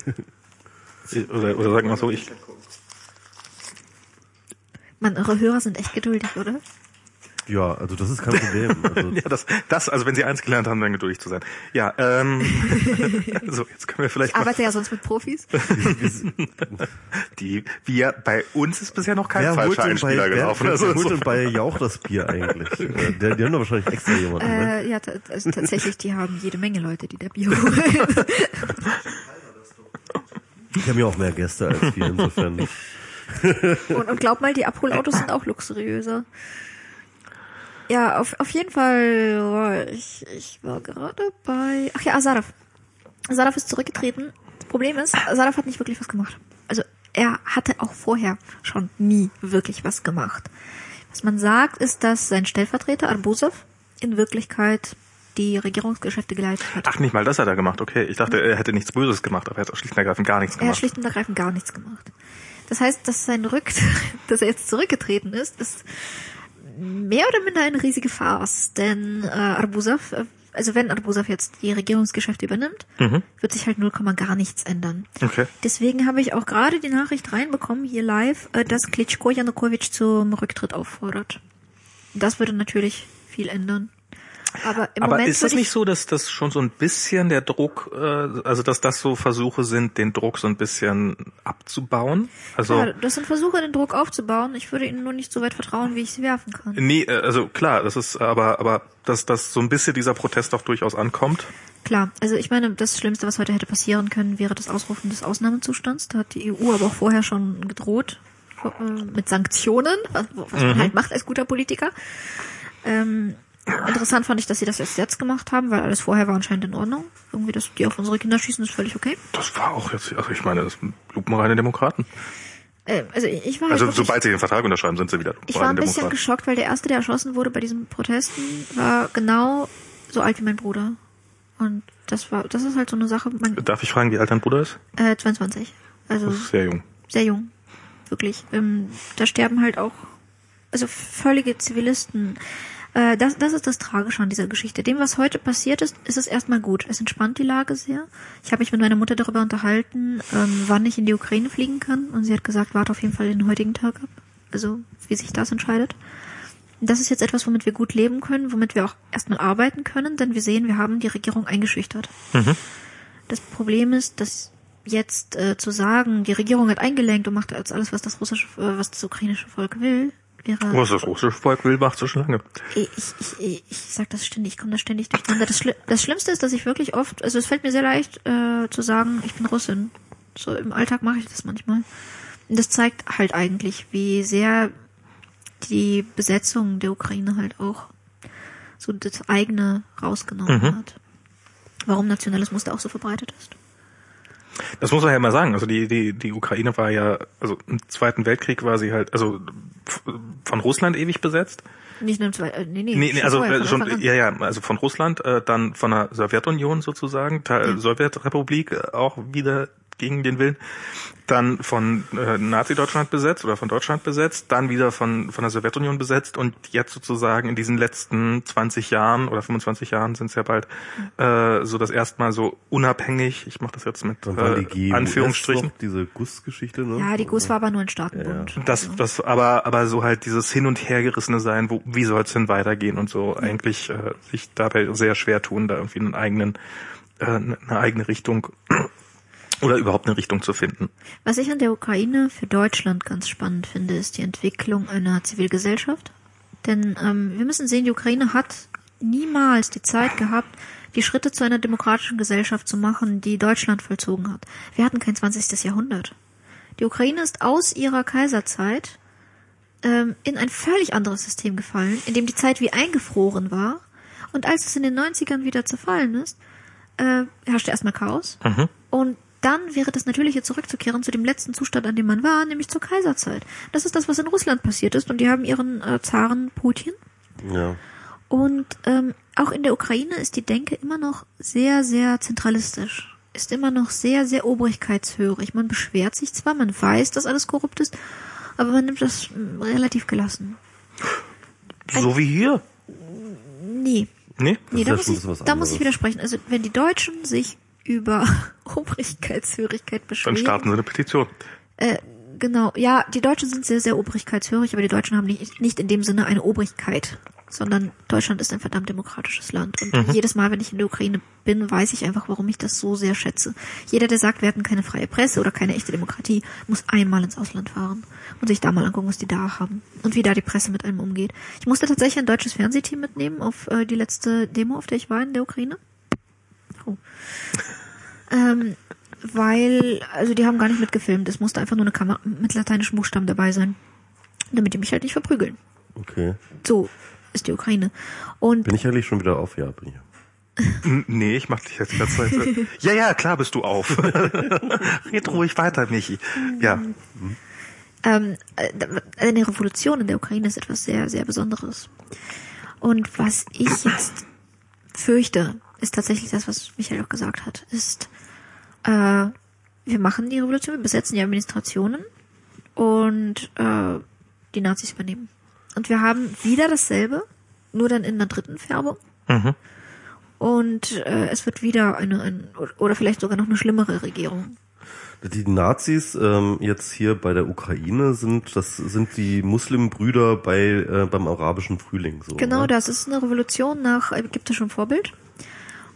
Oder, oder sag mal so, ich. Mann, eure Hörer sind echt geduldig, oder? Ja, also das ist kein Problem. Also, Ja, das, das, also wenn Sie eins gelernt haben, dann geduldig zu sein. Ja, ähm, so, jetzt können wir vielleicht Ich arbeite ja sonst mit Profis. die, wir, bei uns ist bisher noch kein wer falscher bei, Einspieler wer, gelaufen. wer, Also, wer holt denn bei Jauch das Bier eigentlich? Äh, Der, die haben doch wahrscheinlich extra jemanden, ne? Äh, ja, ta- also tatsächlich, die haben jede Menge Leute, die da Bio Die haben ja auch mehr Gäste als wir, insofern. und, und glaub mal, die Abholautos sind auch luxuriöser. Ja, auf, auf jeden Fall, oh, ich, ich war gerade bei, ach ja, Azarov. Azarov ist zurückgetreten. Das Problem ist, Azarov hat nicht wirklich was gemacht. Also, er hatte auch vorher schon nie wirklich was gemacht. Was man sagt, ist, dass sein Stellvertreter Arbuzov in Wirklichkeit die Regierungsgeschäfte geleitet hat. Ach, nicht mal das hat er gemacht, okay. Ich dachte, er hätte nichts Böses gemacht, aber er hat schlicht und ergreifend gar nichts Er hat gemacht. schlicht und ergreifend gar nichts gemacht. Das heißt, dass sein Rückt, dass er jetzt zurückgetreten ist, ist mehr oder minder eine riesige Farce. Denn äh, Arbuzov, äh, also wenn Arbuzov jetzt die Regierungsgeschäfte übernimmt, wird sich halt 0, gar nichts ändern. Okay. Deswegen habe ich auch gerade die Nachricht reinbekommen, hier live, äh, dass Klitschko Janukowitsch zum Rücktritt auffordert. Das würde natürlich viel ändern. Aber im Aber Moment ist ich- nicht so, dass das schon so ein bisschen der Druck, äh, also dass das so Versuche sind, den Druck so ein bisschen abzubauen? Also Ja, das sind Versuche, den Druck aufzubauen. Ich würde ihnen nur nicht so weit vertrauen, wie ich sie werfen kann. nee, äh, also klar, das ist aber aber dass dass so ein bisschen dieser Protest auch durchaus ankommt. Klar, also ich meine, das Schlimmste, was heute hätte passieren können, wäre das Ausrufen des Ausnahmezustands. Da hat die EU aber auch vorher schon gedroht äh, mit Sanktionen, was, was man halt macht als guter Politiker. Ähm, interessant fand ich, dass sie das erst jetzt gemacht haben, weil alles vorher war anscheinend in Ordnung. Irgendwie, dass die auf unsere Kinder schießen, ist völlig okay. Das war auch jetzt, also ich meine, das sind lupenreine Demokraten. Äh, also ich war halt Also wirklich, sobald sie den Vertrag unterschreiben, sind sie wieder ich war ein bisschen Demokraten. geschockt, weil der erste, der erschossen wurde bei diesen Protesten, war genau so alt wie mein Bruder. Und das war, das ist halt so eine Sache, man, Darf ich fragen, wie alt dein Bruder ist? äh, 22. Also sehr jung. sehr jung. Wirklich. Ähm, da sterben halt auch, also völlige Zivilisten. Äh, das, das ist das Tragische an dieser Geschichte. Dem, was heute passiert ist, ist es erstmal gut. Es entspannt die Lage sehr. Ich habe mich mit meiner Mutter darüber unterhalten, ähm, wann ich in die Ukraine fliegen kann. Und sie hat gesagt, warte auf jeden Fall den heutigen Tag ab. Also, wie sich das entscheidet. Das ist jetzt etwas, womit wir gut leben können, womit wir auch erstmal arbeiten können, denn wir sehen, wir haben die Regierung eingeschüchtert. Das Problem ist, dass jetzt äh, zu sagen, die Regierung hat eingelenkt und macht jetzt alles, was das russische, äh, was das ukrainische Volk will, wäre. Was das russische Volk will, macht so lange. Ich, ich, ich, sag das ständig, ich komme da ständig durcheinander. Das, Schli das Schlimmste ist, dass ich wirklich oft, also es fällt mir sehr leicht äh, zu sagen, ich bin Russin. So im Alltag mache ich das manchmal. Und das zeigt halt eigentlich, wie sehr die Besetzung der Ukraine halt auch so das eigene rausgenommen hat. Warum Nationalismus da auch so verbreitet ist. Das muss man ja mal sagen. Also die, die, die Ukraine war ja, also im Zweiten Weltkrieg war sie halt, also von Russland ewig besetzt. Nicht nur im Zweiten, äh, nee, nee, Nee, nee schon also vorher, äh, von schon, an. ja, ja, also von Russland, äh, dann von der Sowjetunion sozusagen, Teil, Ja. Sowjetrepublik äh, auch wieder gegen den Willen, dann von äh, Nazi-Deutschland besetzt oder von Deutschland besetzt, dann wieder von, von der Sowjetunion besetzt und jetzt sozusagen in diesen letzten 20 Jahren oder 25 Jahren sind es ja bald, äh, so das erstmal so unabhängig, ich mache das jetzt mit äh, Anführungsstrichen, diese Guss-Geschichte, ne? Ja, die GUS war aber nur ein Staatenbund. das, das, aber, aber so halt dieses hin und hergerissene sein, wo, wie soll es denn weitergehen und so eigentlich äh, sich dabei sehr schwer tun, da irgendwie einen eigenen, äh, eine eigene Richtung oder überhaupt eine Richtung zu finden. Was ich an der Ukraine für Deutschland ganz spannend finde, ist die Entwicklung einer Zivilgesellschaft. Denn ähm, wir müssen sehen, die Ukraine hat niemals die Zeit gehabt, die Schritte zu einer demokratischen Gesellschaft zu machen, die Deutschland vollzogen hat. Wir hatten kein 20. Jahrhundert. Die Ukraine ist aus ihrer Kaiserzeit ähm, in ein völlig anderes System gefallen, in dem die Zeit wie eingefroren war. Und als es in den 90ern wieder zerfallen ist, äh, herrschte erstmal Chaos. Und dann wäre das Natürliche zurückzukehren zu dem letzten Zustand, an dem man war, nämlich zur Kaiserzeit. Das ist das, was in Russland passiert ist. Und die haben ihren äh, Zaren Putin. Ja. Und ähm, auch in der Ukraine ist die Denke immer noch sehr, sehr zentralistisch. Ist immer noch sehr, sehr obrigkeitshörig. Man beschwert sich zwar, man weiß, dass alles korrupt ist, aber man nimmt das mm, relativ gelassen. So wie hier. Nee, Nee? nee, da, muss ich, da muss ich widersprechen. Also wenn die Deutschen sich über Obrigkeitshörigkeit Dann beschweren, starten sie eine Petition. Äh, genau, ja, die Deutschen sind sehr, sehr obrigkeitshörig, aber die Deutschen haben nicht, nicht in dem Sinne eine Obrigkeit, sondern Deutschland ist ein verdammt demokratisches Land. Und jedes Mal, wenn ich in der Ukraine bin, weiß ich einfach, warum ich das so sehr schätze. Jeder, der sagt, wir hatten keine freie Presse oder keine echte Demokratie, muss einmal ins Ausland fahren und sich da mal angucken, was die da haben und wie da die Presse mit einem umgeht. Ich musste tatsächlich ein deutsches Fernsehteam mitnehmen auf äh, die letzte Demo, auf der ich war in der Ukraine. Oh. Ähm, weil, also die haben gar nicht mitgefilmt. Es musste einfach nur eine Kamera mit lateinischen Buchstaben dabei sein. Damit die mich halt nicht verprügeln. Okay. So ist die Ukraine. Und Bin ich eigentlich schon wieder auf? Ja, bin ich. Nee, ich mach dich jetzt ganz Zeit. ja, ja, klar bist du auf. Red ruhig weiter, Michi. Ja. Ähm, äh, eine Revolution in der Ukraine ist etwas sehr, sehr Besonderes. Und was ich jetzt fürchte, ist tatsächlich das, was Michael auch gesagt hat, ist, äh, wir machen die Revolution, wir besetzen die Administrationen und äh, die Nazis übernehmen. Und wir haben wieder dasselbe, nur dann in einer dritten Färbung. Mhm. Und äh, es wird wieder eine, ein, oder vielleicht sogar noch eine schlimmere Regierung. Die Nazis ähm, jetzt hier bei der Ukraine sind, das sind die Muslimbrüder bei äh, beim arabischen Frühling. So, Genau, ne? das ist eine Revolution nach ägyptischem Vorbild.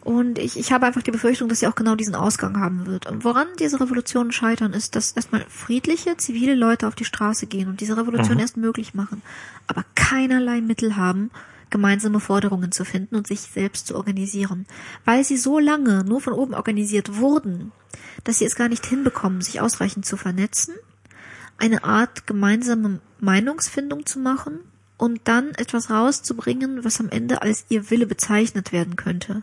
Und ich, ich habe einfach die Befürchtung, dass sie auch genau diesen Ausgang haben wird. Und woran diese Revolutionen scheitern, ist, dass erstmal friedliche, zivile Leute auf die Straße gehen und diese Revolution erst möglich machen, aber keinerlei Mittel haben, gemeinsame Forderungen zu finden und sich selbst zu organisieren. Weil sie so lange nur von oben organisiert wurden, dass sie es gar nicht hinbekommen, sich ausreichend zu vernetzen, eine Art gemeinsame Meinungsfindung zu machen und dann etwas rauszubringen, was am Ende als ihr Wille bezeichnet werden könnte.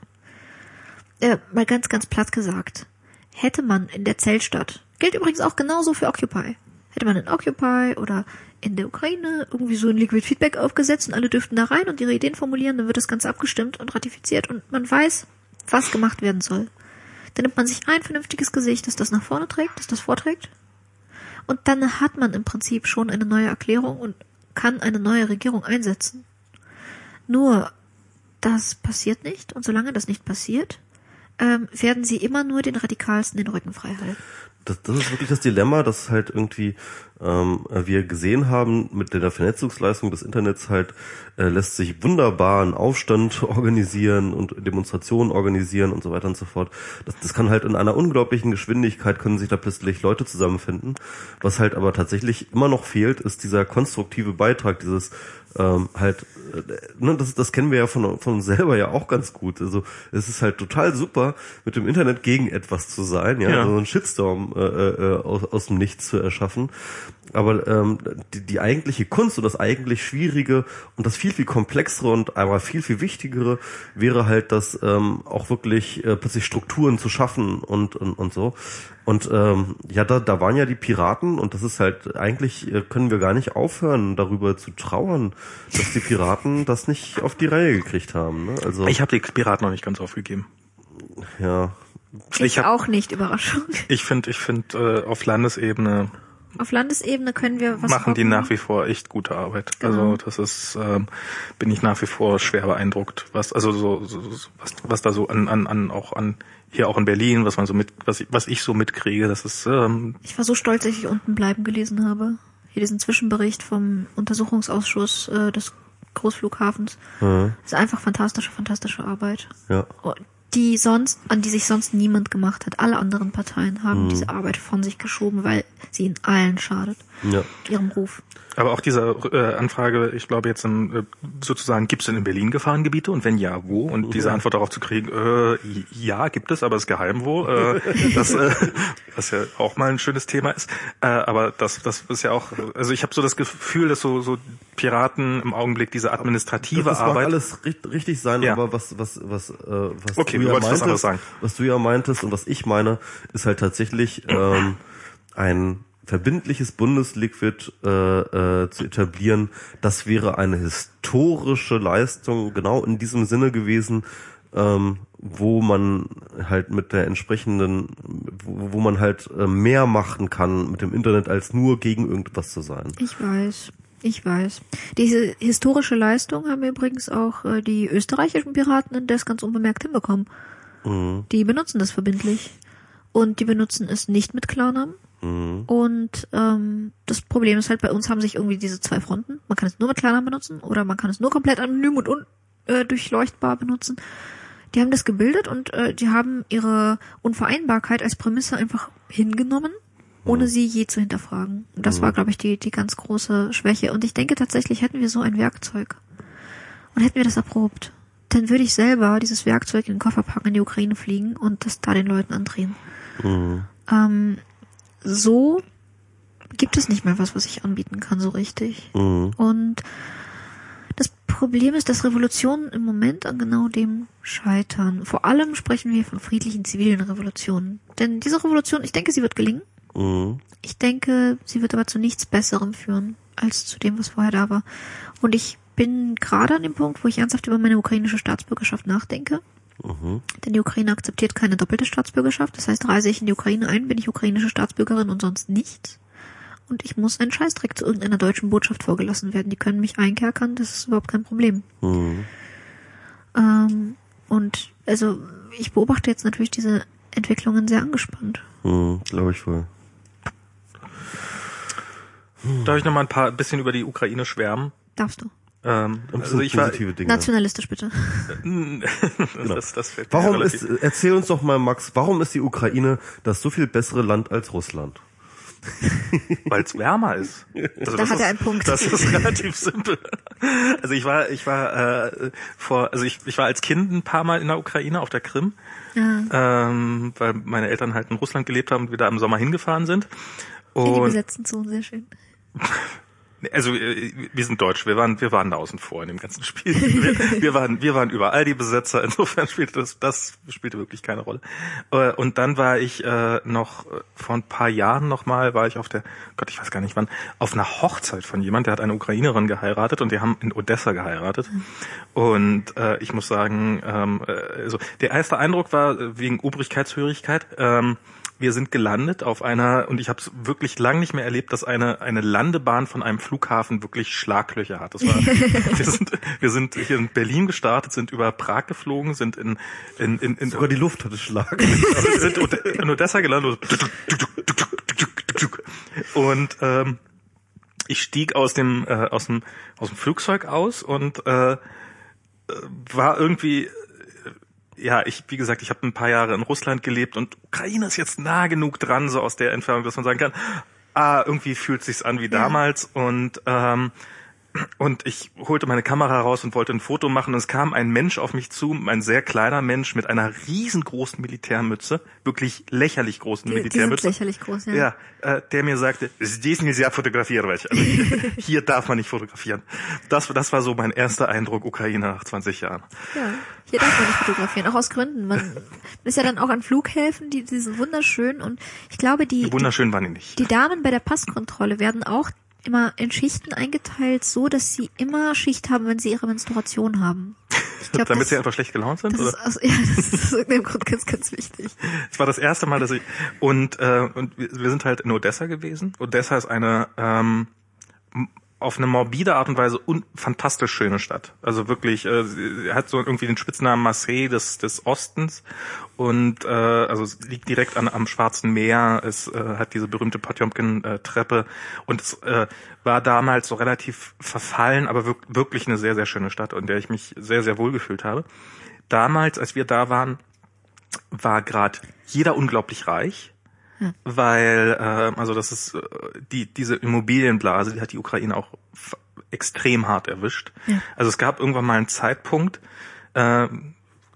Äh, mal ganz, ganz platt gesagt. Hätte man in der Zeltstadt, gilt übrigens auch genauso für Occupy, hätte man in Occupy oder in der Ukraine irgendwie so ein Liquid Feedback aufgesetzt und alle dürften da rein und ihre Ideen formulieren, dann wird das Ganze abgestimmt und ratifiziert und man weiß, was gemacht werden soll. Dann nimmt man sich ein vernünftiges Gesicht, das das nach vorne trägt, das das vorträgt. Und dann hat man im Prinzip schon eine neue Erklärung und kann eine neue Regierung einsetzen. Nur, das passiert nicht und solange das nicht passiert, ähm, werden sie immer nur den Radikalsten den Rücken frei halten. das, das ist wirklich das Dilemma, dass halt irgendwie ähm, wir gesehen haben, mit der Vernetzungsleistung des Internets halt äh, lässt sich wunderbar einen Aufstand organisieren und Demonstrationen organisieren und so weiter und so fort. Das, das kann halt in einer unglaublichen Geschwindigkeit können sich da plötzlich Leute zusammenfinden. Was halt aber tatsächlich immer noch fehlt, ist dieser konstruktive Beitrag, dieses ähm, halt, äh, ne, das, das kennen wir ja von, von uns selber ja auch ganz gut. Also es ist halt total super, mit dem Internet gegen etwas zu sein, ja, Ja. also einen Shitstorm äh, äh, aus, aus dem Nichts zu erschaffen. Aber ähm, die, die eigentliche Kunst und das eigentlich Schwierige und das viel, viel komplexere und aber viel, viel wichtigere wäre halt, das ähm, auch wirklich äh, plötzlich Strukturen zu schaffen und, und, und so. Und ähm, ja, da, da waren ja die Piraten und das ist halt, eigentlich äh, können wir gar nicht aufhören, darüber zu trauern, dass die Piraten das nicht auf die Reihe gekriegt haben. Ne? Also Ich habe die Piraten noch nicht ganz aufgegeben. ja, Ich, Ich hab- auch nicht, Überraschung. Ich finde, ich finde äh, auf Landesebene Auf Landesebene können wir was machen die nach wie vor echt gute Arbeit. Genau. Also das ist, ähm, bin ich nach wie vor schwer beeindruckt, was also so, so so- was, was da so an, an, an auch an hier auch in Berlin, was man so mit, was ich, was ich so mitkriege, das ist ähm, Ich war so stolz, dass ich unten bleiben gelesen habe. Hier diesen Zwischenbericht vom Untersuchungsausschuss äh, des Großflughafens. Das ist einfach fantastische, fantastische Arbeit. ja. Die sonst, an die sich sonst niemand gemacht hat. Alle anderen Parteien haben diese Arbeit von sich geschoben, weil sie ihnen allen schadet. Ja. Ihrem Ruf. aber auch diese äh, Anfrage, ich glaube jetzt im, äh, sozusagen, gibt es denn in Berlin Gefahrengebiete und wenn ja, wo? Und diese Antwort darauf zu kriegen, äh, ja, gibt es, aber es ist geheim wo. Äh, das, äh, was ja auch mal ein schönes Thema ist. Äh, aber das, das ist ja auch, also ich habe so das Gefühl, dass so, so Piraten im Augenblick diese administrative das mag Arbeit. alles ri- richtig sein, Ja. aber was was was äh, was Okay, du ja was meintest, sagen. was du ja meintest und was ich meine, ist halt tatsächlich ähm, ein verbindliches Bundesliquid äh, äh, zu etablieren. Das wäre eine historische Leistung genau in diesem Sinne gewesen, ähm, wo man halt mit der entsprechenden, wo, wo man halt äh, mehr machen kann mit dem Internet als nur gegen irgendwas zu sein. Ich weiß. Ich weiß. Diese historische Leistung haben übrigens auch äh, die österreichischen Piraten in das ganz unbemerkt hinbekommen. Mhm. Die benutzen das verbindlich. Und die benutzen es nicht mit Klarnamen. Mhm. Und ähm, das Problem ist halt, bei uns haben sich irgendwie diese zwei Fronten. Man kann es nur mit Klarnamen benutzen oder man kann es nur komplett anonym und un äh, durchleuchtbar benutzen. Die haben das gebildet und äh, die haben ihre Unvereinbarkeit als Prämisse einfach hingenommen, ohne sie je zu hinterfragen. Und das war, glaube ich, die, die ganz große Schwäche. Und ich denke tatsächlich, hätten wir so ein Werkzeug und hätten wir das erprobt, dann würde ich selber dieses Werkzeug in den Koffer packen, in die Ukraine fliegen und das da den Leuten andrehen. Ähm, so gibt es nicht mehr was, was ich anbieten kann, so richtig. Mhm. Und das Problem ist, dass Revolutionen im Moment an genau dem scheitern. Vor allem sprechen wir von friedlichen zivilen Revolutionen. Denn diese Revolution, ich denke, sie wird gelingen. Mhm. Ich denke, sie wird aber zu nichts Besserem führen, als zu dem, was vorher da war. Und ich bin gerade an dem Punkt, wo ich ernsthaft über meine ukrainische Staatsbürgerschaft nachdenke. Mhm. Denn die Ukraine akzeptiert keine doppelte Staatsbürgerschaft. Das heißt, reise ich in die Ukraine ein, bin ich ukrainische Staatsbürgerin und sonst nichts. Und ich muss einen Scheißdreck zu irgendeiner deutschen Botschaft vorgelassen werden. Die können mich einkerkern, das ist überhaupt kein Problem. Mhm. Ähm, und also ich beobachte jetzt natürlich diese Entwicklungen sehr angespannt. Mhm. Glaube ich wohl. Darf ich noch mal ein paar bisschen über die Ukraine schwärmen? Darfst du? Ähm, Und also ich war, positive Dinge. Nationalistisch bitte. das, das fällt mir Warum ist, erzähl uns doch mal, Max, warum ist die Ukraine das so viel bessere Land als Russland? weil es wärmer ist. Also Da das hat ist, er einen Punkt. Das ist relativ simpel. Also ich war, ich war äh, vor, also ich, ich war als Kind ein paar Mal in der Ukraine auf der Krim, ähm, weil meine Eltern halt in Russland gelebt haben und wir da im Sommer hingefahren sind. In die Und besetzten Zonen, sehr schön. also äh, wir sind deutsch, wir waren wir waren da außen vor in dem ganzen Spiel. Wir, wir waren wir waren überall die Besetzer, insofern spielte das das spielte wirklich keine Rolle. Äh, Und dann war ich äh, noch vor ein paar Jahren noch mal war ich auf der Gott, ich weiß gar nicht wann, auf einer Hochzeit von jemand, der hat eine Ukrainerin geheiratet und die haben in Odessa geheiratet. Und ich muss sagen, ähm, äh, also der erste Eindruck war wegen Obrigkeitshörigkeit. Ähm, wir sind gelandet auf einer, und ich habe es wirklich lang nicht mehr erlebt, dass eine, eine Landebahn von einem Flughafen wirklich Schlaglöcher hat. Das war, wir, sind, wir sind hier in Berlin gestartet, sind über Prag geflogen, sind in, in, in, in Sogar die Luft hatte Schlag. also wir sind in Odessa gelandet. Und ähm, ich stieg aus dem, äh, aus dem, aus dem Flugzeug aus und äh, äh, war irgendwie, äh, ja, ich, wie gesagt, ich habe ein paar Jahre in Russland gelebt und Ukraine ist jetzt nah genug dran, so aus der Entfernung, dass man sagen kann, ah, irgendwie fühlt sich's an wie damals. Und ähm, und ich holte meine Kamera raus und wollte ein Foto machen und es kam ein Mensch auf mich zu, ein sehr kleiner Mensch mit einer riesengroßen Militärmütze, wirklich lächerlich großen Die, die sind Militärmütze. lächerlich groß, ja. Ja, äh, der mir sagte, здесь нельзя фотографировать. Also, hier darf man nicht fotografieren. Das, das war so mein erster Eindruck Ukraine nach 20 Jahren. Ja, hier darf man nicht fotografieren, auch aus Gründen. Man ist ja dann auch an Flughäfen, die, die sind wunderschön und ich glaube, die, die, Wunderschön waren die nicht. die Damen bei der Passkontrolle werden auch immer in Schichten eingeteilt, so dass sie immer Schicht haben, wenn sie ihre Menstruation haben. Ich glaub, Damit das, sie einfach schlecht gelaunt sind? das Oder? ist, aus, ja, das ist aus irgendeinem Grund ganz, ganz wichtig. Es war das erste Mal, dass ich und äh, und wir sind halt in Odessa gewesen. Odessa ist eine ähm, auf eine morbide Art und Weise un fantastisch schöne Stadt. Also wirklich, äh, sie hat so irgendwie den Spitznamen Marseille des des Ostens und äh, also es liegt direkt an, am Schwarzen Meer. Es äh, hat diese berühmte Potjomkin-Treppe und es äh, war damals so relativ verfallen, aber wirk wirklich eine sehr sehr schöne Stadt, in der ich mich sehr sehr wohl gefühlt habe. Damals, als wir da waren, war gerade jeder unglaublich reich, weil äh, also das ist äh, die diese Immobilienblase, die hat die Ukraine auch extrem hart erwischt. Ja. Also es gab irgendwann mal einen Zeitpunkt, äh,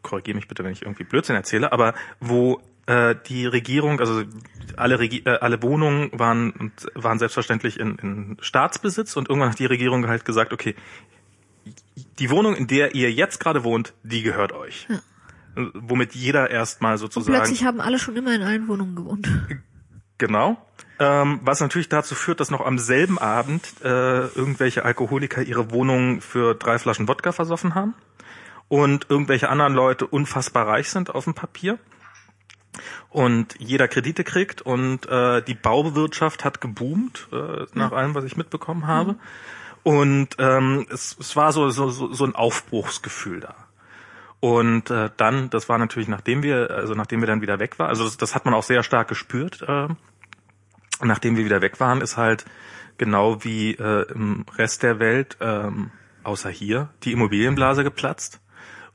korrigiere mich bitte, wenn ich irgendwie Blödsinn erzähle, aber wo äh, die Regierung, also alle, Regi äh, alle Wohnungen waren waren selbstverständlich in, in Staatsbesitz und irgendwann hat die Regierung halt gesagt, okay, die Wohnung, in der ihr jetzt gerade wohnt, die gehört euch. Womit jeder erstmal Und sozusagen plötzlich haben alle schon immer in allen Wohnungen gewohnt. Genau. Ähm, was natürlich dazu führt, dass noch am selben Abend äh, irgendwelche Alkoholiker ihre Wohnung für drei Flaschen Wodka versoffen haben und irgendwelche anderen Leute unfassbar reich sind auf dem Papier und jeder Kredite kriegt und äh, die Bauwirtschaft hat geboomt, äh, nach allem, was ich mitbekommen habe. Und ähm, es, es war so, so so ein Aufbruchsgefühl da. Und äh, dann, das war natürlich, nachdem wir, also nachdem wir dann wieder weg waren, also das, das hat man auch sehr stark gespürt. Äh, nachdem wir wieder weg waren, ist halt genau wie äh, im Rest der Welt, ähm, außer hier, die Immobilienblase geplatzt.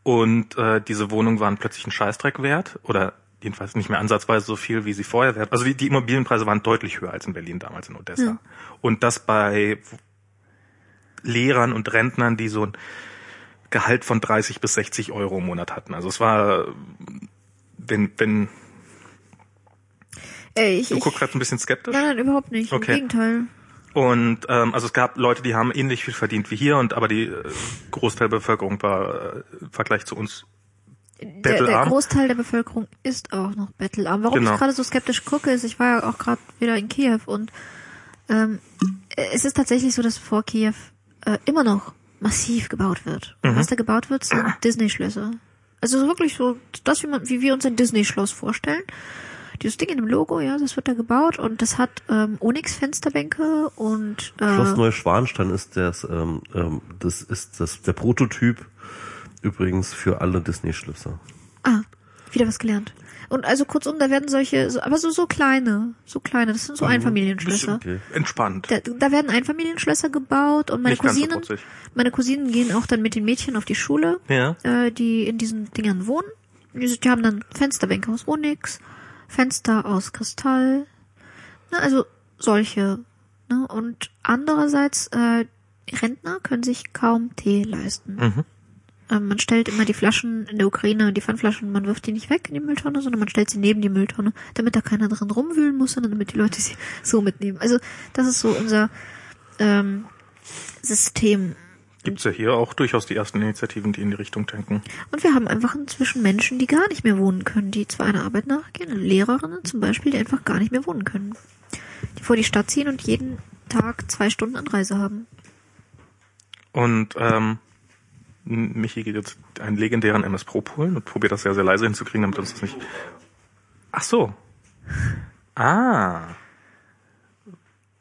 Und äh, diese Wohnungen waren plötzlich ein Scheißdreck wert oder jedenfalls nicht mehr ansatzweise so viel, wie sie vorher wert. Also die, die Immobilienpreise waren deutlich höher als in Berlin damals in Odessa. Ja. Und das bei Lehrern und Rentnern, die so ein Gehalt von 30 bis 60 Euro im Monat hatten. Also es war, wenn, wenn, Ey, ich, du guckst gerade ein bisschen skeptisch. nein, nein, überhaupt nicht. Okay. Im Gegenteil. Und ähm, also es gab Leute, die haben ähnlich viel verdient wie hier, und aber die äh, Großteil der Bevölkerung war äh, im Vergleich zu uns der, der. Großteil der Bevölkerung ist auch noch bettelarm. Warum Genau. ich gerade so skeptisch gucke, ist, ich war ja auch gerade wieder in Kiew und ähm, es ist tatsächlich so, dass vor Kiew äh, immer noch massiv gebaut wird. Mhm. Was da gebaut wird, sind Disney-Schlösser. Also so wirklich so das, wie, man, wie wir uns ein Disney-Schloss vorstellen. Dieses Ding in dem Logo, ja, das wird da gebaut und das hat ähm, Onyx-Fensterbänke und äh, Schloss Neuschwanstein ist das, ähm, ähm, das ist das der Prototyp übrigens für alle Disney-Schlösser. Ah, wieder was gelernt. Und also kurzum, da werden solche, so, aber so so kleine, so kleine, das sind so Einfamilienschlösser. Okay. Entspannt. Da, da werden Einfamilienschlösser gebaut und meine Nicht so Cousinen, putzig. meine Cousinen gehen auch dann mit den Mädchen auf die Schule, Ja. äh, die in diesen Dingern wohnen. Die, die haben dann Fensterbänke aus Onyx, Fenster aus Kristall, ne, also solche. Ne? Und andererseits, äh, Rentner können sich kaum Tee leisten. Mhm. Ähm, man stellt immer die Flaschen in der Ukraine, die Pfandflaschen, man wirft die nicht weg in die Mülltonne, sondern man stellt sie neben die Mülltonne, damit da keiner drin rumwühlen muss, sondern damit die Leute sie so mitnehmen. Also das ist so unser ähm, System. Gibt's ja hier auch durchaus die ersten Initiativen, die in die Richtung denken. Und wir haben einfach inzwischen Menschen, die gar nicht mehr wohnen können, die zwar einer Arbeit nachgehen, Lehrerinnen zum Beispiel, die einfach gar nicht mehr wohnen können. Die vor die Stadt ziehen und jeden Tag zwei Stunden Anreise haben. Und ähm, Michi geht jetzt einen legendären MS Pro holen und probiert das sehr, sehr leise hinzukriegen, damit uns das nicht... Ach so. Ah.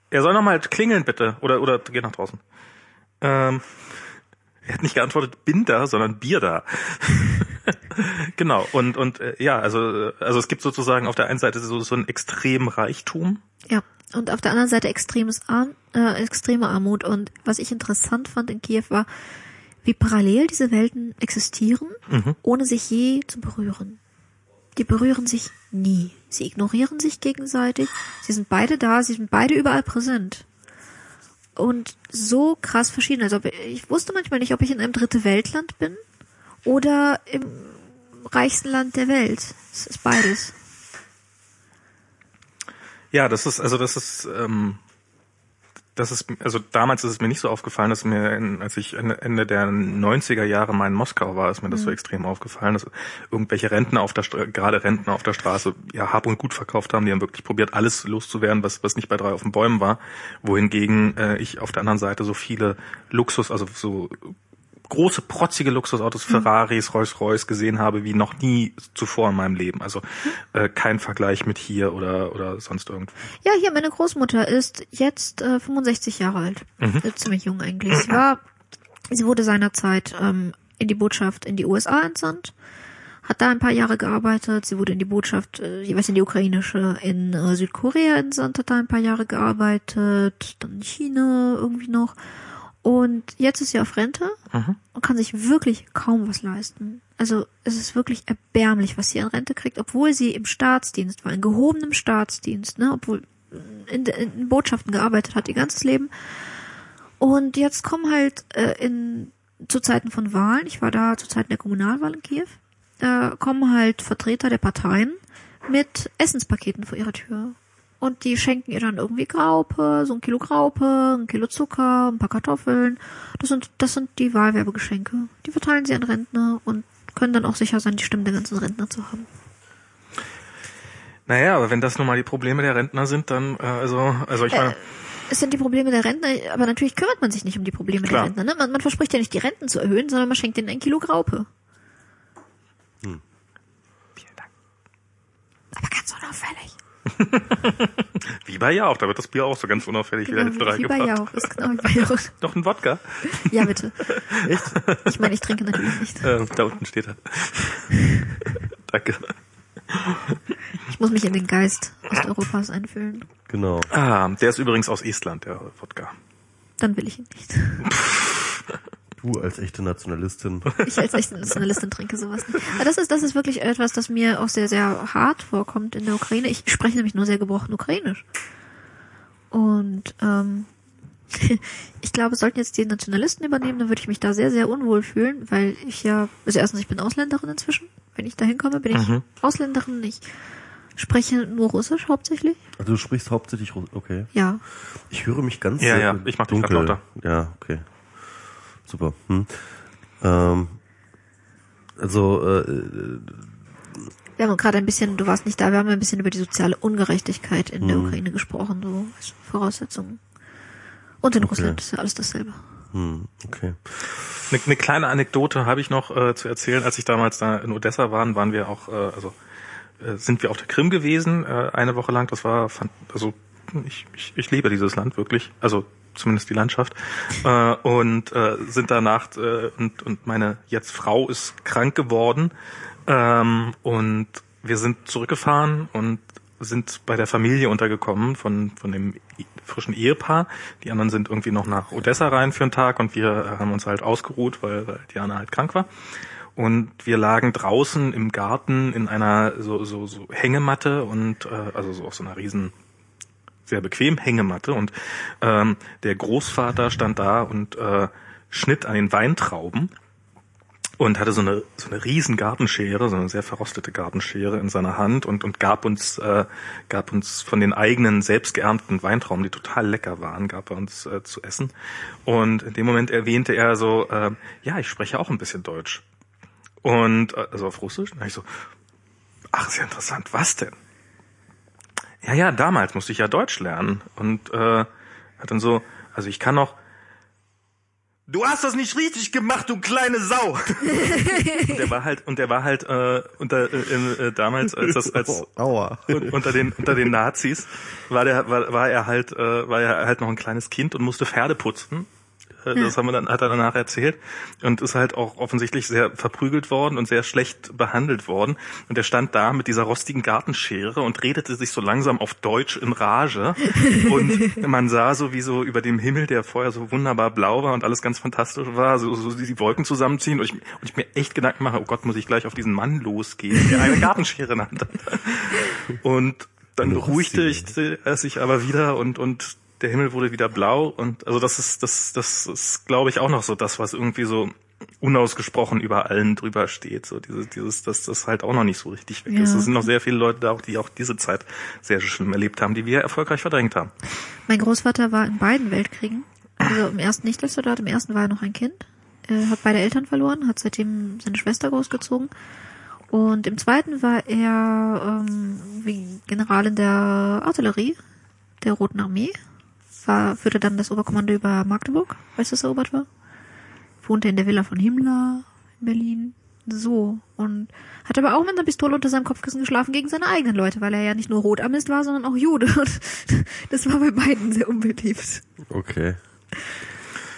Er soll nochmal klingeln, bitte. Oder, oder geh nach draußen. Ähm, er hat nicht geantwortet, bin da, sondern Bier da. genau. Und, und äh, ja, also, äh, also es gibt sozusagen auf der einen Seite so, so einen extremen Reichtum. Ja, und auf der anderen Seite extremes Arm, äh, extreme Armut. Und was ich interessant fand in Kiew war, wie parallel diese Welten existieren, ohne sich je zu berühren. Die berühren sich nie. Sie ignorieren sich gegenseitig. Sie sind beide da, sie sind beide überall präsent. Und so krass verschieden. Also ich wusste manchmal nicht, ob ich in einem dritte Weltland bin oder im reichsten Land der Welt. Es ist beides. Ja, das ist, also das ist, ähm, das ist, also damals ist es mir nicht so aufgefallen, dass mir, als ich Ende, der 90er Jahre mal in Moskau war, ist mir das so extrem aufgefallen, dass irgendwelche Rentner auf der gerade Rentner auf der Straße ja Hab und Gut verkauft haben, die haben wirklich probiert, alles loszuwerden, was, was nicht bei drei auf den Bäumen war, wohingegen äh, ich auf der anderen Seite so viele Luxus, also so große, protzige Luxusautos, Ferraris, Rolls-Royce gesehen habe, wie noch nie zuvor in meinem Leben. Also äh, kein Vergleich mit hier oder, oder sonst irgendwo. Ja, hier, meine Großmutter ist jetzt äh, 65 Jahre alt. Ist Ziemlich jung eigentlich. Sie war, sie wurde seinerzeit ähm, in die Botschaft in die USA entsandt, hat da ein paar Jahre gearbeitet. Sie wurde in die Botschaft, äh, jeweils in die ukrainische, in äh, Südkorea entsandt, hat da ein paar Jahre gearbeitet, dann in China irgendwie noch. Und jetzt ist sie auf Rente und kann sich wirklich kaum was leisten. Also es ist wirklich erbärmlich, was sie an Rente kriegt, obwohl sie im Staatsdienst war, in gehobenem Staatsdienst, ne, obwohl in, in Botschaften gearbeitet hat ihr ganzes Leben. Und jetzt kommen halt äh, in zu Zeiten von Wahlen, ich war da zu Zeiten der Kommunalwahl in Kiew, äh, kommen halt Vertreter der Parteien mit Essenspaketen vor ihrer Tür. Und die schenken ihr dann irgendwie Graupe, so ein Kilo Graupe, ein Kilo Zucker, ein paar Kartoffeln. Das sind, das sind die Wahlwerbegeschenke. Die verteilen sie an Rentner und können dann auch sicher sein, die Stimmen der ganzen Rentner zu haben. Naja, aber wenn das nun mal die Probleme der Rentner sind, dann, äh, also, also ich meine, Es sind die Probleme der Rentner, aber natürlich kümmert man sich nicht um die Probleme Klar. der Rentner. Ne? Man, man verspricht ja nicht, die Renten zu erhöhen, sondern man schenkt ihnen ein Kilo Graupe. vielen Dank. Aber ganz unauffällig. Wie bei Jauch, da wird das Bier auch so ganz unauffällig wieder Genau, hinten wie bei reingebracht. Jauch. Ist genau wie bei Jauch. Noch ein Wodka? Ja, bitte. Echt? Ich meine, ich trinke natürlich nicht. Äh, da unten steht er. Danke. Ich muss mich in den Geist Osteuropas einfühlen. Genau. Ah, der ist übrigens aus Estland, der Wodka. Dann will ich ihn nicht. Du als echte Nationalistin. Ich als echte Nationalistin trinke sowas nicht. Aber das ist, das ist wirklich etwas, das mir auch sehr, sehr hart vorkommt in der Ukraine. Ich spreche nämlich nur sehr gebrochen Ukrainisch. Und ähm, ich glaube, sollten jetzt die Nationalisten übernehmen, dann würde ich mich da sehr, sehr unwohl fühlen, weil ich ja, also erstens, ich bin Ausländerin inzwischen. Wenn ich da hinkomme, bin ich Ausländerin. Ich spreche nur Russisch hauptsächlich. Also du sprichst hauptsächlich Russisch. Okay. Ja. Ich höre mich ganz Ja, sehr ja, ich mach dich dunkel. lauter. Ja, okay. Super. Hm. Ähm, also äh, Wir haben gerade ein bisschen, du warst nicht da, wir haben ein bisschen über die soziale Ungerechtigkeit in der Ukraine gesprochen, so Voraussetzungen. Und in Okay. Russland ist ja alles dasselbe. hm, okay. Eine, eine kleine Anekdote habe ich noch äh, zu erzählen. Als ich damals da in Odessa waren, waren wir auch, äh, also äh, sind wir auf der Krim gewesen, äh, eine Woche lang. Das war, fan- also ich, ich, ich liebe dieses Land wirklich, also zumindest die Landschaft. Äh, und äh, sind danach äh, und und meine jetzt Frau ist krank geworden ähm, und wir sind zurückgefahren und sind bei der Familie untergekommen von von dem frischen Ehepaar. Die anderen sind irgendwie noch nach Odessa rein für einen Tag und wir haben uns halt ausgeruht, weil, weil Diana halt krank war. Und wir lagen draußen im Garten in einer so so, so Hängematte und äh, also so auf so einer riesen sehr bequem Hängematte und ähm, der Großvater stand da und äh, schnitt an den Weintrauben und hatte so eine so eine riesen Gartenschere, so eine sehr verrostete Gartenschere in seiner Hand und und gab uns äh, gab uns von den eigenen selbst geernteten Weintrauben, die total lecker waren, gab er uns äh, zu essen. Und in dem Moment erwähnte er so, äh, ja, ich spreche auch ein bisschen Deutsch. Und äh, also auf Russisch. Und ich so, ach, ist ja interessant. Was denn? Ja, ja, damals musste ich ja Deutsch lernen und äh, hat dann so, also ich kann noch. Du hast das nicht richtig gemacht, du kleine Sau. und der war halt und der war halt äh, unter äh, äh, damals als das als aua. unter den unter den Nazis war der war, war er halt äh, war er halt noch ein kleines Kind und musste Pferde putzen. Äh, Das haben wir dann hat er danach erzählt. Und ist halt auch offensichtlich sehr verprügelt worden und sehr schlecht behandelt worden. Und er stand da mit dieser rostigen Gartenschere und redete sich so langsam auf Deutsch in Rage. Und man sah so wie so über dem Himmel, der vorher so wunderbar blau war und alles ganz fantastisch war, so, so die Wolken zusammenziehen. Und ich, und ich mir echt Gedanken mache, oh Gott, muss ich gleich auf diesen Mann losgehen, der eine Gartenschere in der Hand hat. Und dann beruhigte ich er sich aber wieder und und der Himmel wurde wieder blau und also das ist das das ist glaube ich auch noch so das was irgendwie so unausgesprochen über allen drüber steht so dieses dieses dass das halt auch noch nicht so richtig weg ist. Ja. Es sind noch sehr viele Leute da die auch diese Zeit sehr schlimm erlebt haben, die wir erfolgreich verdrängt haben. Mein Großvater war in beiden Weltkriegen. Also im ersten nicht als Soldat, im ersten war er noch ein Kind. Er hat beide Eltern verloren, hat seitdem seine Schwester großgezogen. Und im zweiten war er ähm, wie General in der Artillerie der Roten Armee. War, führte dann das Oberkommando über Magdeburg, als das erobert war. Wohnte in der Villa von Himmler in Berlin. So. Und hat aber auch mit einer Pistole unter seinem Kopfkissen geschlafen gegen seine eigenen Leute, weil er ja nicht nur Rotarmist war, sondern auch Jude. Und das war bei beiden sehr unbeliebt. Okay.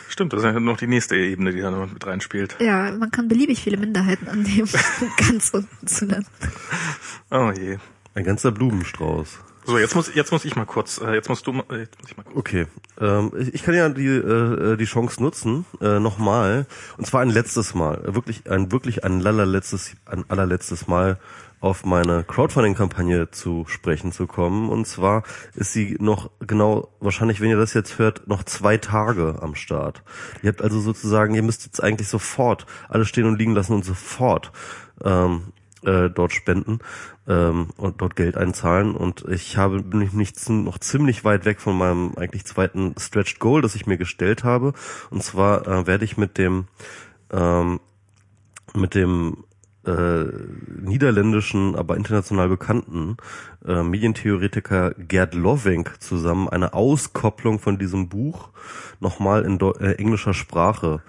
Stimmt, das ist ja noch die nächste Ebene, die da noch mit reinspielt. Ja, man kann beliebig viele Minderheiten annehmen, um ganz unten zu landen. Oh je. Ein ganzer Blumenstrauß. So, jetzt muss jetzt muss ich mal kurz, äh, jetzt musst du mal, äh, jetzt muss ich mal kurz. Okay, ähm, ich, ich kann ja die äh, die Chance nutzen äh, nochmal und zwar ein letztes Mal, äh, wirklich ein wirklich ein allerletztes ein allerletztes Mal auf meine Crowdfunding-Kampagne zu sprechen zu kommen. Und zwar ist sie noch genau, wahrscheinlich, wenn ihr das jetzt hört, noch zwei Tage am Start. Ihr habt also sozusagen, ihr müsst jetzt eigentlich sofort alles stehen und liegen lassen und sofort ähm, äh, dort spenden ähm, und dort Geld einzahlen. Und ich habe bin ich nicht noch ziemlich weit weg von meinem eigentlich zweiten Stretched Goal, das ich mir gestellt habe. Und zwar äh, werde ich mit dem ähm, mit dem äh, niederländischen, aber international bekannten äh, Medientheoretiker Gerd Lovink zusammen eine Auskopplung von diesem Buch nochmal in Deu äh, englischer Sprache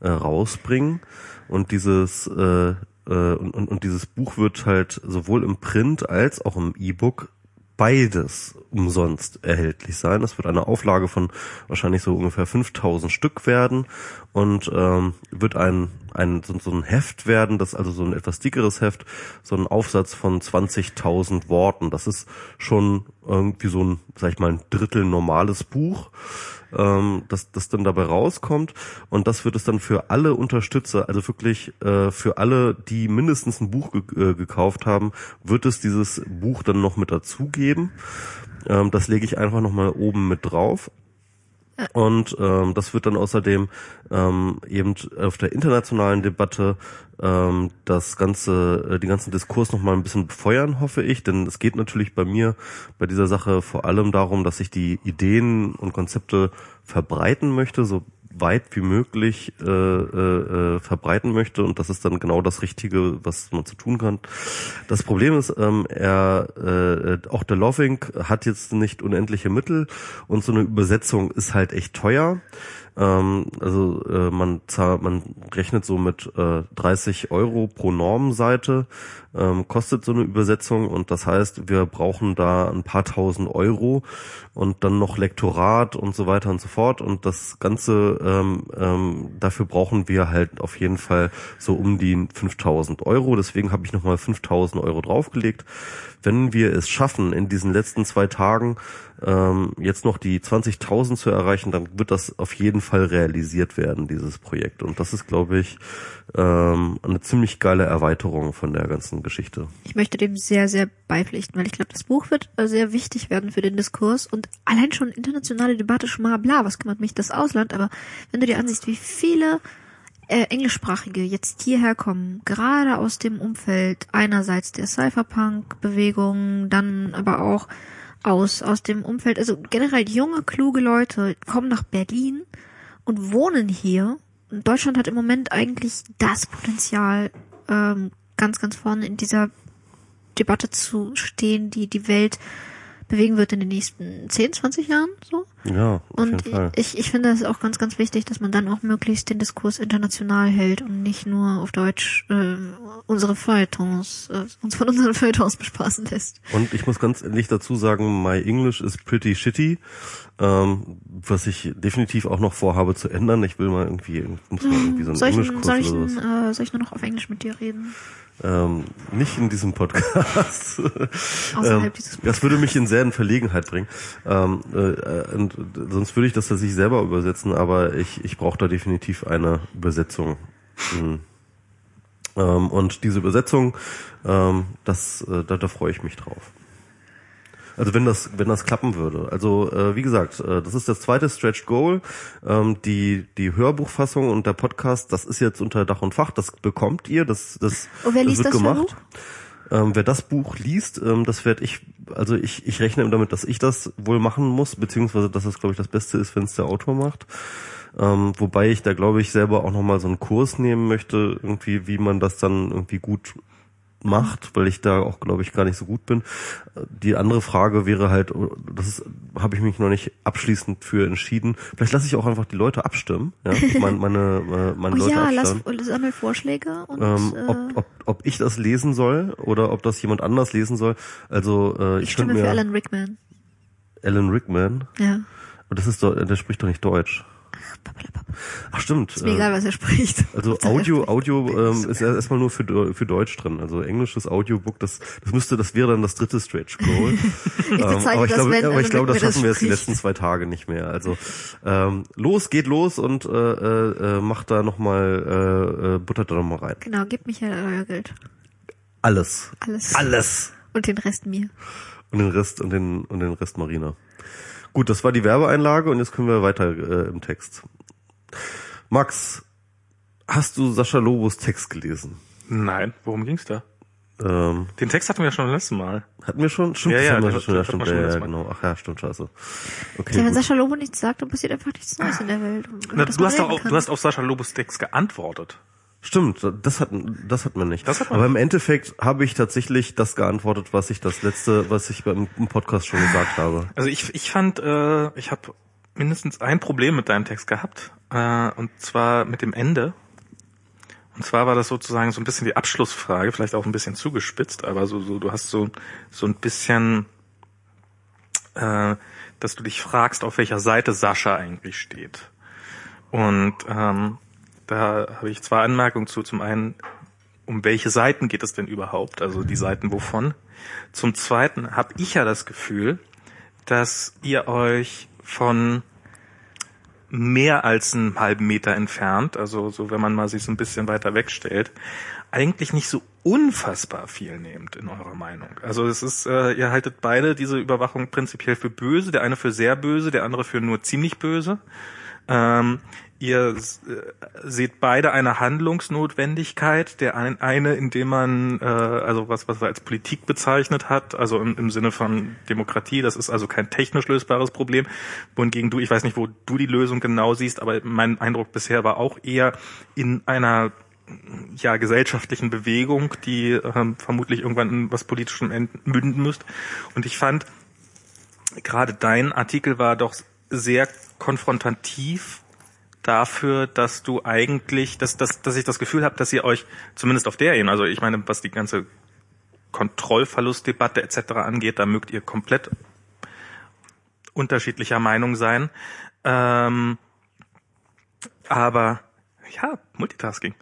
äh, rausbringen. Und dieses äh, und, und, und dieses Buch wird halt sowohl im Print als auch im E-Book beides umsonst erhältlich sein. Das wird eine Auflage von wahrscheinlich so ungefähr 5000 Stück werden und ähm, wird ein, ein so, so ein Heft werden, das also so ein etwas dickeres Heft, so ein Aufsatz von 20.000 Worten. Das ist schon irgendwie so ein, sag ich mal, ein Drittel normales Buch ähm, das, das dann dabei rauskommt. Und das wird es dann für alle Unterstützer, also wirklich äh, für alle, die mindestens ein Buch ge äh, gekauft haben, wird es dieses Buch dann noch mit dazugeben. Ähm, das lege ich einfach nochmal oben mit drauf. Und ähm, das wird dann außerdem ähm, eben auf der internationalen Debatte ähm, das ganze, äh, den ganzen Diskurs noch mal ein bisschen befeuern, hoffe ich. Denn es geht natürlich bei mir bei dieser Sache vor allem darum, dass ich die Ideen und Konzepte verbreiten möchte, so weit wie möglich äh, äh, äh, verbreiten möchte und das ist dann genau das Richtige, was man zu tun kann. Das Problem ist, ähm, er äh, auch der Loving hat jetzt nicht unendliche Mittel und so eine Übersetzung ist halt echt teuer. Ähm, also äh, man zahlt, man rechnet so mit äh, 30 Euro pro Normseite, ähm, kostet so eine Übersetzung und das heißt, wir brauchen da ein paar tausend Euro und dann noch Lektorat und so weiter und so fort und das Ganze, ähm, ähm, dafür brauchen wir halt auf jeden Fall so um die 5000 Euro, deswegen habe ich nochmal 5000 Euro draufgelegt. Wenn wir es schaffen, in diesen letzten zwei Tagen ähm, jetzt noch die 20.000 zu erreichen, dann wird das auf jeden Fall realisiert werden, dieses Projekt. Und das ist, glaube ich, ähm, eine ziemlich geile Erweiterung von der ganzen Geschichte. Ich möchte dem sehr, sehr beipflichten, weil ich glaube, das Buch wird äh, sehr wichtig werden für den Diskurs und allein schon internationale Debatte schon mal bla, was kümmert mich das Ausland, aber wenn du dir ansiehst, wie viele äh, englischsprachige jetzt hierher kommen, gerade aus dem Umfeld einerseits der Cypherpunk-Bewegung, dann aber auch aus, aus dem Umfeld, also generell junge, kluge Leute kommen nach Berlin und wohnen hier. Deutschland hat im Moment eigentlich das Potenzial, ähm, ganz, ganz vorne in dieser Debatte zu stehen, die die Welt bewegen wird in den nächsten 10, 20 Jahren so. Ja, auf Und jeden Fall. ich, ich finde es auch ganz, ganz wichtig, dass man dann auch möglichst den Diskurs international hält und nicht nur auf Deutsch äh, unsere Feuilletons, äh, uns von unseren Feuilletons bespaßen lässt. Und ich muss ganz ehrlich dazu sagen, my English is pretty shitty, ähm, was ich definitiv auch noch vorhabe zu ändern. Ich will mal irgendwie, muss mal irgendwie so einen Soll ich, Englischkurs soll, ich, oder was. äh, soll ich nur noch auf Englisch mit dir reden? Ähm, nicht in diesem Podcast. Außerhalb ähm, dieses das würde mich in sehr in Verlegenheit bringen. Ähm, äh, und sonst würde ich das tatsächlich selber übersetzen, aber ich, ich brauche da definitiv eine Übersetzung. Mhm. Ähm, und diese Übersetzung, ähm, das, äh, da, da freue ich mich drauf. Also wenn das, wenn das klappen würde. Also äh, wie gesagt, äh, das ist das zweite Stretched Goal. Ähm, die die Hörbuchfassung und der Podcast, das ist jetzt unter Dach und Fach. Das bekommt ihr. Das das, Und wer das liest wird das gemacht. Ähm, wer das Buch liest, ähm, das werde ich, also ich, ich rechne damit, dass ich das wohl machen muss, beziehungsweise dass das, glaube ich, das Beste ist, wenn es der Autor macht. Ähm, wobei ich da, glaube ich, selber auch nochmal so einen Kurs nehmen möchte, irgendwie, wie man das dann irgendwie gut macht, weil ich da auch, glaube ich, gar nicht so gut bin. Die andere Frage wäre halt, das habe ich mich noch nicht abschließend für entschieden. Vielleicht lasse ich auch einfach die Leute abstimmen, ja, meine, meine, meine Oh Leute ja, lass, abstimmen. sammel Vorschläge und Ähm, äh, ob, ob, ob ich das lesen soll oder ob das jemand anders lesen soll. Also äh, ich ich, stimme mir für Alan Rickman. Alan Rickman. Ja. Aber das ist doch, der spricht doch nicht Deutsch. Ach stimmt. Ist mir äh, egal, was er spricht. Also Audio. Audio ähm, ist erst- erstmal nur für, für Deutsch drin. Also englisches Audiobook, das, das müsste, das wäre dann das dritte Stretch Goal. ähm, aber ich das, glaube, wenn aber ich glaube, das Rickman das schaffen wir jetzt die letzten zwei Tage nicht mehr. Also ähm, los, geht los und äh, äh, äh, macht da nochmal, äh, äh, buttert da nochmal rein. Genau, gib Michael euer Geld. Alles. Alles. Alles. Und den Rest mir. Und den Rest und den und den Rest Marina. Gut, das war die Werbeeinlage und jetzt können wir weiter äh, im Text. Max, hast du Sascha Lobos Text gelesen? Nein, worum ging's da? Ähm, Den Text hatten wir schon das letzte Mal. hatten wir schon? Stimmt, Ja, das ja, das- schon, ja, stimmt, schon ja, ja, letztes Mal. genau. Ach ja, stimmt, scheiße. Okay, Ja, wenn gut. Sascha Lobo nichts sagt, dann passiert einfach nichts Neues in der Welt. Na, du, hast auch- du hast auf Sascha Lobos Text geantwortet. Stimmt, das hat, das hat man nicht. Das hat man Aber im Endeffekt habe ich tatsächlich das geantwortet, was ich das letzte, was ich beim im Podcast schon gesagt habe. Also ich, ich fand, äh, ich habe mindestens ein Problem mit deinem Text gehabt, äh, und zwar mit dem Ende. Und zwar war das sozusagen so ein bisschen die Abschlussfrage, vielleicht auch ein bisschen zugespitzt, aber so, so du hast so so ein bisschen, äh, dass du dich fragst, auf welcher Seite Sascha eigentlich steht. Und ähm, da habe ich zwei Anmerkungen zu. Zum einen, um welche Seiten geht es denn überhaupt? Also die Seiten wovon? Zum zweiten habe ich ja das Gefühl, dass ihr euch von mehr als einen halben Meter entfernt, also so wenn man mal sich so ein bisschen weiter wegstellt, eigentlich nicht so unfassbar viel nehmt in eurer Meinung. Also es ist, äh, ihr haltet beide diese Überwachung prinzipiell für böse, der eine für sehr böse, der andere für nur ziemlich böse. Ähm, ihr äh, seht beide eine Handlungsnotwendigkeit, der ein, eine, indem man äh, also was was er als Politik bezeichnet hat, also im, im Sinne von Demokratie, das ist also kein technisch lösbares Problem, wohingegen du, ich weiß nicht, wo du die Lösung genau siehst, aber mein Eindruck bisher war auch eher in einer ja gesellschaftlichen Bewegung, die ähm, vermutlich irgendwann in was Politischem münden müsste. Und ich fand gerade dein Artikel war doch sehr konfrontativ dafür, dass du eigentlich, dass, dass, dass ich das Gefühl habe, dass ihr euch zumindest auf der Ebene, also ich meine, was die ganze Kontrollverlustdebatte etc. angeht, da mögt ihr komplett unterschiedlicher Meinung sein. Ähm, aber ja, Multitasking.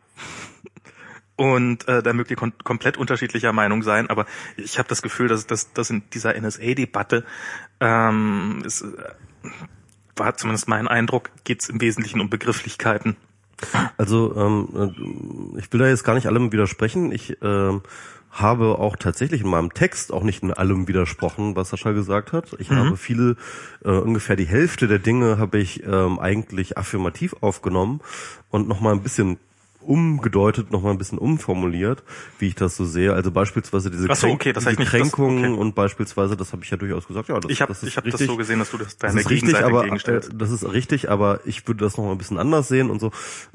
Und äh, da mögt ihr kom komplett unterschiedlicher Meinung sein, aber ich habe das Gefühl, dass, dass, dass in dieser NSA-Debatte ähm, ist, äh, war zumindest mein Eindruck, geht es im Wesentlichen um Begrifflichkeiten. Also ähm, ich will da jetzt gar nicht allem widersprechen. Ich ähm, habe auch tatsächlich in meinem Text auch nicht in allem widersprochen, was Sascha gesagt hat. Ich mhm. habe viele, äh, ungefähr die Hälfte der Dinge habe ich ähm, eigentlich affirmativ aufgenommen und nochmal ein bisschen umgedeutet, noch mal ein bisschen umformuliert, wie ich das so sehe. Also beispielsweise diese, so, okay, das diese nicht, Kränkungen okay. und beispielsweise, das habe ich ja durchaus gesagt, ja, das, ich hab, das ist ich hab richtig. das so gesehen, dass du das deine das ist richtig, Gegenseite aber. Äh, das ist richtig, aber ich würde das noch mal ein bisschen anders sehen und so.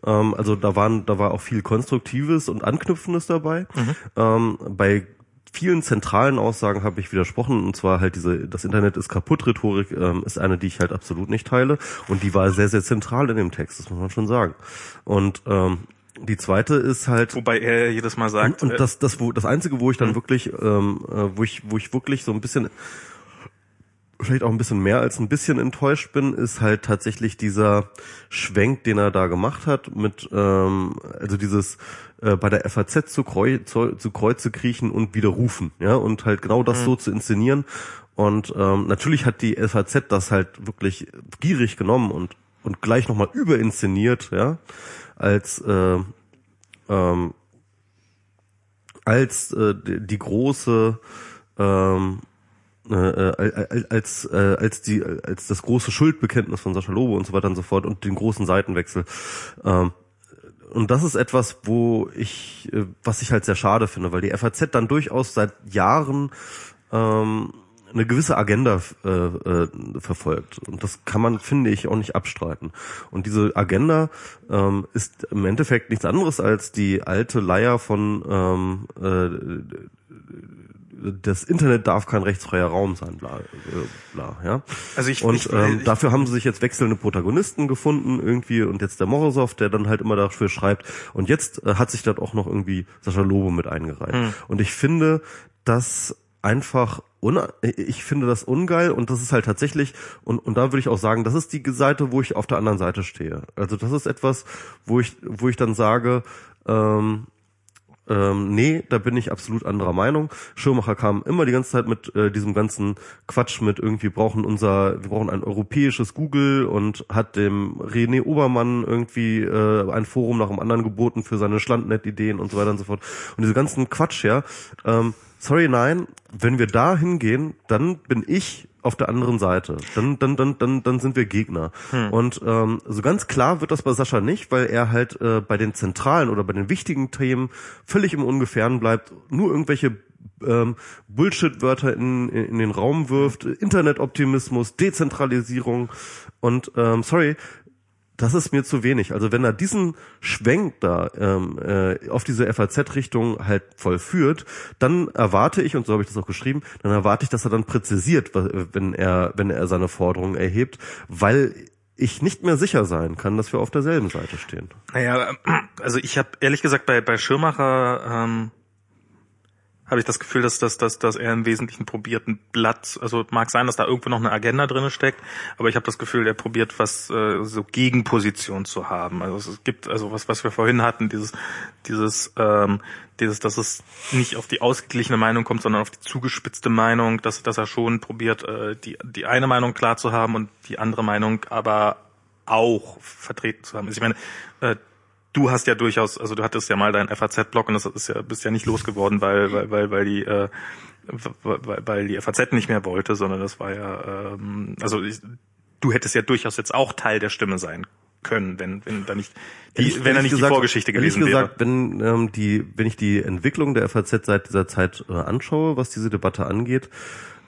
Ähm, also da waren, da war auch viel Konstruktives und Anknüpfendes dabei. Mhm. Ähm, bei vielen zentralen Aussagen habe ich widersprochen und zwar halt diese das Internet ist kaputt Rhetorik ähm, ist eine, die ich halt absolut nicht teile und die war sehr sehr zentral in dem Text, das muss man schon sagen. Und ähm, die zweite ist halt. Wobei er jedes Mal sagt. Und, und das, das, wo, das einzige, wo ich dann mhm. wirklich, ähm, äh, wo ich, wo ich wirklich so ein bisschen, vielleicht auch ein bisschen mehr als ein bisschen enttäuscht bin, ist halt tatsächlich dieser Schwenk, den er da gemacht hat, mit, ähm, also dieses äh, bei der FAZ zu, Kreu zu, zu Kreuze kriechen und widerrufen, ja, und halt genau das mhm. so zu inszenieren. Und ähm, natürlich hat die FAZ das halt wirklich gierig genommen und und gleich nochmal überinszeniert, ja als äh, ähm, als äh, die große ähm, äh, äh als äh, als die als das große Schuldbekenntnis von Sascha Lobe und so weiter und so fort und den großen Seitenwechsel. Ähm, und das ist etwas, wo ich, äh, was ich halt sehr schade finde, weil die FAZ dann durchaus seit Jahren ähm, eine gewisse Agenda äh, äh, verfolgt. Und das kann man, finde ich, auch nicht abstreiten. Und diese Agenda ähm, ist im Endeffekt nichts anderes als die alte Leier von ähm, äh, das Internet darf kein rechtsfreier Raum sein, bla, äh, bla ja. Also ich, und ich, ähm, ich, dafür haben sie sich jetzt wechselnde Protagonisten gefunden irgendwie und jetzt der Morozov, der dann halt immer dafür schreibt und jetzt äh, hat sich dort auch noch irgendwie Sascha Lobo mit eingereiht. Hm. Und ich finde, dass einfach ich finde das ungeil und das ist halt tatsächlich und und da würde ich auch sagen, das ist die Seite, wo ich auf der anderen Seite stehe. Also das ist etwas, wo ich wo ich dann sage, ähm, ähm, nee, da bin ich absolut anderer Meinung. Schirmacher kam immer die ganze Zeit mit äh, diesem ganzen Quatsch mit irgendwie brauchen unser, wir brauchen ein europäisches Google und hat dem René Obermann irgendwie äh, ein Forum nach dem anderen geboten für seine Schlandnet-Ideen und so weiter und so fort. Und diese ganzen Quatsch, ja, ähm, sorry, nein, wenn wir da hingehen, dann bin ich auf der anderen Seite. Dann, dann, dann, dann, dann sind wir Gegner. Hm. Und ähm, so ganz klar wird das bei Sascha nicht, weil er halt äh, bei den zentralen oder bei den wichtigen Themen völlig im Ungefähren bleibt, nur irgendwelche ähm, Bullshit-Wörter in, in, in den Raum wirft, Internetoptimismus, Dezentralisierung und ähm, sorry, das ist mir zu wenig. Also wenn er diesen Schwenk da ähm, äh, auf diese FAZ-Richtung halt vollführt, dann erwarte ich, und so habe ich das auch geschrieben, dann erwarte ich, dass er dann präzisiert, wenn er, wenn er seine Forderungen erhebt, weil ich nicht mehr sicher sein kann, dass wir auf derselben Seite stehen. Naja, also ich habe ehrlich gesagt bei, bei Schirmacher ähm, habe ich das Gefühl, dass, dass, dass, dass er im Wesentlichen probiert, ein Blatt, also mag sein, dass da irgendwo noch eine Agenda drinne steckt, aber ich habe das Gefühl, er probiert was äh, so Gegenposition zu haben. Also es gibt, also was, was wir vorhin hatten, dieses, dieses, ähm, dieses, dass es nicht auf die ausgeglichene Meinung kommt, sondern auf die zugespitzte Meinung, dass, dass er schon probiert, äh, die, die eine Meinung klar zu haben und die andere Meinung aber auch vertreten zu haben. Also ich meine, äh, du hast ja durchaus, also du hattest ja mal deinen FAZ-Blog und das ist ja, bist ja nicht losgeworden, weil, weil, weil, weil die, äh, weil, weil die FAZ nicht mehr wollte, sondern das war ja, ähm, also ich, du hättest ja durchaus jetzt auch Teil der Stimme sein können, wenn, wenn da nicht die, wenn er nicht gesagt, die Vorgeschichte gewesen wäre. gesagt, wenn ähm, die, wenn ich die Entwicklung der FAZ seit dieser Zeit äh, anschaue, was diese Debatte angeht,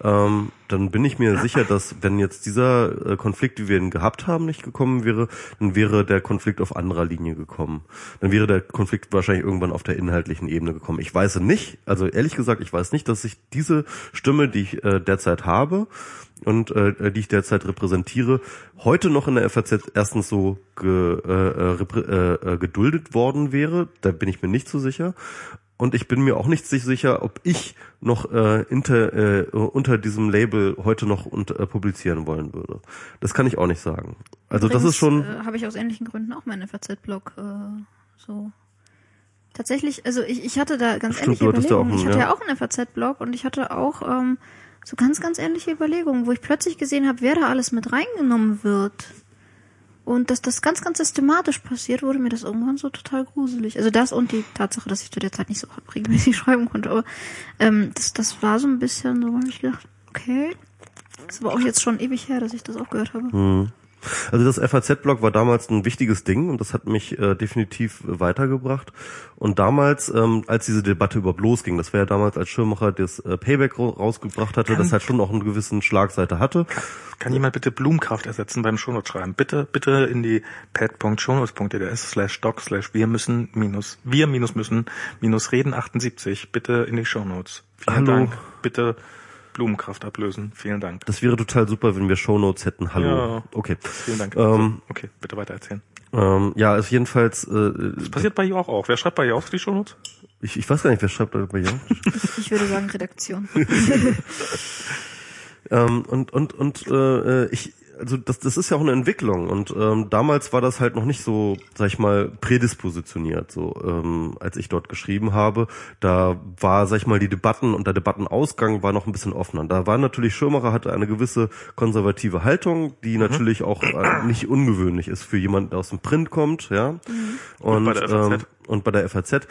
ähm, dann bin ich mir sicher, dass wenn jetzt dieser äh, Konflikt, wie wir ihn gehabt haben, nicht gekommen wäre, dann wäre der Konflikt auf anderer Linie gekommen. Dann wäre der Konflikt wahrscheinlich irgendwann auf der inhaltlichen Ebene gekommen. Ich weiß nicht, also ehrlich gesagt, ich weiß nicht, dass ich diese Stimme, die ich äh, derzeit habe und äh, die ich derzeit repräsentiere, heute noch in der FAZ erstens so ge, äh, äh, äh, geduldet worden wäre. Da bin ich mir nicht so sicher. Und ich bin mir auch nicht sicher, ob ich noch äh, inter, äh, unter diesem Label heute noch unter, äh, publizieren wollen würde. Das kann ich auch nicht sagen. Also das ist schon. Äh, Habe ich aus ähnlichen Gründen auch meinen FAZ-Blog äh, so. Tatsächlich, also ich, ich hatte da ganz Stimmt, ähnliche Überlegungen. einen, ich hatte ja. ja auch einen FAZ-Blog und ich hatte auch ähm, so ganz, ganz ähnliche Überlegungen, wo ich plötzlich gesehen habe, wer da alles mit reingenommen wird. Und dass das ganz, ganz systematisch passiert, wurde mir das irgendwann so total gruselig. Also das und die Tatsache, dass ich zu der Zeit nicht so regelmäßig schreiben konnte. Aber ähm, das, das war so ein bisschen so, habe ich gedacht, okay. Das war auch jetzt schon ewig her, dass ich das auch gehört habe. Hm. Also das FAZ-Blog war damals ein wichtiges Ding und das hat mich äh, definitiv weitergebracht. Und damals, ähm, als diese Debatte überhaupt losging, das war ja damals, als Schirmacher das äh, Payback ra- rausgebracht hatte, das halt schon noch einen gewissen Schlagseite hatte. Kann jemand bitte Blumenkraft ersetzen beim Shownote schreiben? Bitte, bitte in die pad.shownotes.ds slash doc slash wir müssen minus, wir minus müssen minus reden 78 bitte in die Shownotes. Vielen Hallo. Dank. Bitte Blumenkraft ablösen. Vielen Dank. Das wäre total super, wenn wir Shownotes hätten. Hallo. Ja. Okay. Vielen Dank. Ähm, okay, bitte weiter erzählen. Ähm, ja, ist jedenfalls. Äh, Das passiert bei ihr auch auch. Wer schreibt bei ihr auch die Shownotes? ich, ich weiß gar nicht, wer schreibt bei dir. Ich würde sagen Redaktion. Ähm, und und und äh, ich also das das ist ja auch eine Entwicklung und ähm, damals war das halt noch nicht so sag ich mal prädispositioniert so ähm, als ich dort geschrieben habe. Da war sag ich mal die Debatten und der Debattenausgang war noch ein bisschen offener. Da war natürlich Schirmacher hatte eine gewisse konservative Haltung die natürlich auch äh, nicht ungewöhnlich ist für jemanden der aus dem Print kommt ja. Und, bei der FAZ. ähm, und bei der FAZ.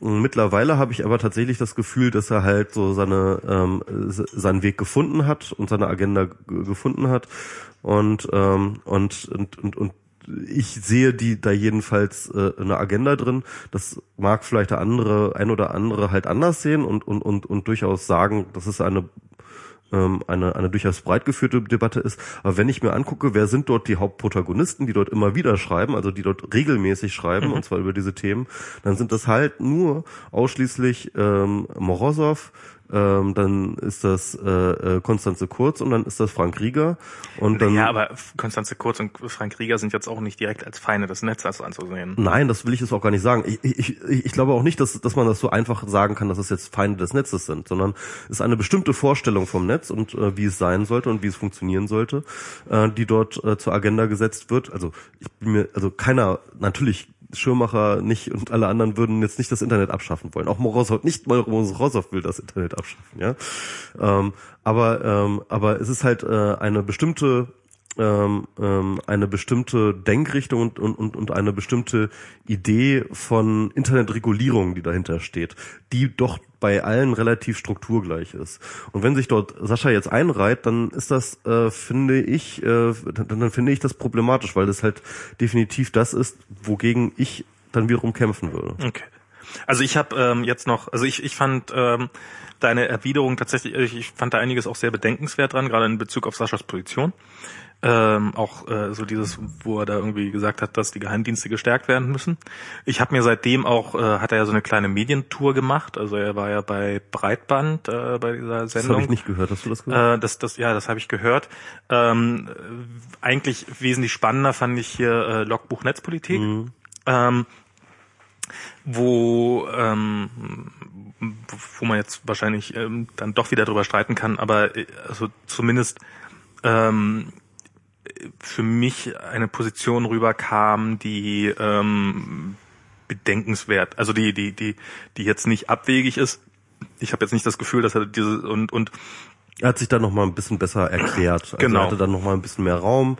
Mittlerweile habe ich aber tatsächlich das Gefühl, dass er halt so seine ähm, seinen Weg gefunden hat und seine Agenda gefunden hat und ähm, und und und, und ich sehe die da jedenfalls äh, eine Agenda drin. Das mag vielleicht der andere, ein oder andere halt anders sehen und und und und durchaus sagen, das ist eine ähm, eine, eine durchaus breit geführte Debatte ist. Aber wenn ich mir angucke, wer sind dort die Hauptprotagonisten, die dort immer wieder schreiben, also die dort regelmäßig schreiben, und zwar über diese Themen, dann sind das halt nur ausschließlich ähm, Morosow, ähm, dann ist das äh, äh, Konstanze Kurz und dann ist das Frank Rieger. Und dann, ja, aber Konstanze Kurz und Frank Rieger sind jetzt auch nicht direkt als Feinde des Netzes anzusehen. Nein, das will ich jetzt auch gar nicht sagen. Ich, ich, ich, ich glaube auch nicht, dass, dass man das so einfach sagen kann, dass es jetzt Feinde des Netzes sind, sondern es ist eine bestimmte Vorstellung vom Netz und äh, wie es sein sollte und wie es funktionieren sollte, äh, die dort äh, zur Agenda gesetzt wird. Also ich bin mir, also keiner, natürlich Schirmacher nicht und alle anderen würden jetzt nicht das Internet abschaffen wollen. Auch Morosow, nicht mal Morosow will das Internet abschaffen, ja. Ähm, aber, ähm, aber es ist halt äh, eine bestimmte ähm, ähm, eine bestimmte Denkrichtung und, und, und, eine bestimmte Idee von Internetregulierung, die dahinter steht, die doch bei allen relativ strukturgleich ist. Und wenn sich dort Sascha jetzt einreiht, dann ist das, äh, finde ich, äh, dann, dann finde ich das problematisch, weil das halt definitiv das ist, wogegen ich dann wiederum kämpfen würde. Okay. Also ich habe ähm, jetzt noch, also ich, ich fand ähm, deine Erwiderung tatsächlich, ich ich fand da einiges auch sehr bedenkenswert dran, gerade in Bezug auf Saschas Position. Ähm, auch äh, so dieses, wo er da irgendwie gesagt hat, dass die Geheimdienste gestärkt werden müssen. Ich habe mir seitdem auch, äh, hat er ja so eine kleine Medientour gemacht. Also er war ja bei Breitband äh, bei dieser Das habe Sendung. ich nicht gehört. Hast du das gehört? Äh, das, das, ja, das habe ich gehört. Ähm, äh, eigentlich wesentlich spannender fand ich hier äh, Logbuch Netzpolitik, ähm, wo ähm, wo man jetzt wahrscheinlich ähm, dann doch wieder drüber streiten kann, aber äh, also zumindest ähm, für mich eine Position rüberkam, die ähm, bedenkenswert, also die die die die jetzt nicht abwegig ist. Ich habe jetzt nicht das Gefühl, dass er diese und und Er hat sich dann noch mal ein bisschen besser erklärt. Also Genau. Er hatte dann noch mal ein bisschen mehr Raum,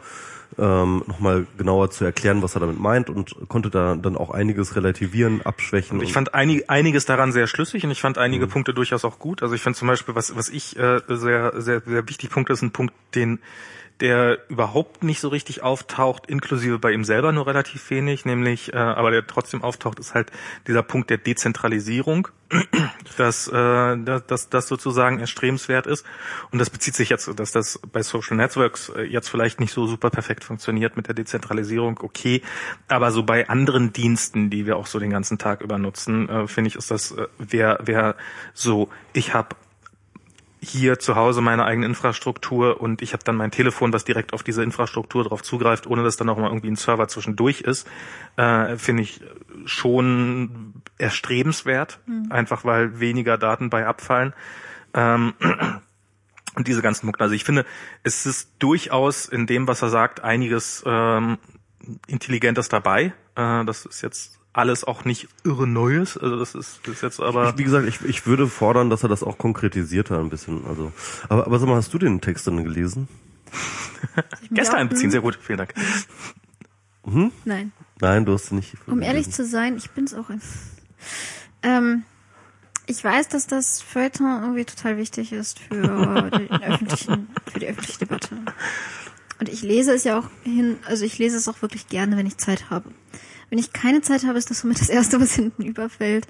ähm, noch mal genauer zu erklären, was er damit meint und konnte da dann auch einiges relativieren, abschwächen. Und ich und- fand einig, einiges daran sehr schlüssig und ich fand einige Mhm. Punkte durchaus auch gut. Also ich finde zum Beispiel, was, was ich äh, sehr, sehr, sehr wichtig Punkt ist, ein Punkt, den der überhaupt nicht so richtig auftaucht, inklusive bei ihm selber nur relativ wenig, nämlich, äh, aber der trotzdem auftaucht, ist halt dieser Punkt der Dezentralisierung, dass, äh, dass, das sozusagen erstrebenswert ist. Und das bezieht sich jetzt, dass das bei Social Networks äh, jetzt vielleicht nicht so super perfekt funktioniert mit der Dezentralisierung, okay, aber so bei anderen Diensten, die wir auch so den ganzen Tag über nutzen, äh, finde ich, ist das, äh, wer, wer so, ich habe hier zu Hause meine eigene Infrastruktur und ich habe dann mein Telefon, was direkt auf diese Infrastruktur drauf zugreift, ohne dass dann auch mal irgendwie ein Server zwischendurch ist, äh, finde ich schon erstrebenswert, mhm. einfach weil weniger Daten bei abfallen. Ähm, und diese ganzen Mucken. Also ich finde, es ist durchaus in dem, was er sagt, einiges ähm, Intelligentes dabei. Äh, das ist jetzt alles auch nicht irre Neues. Also das ist, das ist jetzt aber. Ich, wie gesagt, ich, ich würde fordern, dass er das auch konkretisiert hat ein bisschen. Also, aber, aber sag mal, hast du den Text dann gelesen? Gäste einbeziehen, sehr gut, vielen Dank. Hm? Nein. Nein, du hast nicht. Um ehrlich zu sein, ich bin's auch. Ein, ähm, ich weiß, dass das Feuilleton irgendwie total wichtig ist für, den öffentlichen, für die öffentliche Debatte. Und ich lese es ja auch hin, also ich lese es auch wirklich gerne, wenn ich Zeit habe. Wenn ich keine Zeit habe, ist das somit das Erste, was hinten überfällt,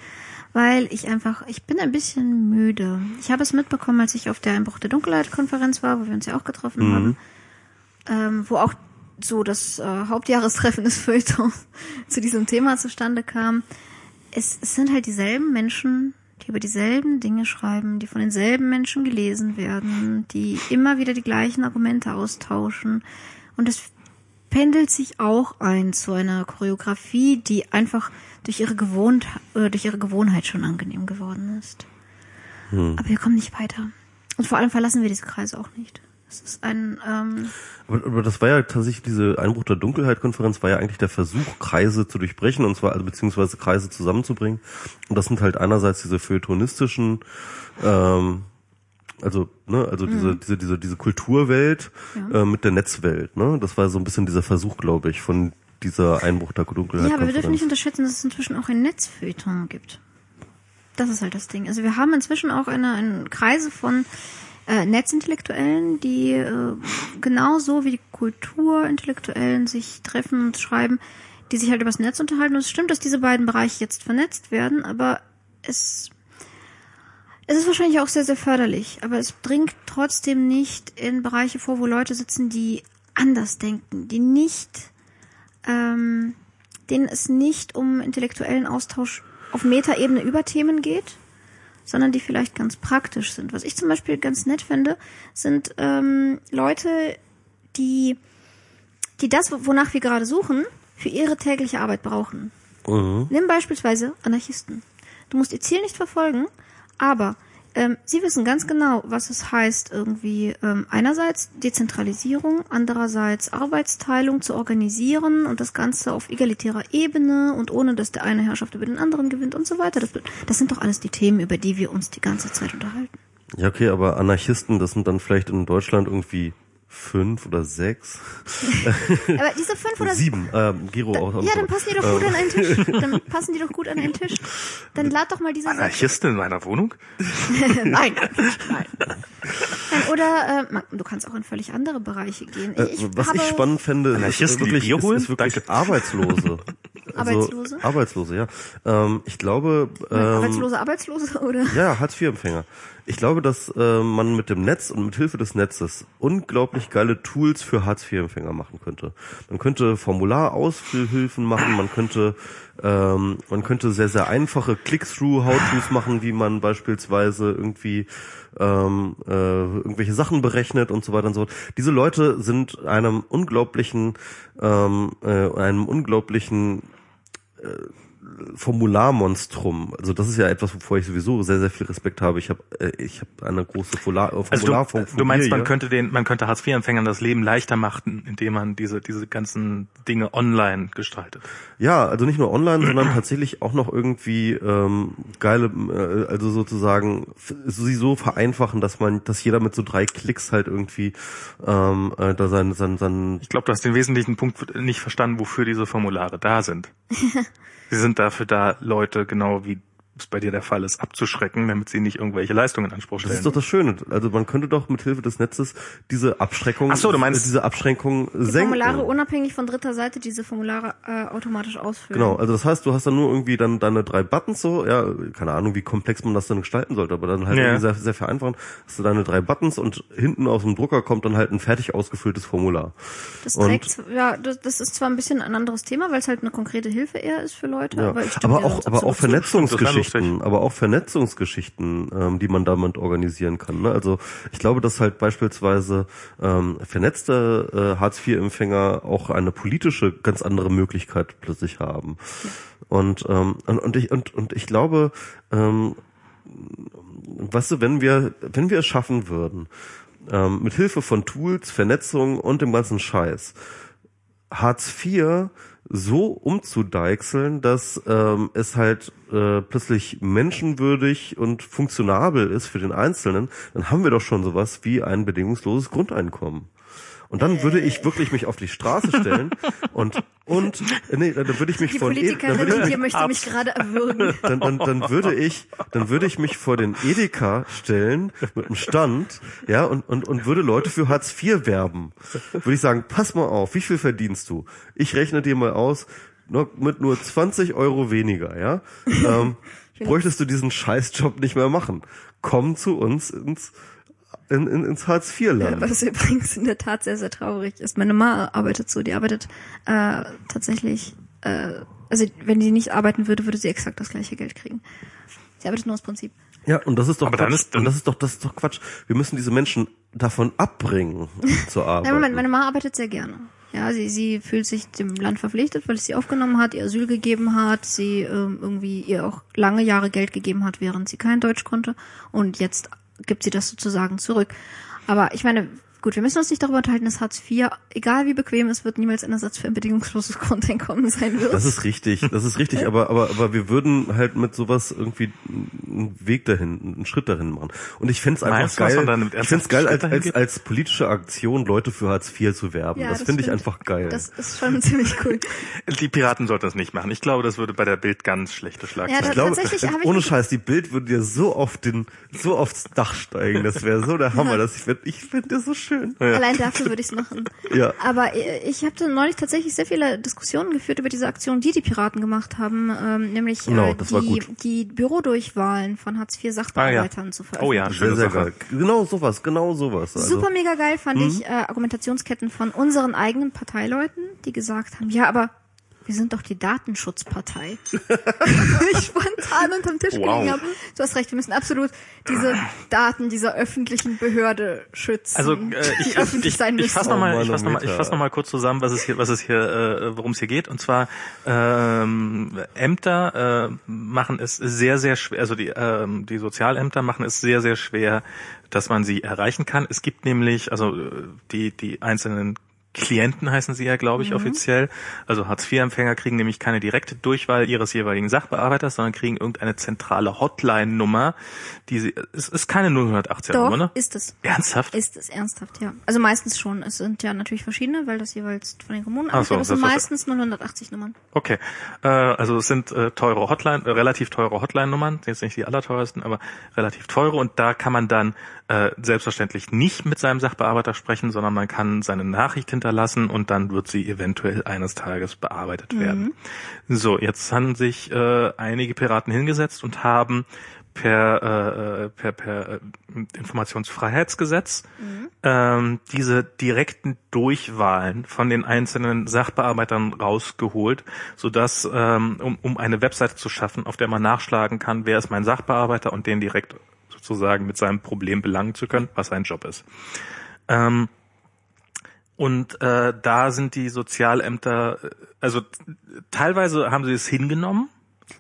weil ich einfach, ich bin ein bisschen müde. Ich habe es mitbekommen, als ich auf der Einbruch der Dunkelheit-Konferenz war, wo wir uns ja auch getroffen mhm. haben, ähm, wo auch so das äh, Hauptjahrestreffen des Feuilletons zu diesem Thema zustande kam. Es, es sind halt dieselben Menschen, die über dieselben Dinge schreiben, die von denselben Menschen gelesen werden, die immer wieder die gleichen Argumente austauschen. Und es pendelt sich auch ein zu einer Choreografie, die einfach durch ihre, Gewohnt äh, durch ihre Gewohnheit schon angenehm geworden ist. Hm. Aber wir kommen nicht weiter. Und vor allem verlassen wir diese Kreise auch nicht. Es ist ein. Ähm aber, aber das war ja tatsächlich diese Einbruch der Dunkelheit-Konferenz war ja eigentlich der Versuch, Kreise zu durchbrechen und zwar also beziehungsweise Kreise zusammenzubringen. Und das sind halt einerseits diese feuilletonistischen ähm, also ne, also mhm. diese diese diese diese Kulturwelt ja. äh, mit der Netzwelt, ne? Das war so ein bisschen dieser Versuch, glaube ich, von dieser Einbruch der Dunkelheit. Ja, aber wir dürfen nicht unterschätzen, dass es inzwischen auch ein Netzfeuilleton gibt. Das ist halt das Ding. Also wir haben inzwischen auch eine, eine Kreise von äh, Netzintellektuellen, die äh, genauso wie die Kulturintellektuellen sich treffen und schreiben, die sich halt übers Netz unterhalten. Und es stimmt, dass diese beiden Bereiche jetzt vernetzt werden, aber es es ist wahrscheinlich auch sehr, sehr förderlich, aber es dringt trotzdem nicht in Bereiche vor, wo Leute sitzen, die anders denken, die nicht, ähm, denen es nicht um intellektuellen Austausch auf Metaebene über Themen geht, sondern die vielleicht ganz praktisch sind. Was ich zum Beispiel ganz nett finde, sind ähm, Leute, die, die das, wonach wir gerade suchen, für ihre tägliche Arbeit brauchen. Mhm. Nimm beispielsweise Anarchisten. Du musst ihr Ziel nicht verfolgen, aber ähm, Sie wissen ganz genau, was es heißt, irgendwie ähm, einerseits Dezentralisierung, andererseits Arbeitsteilung zu organisieren und das Ganze auf egalitärer Ebene und ohne, dass der eine Herrschaft über den anderen gewinnt und so weiter. Das, das sind doch alles die Themen, über die wir uns die ganze Zeit unterhalten. Ja, okay, aber Anarchisten, das sind dann vielleicht in Deutschland irgendwie fünf oder sechs. Aber diese fünf oder sieben, ähm, Giro da, auch. Ja, dann passen die doch gut an einen Tisch. Dann passen die doch gut an einen Tisch. Dann lad doch mal diese. Anarchisten in meiner Wohnung? nein, nein. Oder äh, du kannst auch in völlig andere Bereiche gehen. Ich, ich was ich spannend fände, ist wirklich, ist, ist wirklich Danke. Arbeitslose. Also, Arbeitslose? Arbeitslose, ja. Ähm, ich glaube. Ähm, Arbeitslose, Arbeitslose oder? Ja, Hartz-IV-Empfänger. Ich glaube, dass äh, man mit dem Netz und mit Hilfe des Netzes unglaublich geile Tools für Hartz-IV-Empfänger machen könnte. Man könnte Formularausfüllhilfen machen, man könnte ähm, man könnte sehr sehr einfache Click-through-How-tos machen, wie man beispielsweise irgendwie ähm, äh, irgendwelche Sachen berechnet und so weiter und so fort. Diese Leute sind einem unglaublichen ähm, äh, einem unglaublichen äh, Formularmonstrum. Also das ist ja etwas, wovor ich sowieso sehr sehr viel Respekt habe. Ich habe äh, ich habe eine große Formular äh, also du, du meinst, man könnte den man könnte Hartz IV Empfängern das Leben leichter machen, indem man diese diese ganzen Dinge online gestaltet. Ja, also nicht nur online, sondern tatsächlich auch noch irgendwie ähm, geile äh, also sozusagen sie so vereinfachen, dass man dass jeder mit so drei Klicks halt irgendwie ähm, äh, da sein sein, sein Ich glaube, du hast den wesentlichen Punkt nicht verstanden, wofür diese Formulare da sind. Sie sind dafür da, Leute genau wie es bei dir der Fall ist, abzuschrecken, damit sie nicht irgendwelche Leistungen in Anspruch stellen. Das ist doch das Schöne. Also man könnte doch mit Hilfe des Netzes diese Abschreckung, Ach so, du meinst- diese Abschränkung Die senken. Formulare unabhängig von dritter Seite diese Formulare äh, automatisch ausfüllen. Genau, also das heißt, du hast dann nur irgendwie dann deine drei Buttons so, ja, keine Ahnung, wie komplex man das dann gestalten sollte, aber dann halt Ja. irgendwie sehr, sehr vereinfachen, hast du deine drei Buttons und hinten aus dem Drucker kommt dann halt ein fertig ausgefülltes Formular. Das Und- trägt, ja, das, das ist zwar ein bisschen ein anderes Thema, weil es halt eine konkrete Hilfe eher ist für Leute, Ja. aber Aber auch, aber auch zu. Vernetzungsgeschichten, aber auch Vernetzungsgeschichten, ähm, die man damit organisieren kann. Ne? Also ich glaube, dass halt beispielsweise ähm, vernetzte äh, Hartz-IV-Empfänger auch eine politische ganz andere Möglichkeit plötzlich haben. Und, ähm, und, und ich und, und ich glaube, ähm, weißt du, wenn wir wenn wir es schaffen würden, ähm, mit Hilfe von Tools, Vernetzung und dem ganzen Scheiß, Hartz IV so umzudeichseln, dass ähm, es halt äh, plötzlich menschenwürdig und funktionabel ist für den Einzelnen, dann haben wir doch schon sowas wie ein bedingungsloses Grundeinkommen. Und dann würde ich wirklich mich auf die Straße stellen und und äh, nee, dann würde ich mich Die von E- dann Politikerin würde ich hier möchte mich gerade erwürgen. dann, dann, dann würde ich, dann würde ich mich vor den Edeka stellen mit einem Stand, ja, und, und, und würde Leute für Hartz IV werben. Würde ich sagen, pass mal auf, wie viel verdienst du? Ich rechne dir mal aus, nur, mit nur 20 Euro weniger, ja, ähm, bräuchtest du diesen Scheißjob nicht mehr machen. Komm zu uns ins, in, in, ins Hartz IV-Land. Was übrigens in der Tat sehr, sehr traurig ist. Meine Mama arbeitet so, die arbeitet äh, tatsächlich, äh, also wenn sie nicht arbeiten würde, würde sie exakt das gleiche Geld kriegen. Sie arbeitet nur aus Prinzip. Ja, und das ist doch Aber Quatsch. dann ist- dann- und das ist doch, das ist doch Quatsch. Wir müssen diese Menschen davon abbringen, zur Arbeit. Nein, Moment, meine Mama arbeitet sehr gerne. Ja, sie, sie fühlt sich dem Land verpflichtet, weil es sie aufgenommen hat, ihr Asyl gegeben hat, sie ähm, irgendwie ihr auch lange Jahre Geld gegeben hat, während sie kein Deutsch konnte. Und jetzt gibt sie das sozusagen zurück. Aber ich meine, gut, wir müssen uns nicht darüber unterhalten, dass Hartz IV, egal wie bequem es wird, niemals ein Ersatz für ein bedingungsloses Grundeinkommen sein wird. Das ist richtig, das ist richtig, aber, aber, aber wir würden halt mit sowas irgendwie einen Weg dahin, einen Schritt dahin machen. Und ich find's einfach Meinst dass geil, ich find's geil, als, als, als politische Aktion Leute für Hartz IV zu werben. Ja, das das finde ich einfach geil. Das ist schon ziemlich cool. Die Piraten sollten das nicht machen. Ich glaube, das würde bei der Bild ganz schlechte Ja, Schlagzeilen. da- ich glaube, tatsächlich äh, habe ich ohne Scheiß, die Bild würde dir so auf den, so aufs Dach steigen. Das wäre so der Hammer. Das ich find, ich finde das so schön. Allein dafür würde ich es machen. Ja. Aber äh, ich habe da neulich tatsächlich sehr viele Diskussionen geführt über diese Aktion, die die Piraten gemacht haben, ähm, nämlich Genau, äh, das war die, gut. die Bürodurchwahlen von Hartz IV Sachbearbeitern zu Oh ja, veröffentlichen. Sehr, schöne sehr Sache. geil. Genau sowas, genau sowas. Also, Super mega geil fand Mhm. ich äh, Argumentationsketten von unseren eigenen Parteileuten, die gesagt haben, ja, aber wir sind doch die Datenschutzpartei. ich spontan unterm Tisch Wow. gelegen habe. Du hast recht, wir müssen absolut diese Daten dieser öffentlichen Behörde schützen, Also äh, die ich, öffentlich ich, sein ich fasse nochmal, Oh, ich fasse noch mal, ich fasse noch mal kurz zusammen, was es hier, was es hier, äh, worum es hier geht. Und zwar ähm, Ämter äh, machen es sehr, sehr schwer, also die ähm, die Sozialämter machen es sehr, sehr schwer, dass man sie erreichen kann. Es gibt nämlich, also äh, die die einzelnen Klienten heißen sie ja, glaube ich, offiziell. Also Hartz-IV-Empfänger kriegen nämlich keine direkte Durchwahl ihres jeweiligen Sachbearbeiters, sondern kriegen irgendeine zentrale Hotline-Nummer, die sie, es ist keine 080er Doch, Nummer, ne? ist es. Ernsthaft? Ist es ernsthaft, ja. Also meistens schon. Es sind ja natürlich verschiedene, weil das jeweils von den Kommunen Ach so. Es sind meistens 080 Nummern. Okay, äh, also es sind äh, teure Hotline, äh, relativ teure Hotline-Nummern, jetzt nicht die allerteuersten, aber relativ teure und da kann man dann äh, selbstverständlich nicht mit seinem Sachbearbeiter sprechen, sondern man kann seine Nachricht hinterlassen und dann wird sie eventuell eines Tages bearbeitet werden. So, jetzt haben sich äh, einige Piraten hingesetzt und haben per, äh, per, per äh, Informationsfreiheitsgesetz ähm, diese direkten Durchwahlen von den einzelnen Sachbearbeitern rausgeholt, sodass ähm, um, um eine Webseite zu schaffen, auf der man nachschlagen kann, wer ist mein Sachbearbeiter und den direkt sozusagen mit seinem Problem belangen zu können, was sein Job ist. Ähm, und äh, da sind die Sozialämter, äh, also teilweise haben sie es hingenommen.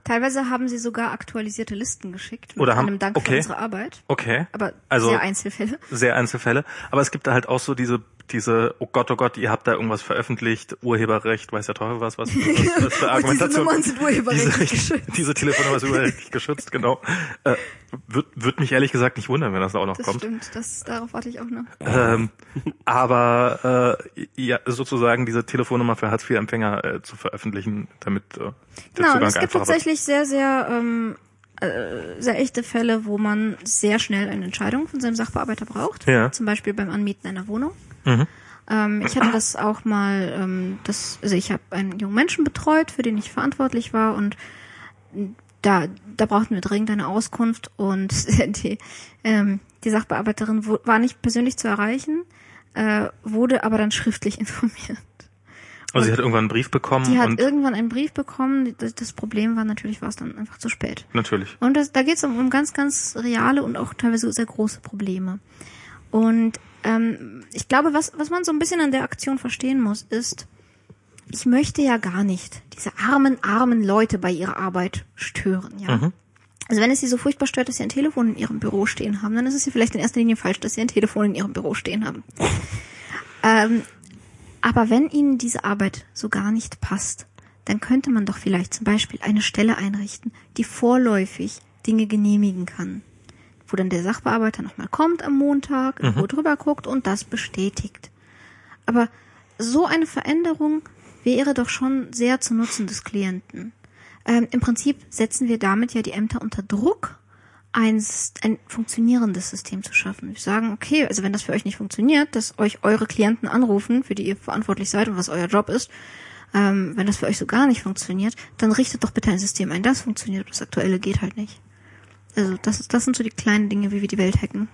Teilweise haben sie sogar aktualisierte Listen geschickt mit Oder haben- einem Dank okay. für unsere Arbeit. Okay. Aber Also- sehr Einzelfälle. sehr Einzelfälle. Aber es gibt da halt auch so diese, diese, oh Gott, oh Gott, ihr habt da irgendwas veröffentlicht, Urheberrecht, weiß der Teufel was, was, was, was für Argumentation. Nummern sind urheberrechtlich diese, geschützt. Diese Telefonnummer ist urheberrechtlich geschützt, genau. Äh, wird, wird mich ehrlich gesagt nicht wundern, wenn das da auch noch Das kommt. stimmt, das, darauf warte ich auch noch. Ähm, aber äh, ja, sozusagen diese Telefonnummer für Hartz-IV-Empfänger äh, zu veröffentlichen, damit äh, der Genau, und Zugang es gibt einfacher wird. tatsächlich sehr, sehr ähm, äh, sehr echte Fälle, wo man sehr schnell eine Entscheidung von seinem Sachbearbeiter braucht. Ja. Zum Beispiel beim Anmieten einer Wohnung. Mhm. Ähm, ich hatte das auch mal, ähm, das, also ich habe einen jungen Menschen betreut, für den ich verantwortlich war und da, da brauchten wir dringend eine Auskunft und die, ähm, die Sachbearbeiterin war nicht persönlich zu erreichen, äh, wurde aber dann schriftlich informiert. Also sie hat irgendwann einen Brief bekommen Die hat irgendwann einen Brief bekommen. Das, das Problem war natürlich, war es dann einfach zu spät. natürlich. Und das, da geht es um, um ganz, ganz reale und auch teilweise sehr große Probleme. Und ähm, ich glaube, was, was man so ein bisschen an der Aktion verstehen muss, ist, ich möchte ja gar nicht diese armen, armen Leute bei ihrer Arbeit stören, ja. Mhm. Also wenn es sie so furchtbar stört, dass sie ein Telefon in ihrem Büro stehen haben, dann ist es ja vielleicht in erster Linie falsch, dass sie ein Telefon in ihrem Büro stehen haben. ähm, aber wenn ihnen diese Arbeit so gar nicht passt, dann könnte man doch vielleicht zum Beispiel eine Stelle einrichten, die vorläufig Dinge genehmigen kann. Wo dann der Sachbearbeiter nochmal kommt am Montag, wo drüber guckt und das bestätigt. Aber so eine Veränderung wäre doch schon sehr zu Nutzen des Klienten. Ähm, Im Prinzip setzen wir damit ja die Ämter unter Druck, ein, ein funktionierendes System zu schaffen. Wir sagen, okay, also wenn das für euch nicht funktioniert, dass euch eure Klienten anrufen, für die ihr verantwortlich seid und was euer Job ist, ähm, wenn das für euch so gar nicht funktioniert, dann richtet doch bitte ein System ein, das funktioniert. Das aktuelle geht halt nicht. Also das, ist, das sind so die kleinen Dinge, wie wir die Welt hacken.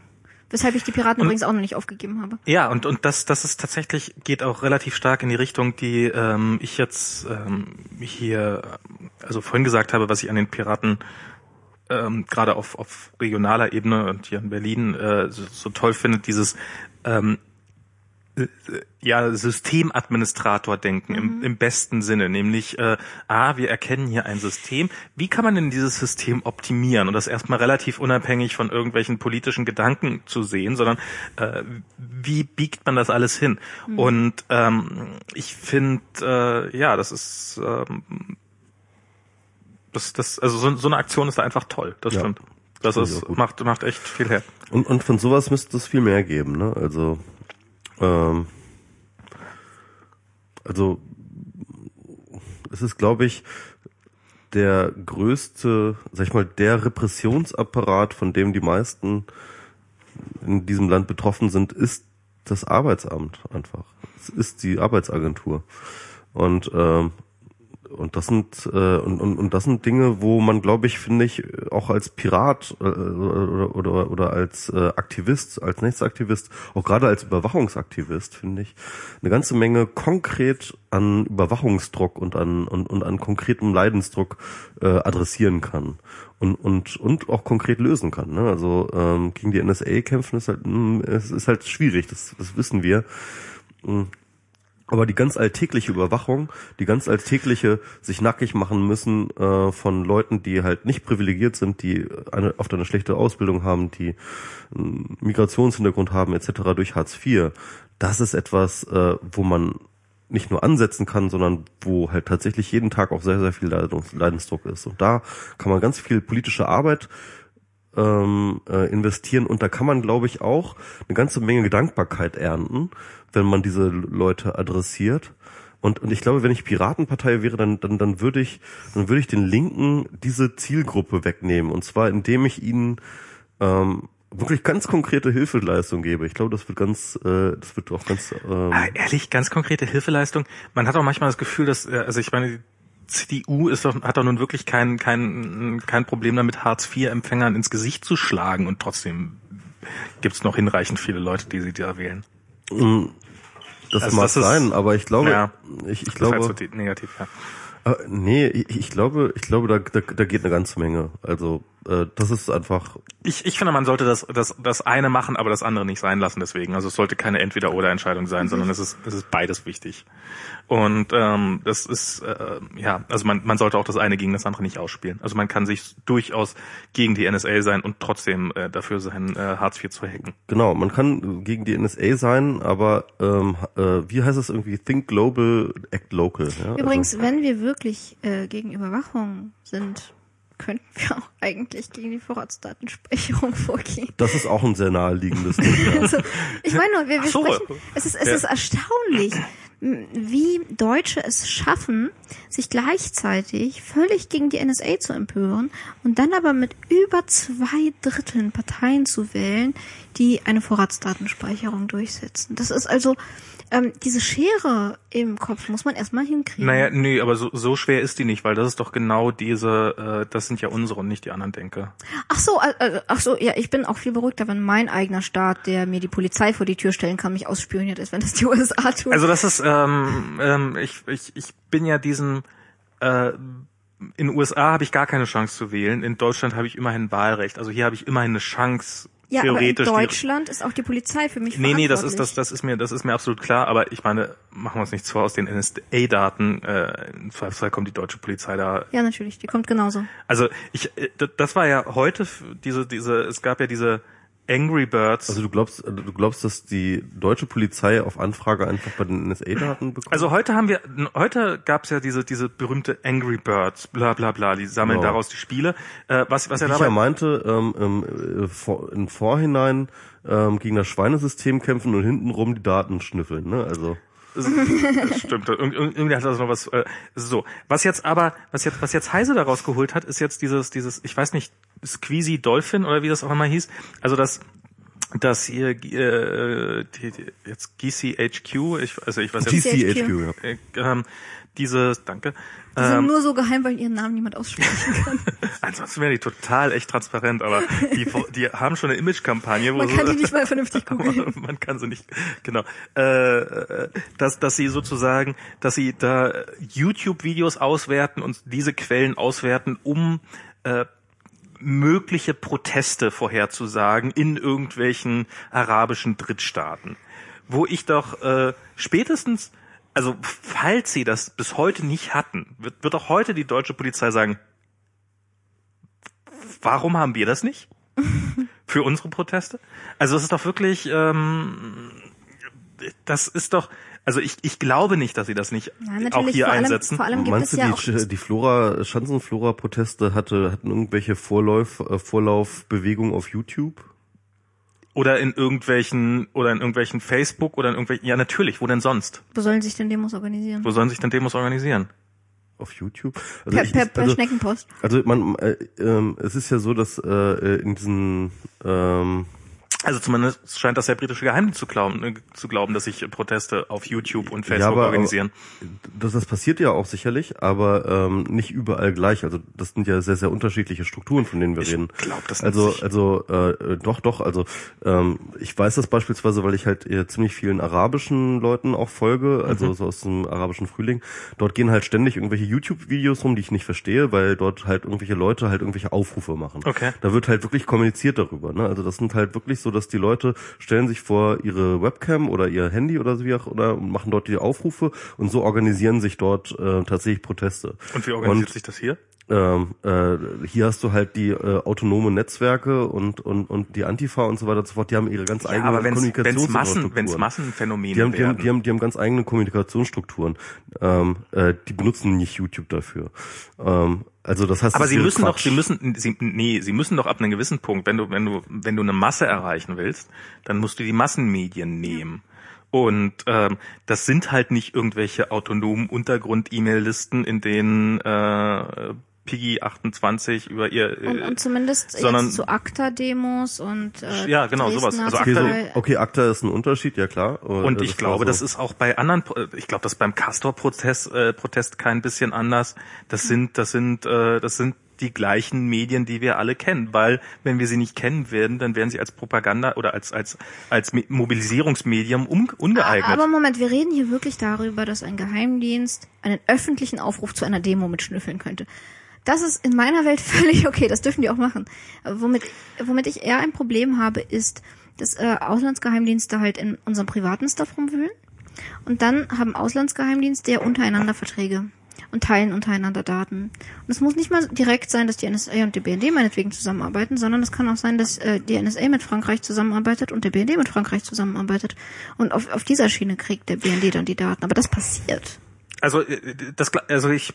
Weshalb ich die Piraten übrigens auch noch nicht aufgegeben habe. Ja, und, und das, das ist tatsächlich, geht auch relativ stark in die Richtung, die ähm, ich jetzt ähm, hier, also vorhin gesagt habe, was ich an den Piraten ähm, gerade auf, auf regionaler Ebene und hier in Berlin äh, so, so toll finde, dieses ähm, äh, ja, Systemadministrator-Denken im, im besten Sinne, nämlich äh, A, wir erkennen hier ein System. Wie kann man denn dieses System optimieren? Und das erstmal relativ unabhängig von irgendwelchen politischen Gedanken zu sehen, sondern äh, wie biegt man das alles hin? Und ähm, ich finde, äh, ja, das ist ähm, das, das, also so, so eine Aktion ist da einfach toll. Das Ja. stimmt. Das ich ist, macht, macht echt viel her. Und, und von sowas müsste es viel mehr geben, ne? Also, ähm, also es ist, glaube ich, der größte, sag ich mal, der Repressionsapparat, von dem die meisten in diesem Land betroffen sind, ist das Arbeitsamt einfach. Es ist die Arbeitsagentur. Und ähm, und das sind äh, und, und, und das sind Dinge, wo man, glaube ich, finde ich, auch als Pirat äh, oder, oder, oder als äh, Aktivist, als Netzaktivist, auch gerade als Überwachungsaktivist, finde ich, eine ganze Menge konkret an Überwachungsdruck und an und, und an konkretem Leidensdruck äh, adressieren kann und und und auch konkret lösen kann. Ne? Also ähm, gegen die NSA kämpfen ist halt mh, es ist halt schwierig, das, das wissen wir. Mm. Aber die ganz alltägliche Überwachung, die ganz alltägliche sich nackig machen müssen äh, von Leuten, die halt nicht privilegiert sind, die eine, oft eine schlechte Ausbildung haben, die einen Migrationshintergrund haben etc. durch Hartz IV, das ist etwas, äh, wo man nicht nur ansetzen kann, sondern wo halt tatsächlich jeden Tag auch sehr, sehr viel Leidensdruck ist. Und da kann man ganz viel politische Arbeit ähm, äh, investieren und da kann man, glaube ich, auch eine ganze Menge Dankbarkeit ernten, wenn man diese Leute adressiert. Und, und ich glaube, wenn ich Piratenpartei wäre, dann, dann, dann würde ich, dann würde ich den Linken diese Zielgruppe wegnehmen. Und zwar, indem ich ihnen ähm, wirklich ganz konkrete Hilfeleistung gebe. Ich glaube, das wird ganz, äh, das wird auch ganz. Ähm, Ah, ehrlich, ganz konkrete Hilfeleistung. Man hat auch manchmal das Gefühl, dass, äh, also ich meine, CDU ist doch, hat doch nun wirklich kein, kein, kein Problem damit, Hartz-IV-Empfängern ins Gesicht zu schlagen und trotzdem gibt's noch hinreichend viele Leute, die sie da wählen. das also mag das ist- sein, aber ich glaube, Ja. ich, ich Das glaube, war jetzt so negativ, ja. Äh, nee, ich, ich glaube, ich glaube, da, da, da geht eine ganze Menge. Also äh, das ist einfach. Ich, ich finde, man sollte das, das, das eine machen, aber das andere nicht sein lassen deswegen. Also es sollte keine Entweder-Oder-Entscheidung sein, sondern es ist, es ist beides wichtig. Und ähm, das ist, äh, ja, also man, man sollte auch das eine gegen das andere nicht ausspielen. Also man kann sich durchaus gegen die NSA sein und trotzdem äh, dafür sein, äh, Hartz IV zu hacken. Genau, man kann gegen die NSA sein, aber ähm, äh, wie heißt es irgendwie? Think global, act local. Ja? Übrigens, also, wenn wir wirklich äh, gegen Überwachung sind, könnten wir auch eigentlich gegen die Vorratsdatenspeicherung vorgehen. das ist auch ein sehr naheliegendes Ding. Ja. Also, ich meine nur, wir, wir so. sprechen, es ist, es Ja. ist erstaunlich, wie Deutsche es schaffen, sich gleichzeitig völlig gegen die NSA zu empören und dann aber mit über zwei Dritteln Parteien zu wählen, die eine Vorratsdatenspeicherung durchsetzen. Das ist also ähm, diese Schere im Kopf muss man erstmal hinkriegen. Naja, nee, aber so, so schwer ist die nicht, weil das ist doch genau diese, äh, das sind ja unsere und nicht die anderen Denker. Ach so, äh, ach so, ja, ich bin auch viel beruhigter, wenn mein eigener Staat, der mir die Polizei vor die Tür stellen kann, mich ausspioniert ist, wenn das die USA tun. Also das ist, ähm, ähm, ich, ich, ich bin ja diesen, äh, in den USA habe ich gar keine Chance zu wählen. In Deutschland habe ich immerhin Wahlrecht. Also hier habe ich immerhin eine Chance, ja, theoretisch. aber in Deutschland ist auch die Polizei für mich Nee, nee, das ist das, das ist mir, das ist mir absolut klar. Aber ich meine, machen wir uns nichts vor, aus den NSA-Daten, äh, im Zweifelsfall kommt die deutsche Polizei da. Ja, natürlich, die kommt genauso. Also ich, äh, das war ja heute diese, diese, es gab ja diese Angry Birds. Also du glaubst, du glaubst, dass die deutsche Polizei auf Anfrage einfach bei den NSA-Daten bekommt? Also heute haben wir, heute gab's ja diese diese berühmte Angry Birds, bla bla bla, die sammeln Genau. daraus die Spiele. Äh, was was er Wie ich dabei ja meinte, ähm, ähm, äh, vor, im Vorhinein ähm, gegen das Schweinesystem kämpfen und hintenrum die Daten schnüffeln. Ne? Also stimmt. Irg irg- irgendwie hat das noch was. Äh, so. Was jetzt aber, was jetzt, was jetzt Heise daraus geholt hat, ist jetzt dieses, dieses, ich weiß nicht, Squeezy Dolphin oder wie das auch immer hieß. Also das, das hier, äh, die, die, jetzt GCHQ, ich, also ich weiß jetzt, GCHQ. GCHQ, ja. äh, ähm, dieses, danke. Die sind Ähm, nur so geheim, weil ihren Namen niemand aussprechen kann. ansonsten wäre die total echt transparent, aber die, die haben schon eine Image-Kampagne, wo Man so, kann die nicht mal vernünftig googeln. man kann sie nicht, genau, äh, dass, dass sie sozusagen, dass sie da YouTube-Videos auswerten und diese Quellen auswerten, um äh, mögliche Proteste vorherzusagen in irgendwelchen arabischen Drittstaaten. Wo ich doch äh, spätestens, also falls sie das bis heute nicht hatten, wird, wird auch heute die deutsche Polizei sagen, warum haben wir das nicht? Für unsere Proteste? Also es ist doch wirklich, ähm, das ist doch, also ich, ich glaube nicht, dass sie das nicht Ja, auch hier vor allem, einsetzen. vor allem gibt Meinst es du, ja die, auch die Flora, Schanzenflora-Proteste hatte, hatten irgendwelche Vorlauf, äh, Vorlaufbewegungen auf YouTube? Oder in irgendwelchen, oder in irgendwelchen Facebook oder in irgendwelchen, ja natürlich, wo denn sonst? Wo sollen sich denn Demos organisieren? Wo sollen sich denn Demos organisieren? Auf YouTube? Also Per, ich- per, per also, Schneckenpost. Also man, äh, ähm, es ist ja so, dass äh, in diesen ähm, Also zumindest scheint das der britische Geheimdienst zu glauben, äh, zu glauben, dass sich Proteste auf YouTube und Facebook aber- organisieren. das, das passiert ja auch sicherlich, aber ähm, nicht überall gleich. Also das sind ja sehr, sehr unterschiedliche Strukturen, von denen wir Ich reden. glaub, das also, sich- also äh, doch, doch. Also ähm, ich weiß das beispielsweise, weil ich halt äh, ziemlich vielen arabischen Leuten auch folge, also Mhm. so aus dem arabischen Frühling. Dort gehen halt ständig irgendwelche YouTube-Videos rum, die ich nicht verstehe, weil dort halt irgendwelche Leute halt irgendwelche Aufrufe machen. Okay. Da wird halt wirklich kommuniziert darüber. Ne? Also das sind halt wirklich so, dass die Leute stellen sich vor ihre Webcam oder ihr Handy oder so wie auch oder und machen dort die Aufrufe und so organisieren sich dort äh, tatsächlich Proteste. Und wie organisiert Und- sich das hier? ähm, äh, hier hast du halt die äh, autonome Netzwerke und, und, und die Antifa und so weiter und so fort, die haben ihre ganz Ja, eigenen aber wenn es Massen, wenn's Kommunikationsstrukturen. Massenphänomene die haben, die, haben, die, haben, die haben ganz eigene Kommunikationsstrukturen. Ähm, äh, die benutzen nicht YouTube dafür. Ähm, also das heißt, aber das sie müssen doch, Quatsch. sie müssen, sie, nee, sie müssen doch ab einem gewissen Punkt, wenn du, wenn du, wenn du eine Masse erreichen willst, dann musst du die Massenmedien nehmen. Und ähm, das sind halt nicht irgendwelche autonomen Untergrund-E-Mail-Listen, in denen äh, Piggy 28 über ihr Und, äh, und zumindest sondern- jetzt zu ACTA-Demos und äh, Ja, genau, sowas. Dresdner Also Okay, so, okay, ACTA ist ein Unterschied, ja klar. Und Äh, ich das glaube, war das so. ist auch bei anderen, Pro- ich glaube, das ist beim Castor-Protest äh, Protest kein bisschen anders. Das sind, das sind, äh, das sind die gleichen Medien, die wir alle kennen, weil wenn wir sie nicht kennen werden, dann werden sie als Propaganda oder als als als Me- Mobilisierungsmedium um, ungeeignet. Aber Moment, wir reden hier wirklich darüber, dass ein Geheimdienst einen öffentlichen Aufruf zu einer Demo mitschnüffeln könnte. Das ist in meiner Welt völlig okay, das dürfen die auch machen. Womit, womit ich eher ein Problem habe, ist, dass äh, Auslandsgeheimdienste halt in unserem privaten Stuff rumwühlen. Und dann haben Auslandsgeheimdienste ja untereinander Verträge und teilen untereinander Daten. Und es muss nicht mal direkt sein, dass die NSA und die BND meinetwegen zusammenarbeiten, sondern es kann auch sein, dass äh, die NSA mit Frankreich zusammenarbeitet und der BND mit Frankreich zusammenarbeitet. Und auf, auf dieser Schiene kriegt der BND dann die Daten. Aber das passiert. Also äh, das, also ich,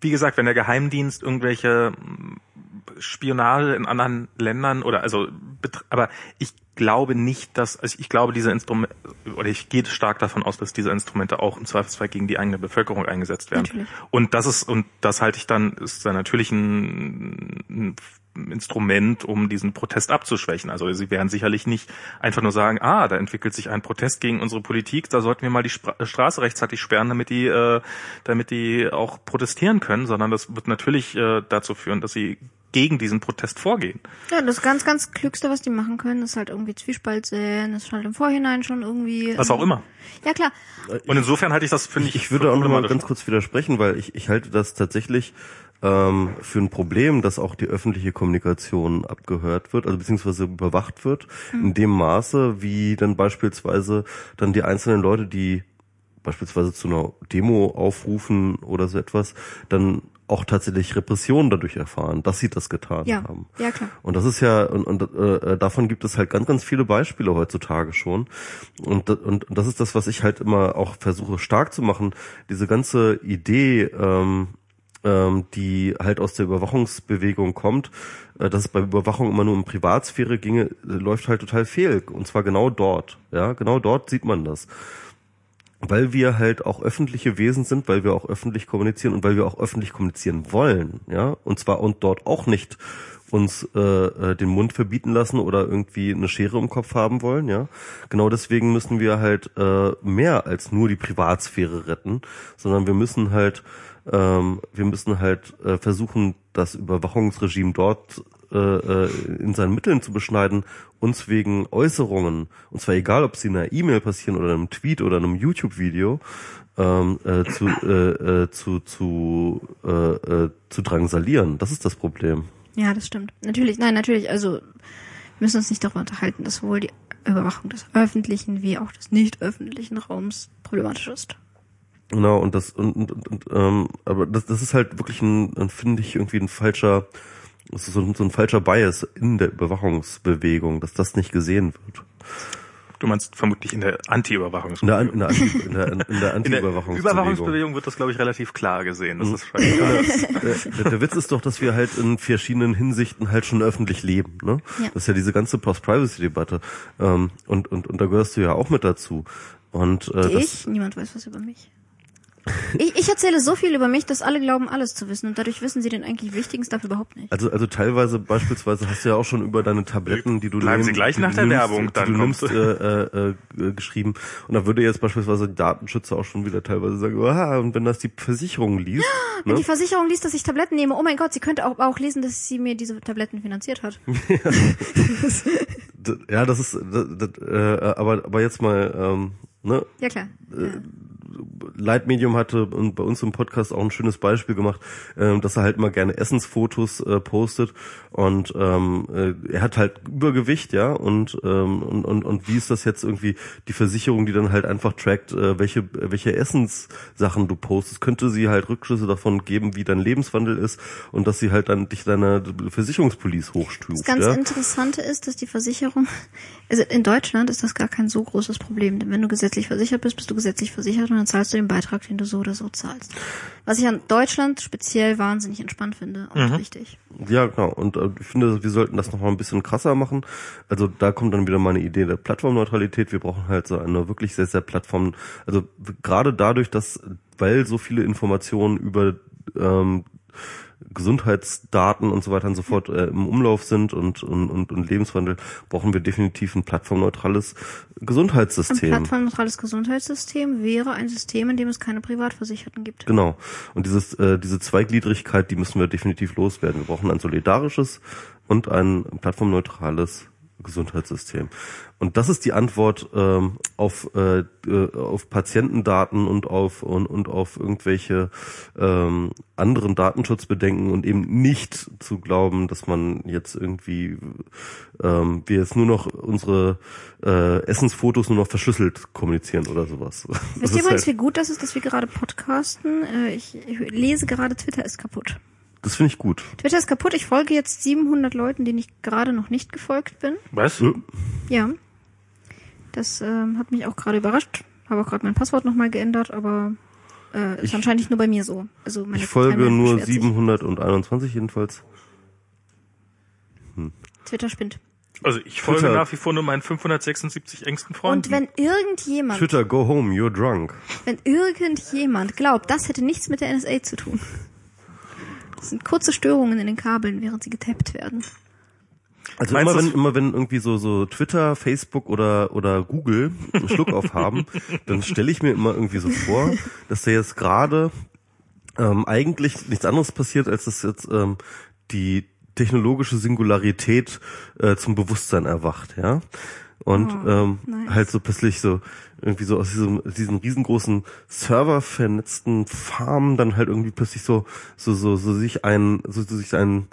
wie gesagt, wenn der Geheimdienst irgendwelche mm, Spionage in anderen Ländern oder also aber ich glaube nicht, dass also ich glaube diese Instrumente oder ich gehe stark davon aus, dass diese Instrumente auch im Zweifelsfall gegen die eigene Bevölkerung eingesetzt werden. Natürlich. Und das ist und das halte ich dann ist dann natürlich ein, ein Instrument, um diesen Protest abzuschwächen. Also sie werden sicherlich nicht einfach nur sagen, ah, da entwickelt sich ein Protest gegen unsere Politik, da sollten wir mal die Spra Straße rechtzeitig sperren, damit die, äh, damit die auch protestieren können, sondern das wird natürlich äh, dazu führen, dass sie gegen diesen Protest vorgehen. Ja, das ganz, ganz Klügste, was die machen können, ist halt irgendwie Zwiespalt sehen, ist halt im Vorhinein schon irgendwie. Was auch immer. Ja, klar. Und insofern halte ich das, finde ich. Ich würde auch noch mal ganz kurz widersprechen, weil ich, ich halte das tatsächlich ähm, für ein Problem, dass auch die öffentliche Kommunikation abgehört wird, also beziehungsweise überwacht wird, mhm. in dem Maße, wie dann beispielsweise dann die einzelnen Leute, die beispielsweise zu einer Demo aufrufen oder so etwas, dann auch tatsächlich Repressionen dadurch erfahren, dass sie das getan ja. haben. Ja, klar. Und das ist ja, und, und äh, davon gibt es halt ganz, ganz viele Beispiele heutzutage schon. Und, und, das ist das, was ich halt immer auch versuche stark zu machen. Diese ganze Idee, ähm, ähm, die halt aus der Überwachungsbewegung kommt, äh, dass es bei Überwachung immer nur um Privatsphäre ginge, läuft halt total fehl. Und zwar genau dort. Ja, genau dort sieht man das. Weil wir halt auch öffentliche Wesen sind, weil wir auch öffentlich kommunizieren und weil wir auch öffentlich kommunizieren wollen, ja, und zwar und dort auch nicht uns äh, äh, den Mund verbieten lassen oder irgendwie eine Schere im Kopf haben wollen, ja. Genau deswegen müssen wir halt äh, mehr als nur die Privatsphäre retten, sondern wir müssen halt ähm, wir müssen halt äh, versuchen, das Überwachungsregime dort äh, äh, in seinen Mitteln zu beschneiden, uns wegen Äußerungen, und zwar egal, ob sie in einer E-Mail passieren oder einem Tweet oder einem YouTube-Video, ähm, äh, zu, äh, äh, zu, zu, äh, äh, zu drangsalieren. Das ist das Problem. Ja, das stimmt. Natürlich, nein, natürlich, also wir müssen uns nicht darüber unterhalten, dass sowohl die Überwachung des öffentlichen wie auch des nicht öffentlichen Raums problematisch ist. Genau, und das, und, und, und ähm, aber das, das ist halt wirklich ein, ein finde ich, irgendwie ein falscher, das ist so ein, so ein falscher Bias in der Überwachungsbewegung, dass das nicht gesehen wird. Du meinst vermutlich in der Anti-Überwachungsbewegung. In der, in der, in der, in der Anti-Überwachungsbewegung. Überwachungsbewegung wird das, glaube ich, relativ klar gesehen. Das Mhm. ist scheißegal. der, der Witz ist doch, dass wir halt in verschiedenen Hinsichten halt schon öffentlich leben. Ne? Ja. Das ist ja diese ganze Post-Privacy-Debatte. Ähm, und, und, und da gehörst du ja auch mit dazu. Und äh, das, ich? Niemand weiß was über mich. Ich, ich erzähle so viel über mich, dass alle glauben, alles zu wissen und dadurch wissen sie den eigentlich wichtigen Stuff überhaupt nicht. Also, also teilweise beispielsweise hast du ja auch schon über deine Tabletten, die du Bleiben nimmst, Sie gleich die nach du der nimmst, Werbung, die dann du nimmst, äh, äh, äh, geschrieben. Und da würde jetzt beispielsweise die Datenschützer auch schon wieder teilweise sagen, ah, und wenn das die Versicherung liest, Wenn ne? die Versicherung liest, dass ich Tabletten nehme, oh mein Gott, sie könnte auch, auch lesen, dass sie mir diese Tabletten finanziert hat. Ja, das ist, das, das, äh, aber aber jetzt mal, ähm, ne? Ja klar. Ja. Leitmedium hatte und bei uns im Podcast auch ein schönes Beispiel gemacht, ähm, dass er halt immer gerne Essensfotos äh, postet und ähm, äh, er hat halt Übergewicht, ja, und, ähm, und und und wie ist das jetzt irgendwie die Versicherung, die dann halt einfach trackt, äh, welche welche Essenssachen du postest, könnte sie halt Rückschlüsse davon geben, wie dein Lebenswandel ist und dass sie halt dann dich deiner Versicherungspolice hochstuft. Das ganz ja? Interessante ist, dass die Versicherung, also in Deutschland ist das gar kein so großes Problem, denn wenn du gesetzlich versichert bist, bist du gesetzlich versichert und dann zahlst du den Beitrag, den du so oder so zahlst. Was ich an Deutschland speziell wahnsinnig entspannt finde und richtig. Ja, genau. Und äh, ich finde, wir sollten das noch mal ein bisschen krasser machen. Also da kommt dann wieder meine Idee der Plattformneutralität. Wir brauchen halt so eine wirklich sehr, sehr Plattform. Also gerade dadurch, dass, weil so viele Informationen über ähm, Gesundheitsdaten und so weiter und so fort äh, im Umlauf sind und, und, und, und Lebenswandel, brauchen wir definitiv ein plattformneutrales Ein Gesundheitssystem. plattformneutrales Gesundheitssystem wäre ein System, in dem es keine Privatversicherten gibt. Genau. Und dieses, äh, diese Zweigliedrigkeit, die müssen wir definitiv loswerden. Wir brauchen ein solidarisches und ein plattformneutrales Gesundheitssystem. Und das ist die Antwort ähm, auf, äh, äh, auf Patientendaten und auf und, und auf irgendwelche ähm, anderen Datenschutzbedenken und eben nicht zu glauben, dass man jetzt irgendwie ähm, wir jetzt nur noch unsere äh, Essensfotos nur noch verschlüsselt kommunizieren oder sowas. Wisst ihr übrigens, halt- wie gut das ist, dass wir gerade podcasten? Äh, Ich, ich lese gerade, Twitter ist kaputt. Das finde ich gut. Twitter ist kaputt. Ich folge jetzt 700 Leuten, denen ich gerade noch nicht gefolgt bin. Was? Ja. Das ähm, hat mich auch gerade überrascht. Habe auch gerade mein Passwort nochmal geändert, aber äh, ist Ich- anscheinend nicht nur bei mir so. Also meine Ich folge nur beschwert sich. 721 jedenfalls. Twitter spinnt. Also ich folge Twitter. nach wie vor nur meinen 576 engsten Freunden. Und wenn irgendjemand, Twitter, go home, you're drunk. wenn irgendjemand glaubt, das hätte nichts mit der NSA zu tun. Das sind kurze Störungen in den Kabeln, während sie getappt werden. Also Meinst immer wenn, immer wenn irgendwie so, so Twitter, Facebook oder, oder Google einen Schluck auf haben, dann stelle ich mir immer irgendwie so vor, dass da jetzt gerade ähm, eigentlich nichts anderes passiert, als dass jetzt ähm, die technologische Singularität äh, zum Bewusstsein erwacht, ja. Und Oh, ähm, nice. halt so plötzlich so irgendwie so aus diesem diesen riesengroßen Server vernetzten Farmen dann halt irgendwie plötzlich so so so so sich ein so, so sich ein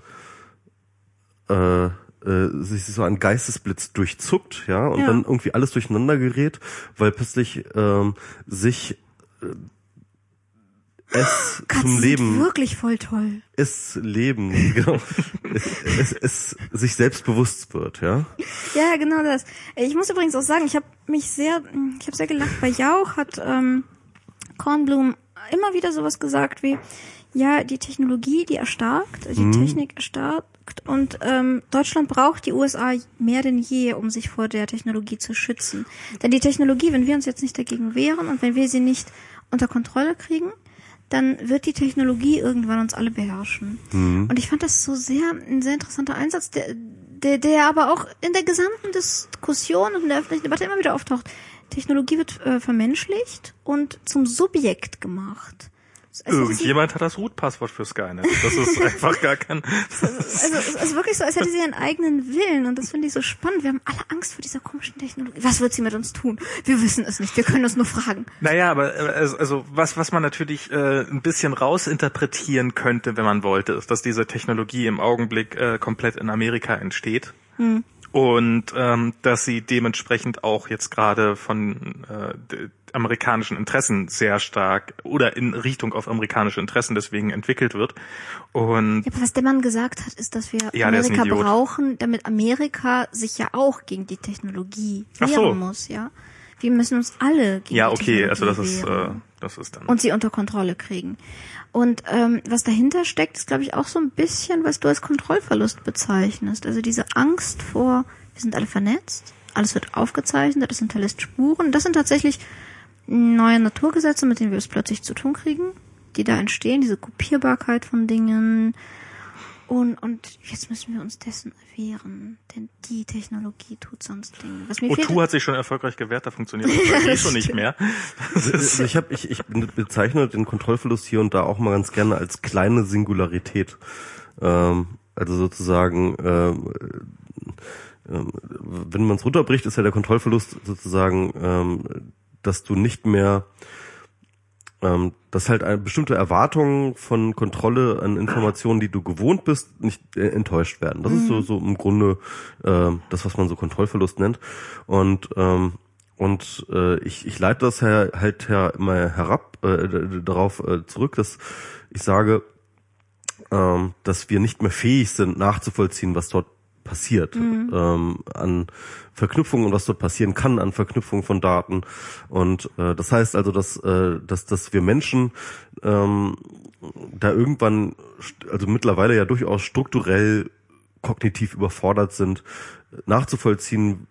äh, äh, sich so ein Geistesblitz durchzuckt, ja, und Ja. dann irgendwie alles durcheinander gerät, weil plötzlich ähm, sich äh, es Katzen zum Leben, wirklich voll toll. es Leben, genau, es, es, es sich selbst bewusst wird, ja. Ja, genau das. Ich muss übrigens auch sagen, ich habe mich sehr, ich habe sehr gelacht. Bei Jauch hat ähm, Kornblum immer wieder sowas gesagt wie, ja, die Technologie, die erstarkt, die Technik erstarkt und ähm, Deutschland braucht die USA mehr denn je, um sich vor der Technologie zu schützen. Denn die Technologie, wenn wir uns jetzt nicht dagegen wehren und wenn wir sie nicht unter Kontrolle kriegen, dann wird die Technologie irgendwann uns alle beherrschen. Und ich fand das so sehr ein sehr interessanter Einsatz, der, der, der aber auch in der gesamten Diskussion und in der öffentlichen Debatte immer wieder auftaucht. Technologie wird äh, vermenschlicht und zum Subjekt gemacht. Also, Irgendjemand hat das Root-Passwort für Skynet. Das ist einfach gar kein... also es ist wirklich so, als hätte sie ihren eigenen Willen und das finde ich so spannend. Wir haben alle Angst vor dieser komischen Technologie. Was wird sie mit uns tun? Wir wissen es nicht. Wir können uns nur fragen. Naja, aber äh, also, also was, was man natürlich äh, ein bisschen rausinterpretieren könnte, wenn man wollte, ist, dass diese Technologie im Augenblick äh, komplett in Amerika entsteht. Und ähm, dass sie dementsprechend auch jetzt gerade von äh, amerikanischen Interessen sehr stark oder in Richtung auf amerikanische Interessen deswegen entwickelt wird. Und Ja, aber was der Mann gesagt hat, ist, dass wir Ja, Amerika brauchen, damit Amerika sich ja auch gegen die Technologie wehren so. muss, ja. Wir müssen uns alle gegen ja, die okay, Technologie also das ist äh, das ist dann und sie unter Kontrolle kriegen. Und ähm, was dahinter steckt, ist, glaube ich, auch so ein bisschen, was du als Kontrollverlust bezeichnest. Also diese Angst vor, wir sind alle vernetzt, alles wird aufgezeichnet, das hinterlässt Spuren. Das sind tatsächlich neue Naturgesetze, mit denen wir es plötzlich zu tun kriegen, die da entstehen, diese Kopierbarkeit von Dingen. Und, und jetzt müssen wir uns dessen wehren, denn die Technologie tut sonst Dinge. Was mir fehlt, O2 hat sich schon erfolgreich gewehrt, da funktioniert das ja, eh schon nicht mehr. Also ich, hab, ich, ich bezeichne den Kontrollverlust hier und da auch mal ganz gerne als kleine Singularität. Ähm, also sozusagen, ähm, ähm, wenn man es runterbricht, ist ja der Kontrollverlust sozusagen, ähm, dass du nicht mehr, ähm, dass halt eine bestimmte Erwartungen von Kontrolle an Informationen, die du gewohnt bist, nicht äh, enttäuscht werden. Das ist so, so im Grunde äh, das, was man so Kontrollverlust nennt. Und ähm, und äh, ich, ich leite das her, halt her, immer herab äh, darauf äh, zurück, dass ich sage, ähm, dass wir nicht mehr fähig sind, nachzuvollziehen, was dort passiert ähm, an Verknüpfungen und was dort passieren kann an Verknüpfungen von Daten. Und äh, das heißt also, dass, äh, dass, dass wir Menschen ähm, da irgendwann, also mittlerweile ja durchaus strukturell kognitiv überfordert sind, nachzuvollziehen,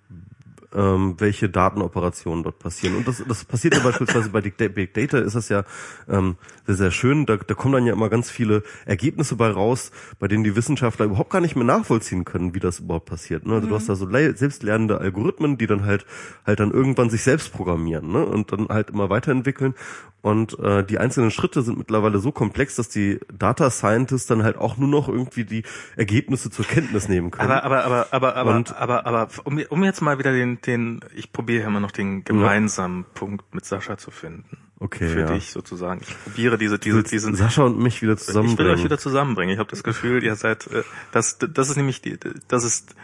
ähm, welche Datenoperationen dort passieren. Und das, das passiert ja beispielsweise bei Big Da- Big Data ist das ja ähm, sehr, sehr schön. Da, da kommen dann ja immer ganz viele Ergebnisse bei raus, bei denen die Wissenschaftler überhaupt gar nicht mehr nachvollziehen können, wie das überhaupt passiert. Ne? Also du hast da so le- selbstlernende Algorithmen, die dann halt halt dann irgendwann sich selbst programmieren ne? und dann halt immer weiterentwickeln. Und äh, die einzelnen Schritte sind mittlerweile so komplex, dass die Data Scientists dann halt auch nur noch irgendwie die Ergebnisse zur Kenntnis nehmen können. aber, aber, aber, aber, aber, Und- aber, aber, um, um jetzt mal wieder den, den, ich probiere immer noch den gemeinsamen Punkt mit Sascha zu finden. Okay, Für ja. dich sozusagen. Ich probiere diese, diese, diesen, Sascha und mich wieder Ich will zusammenbringen. euch wieder zusammenbringen. Ich habe das Gefühl, ihr seid, äh, das, das ist nämlich die, das ist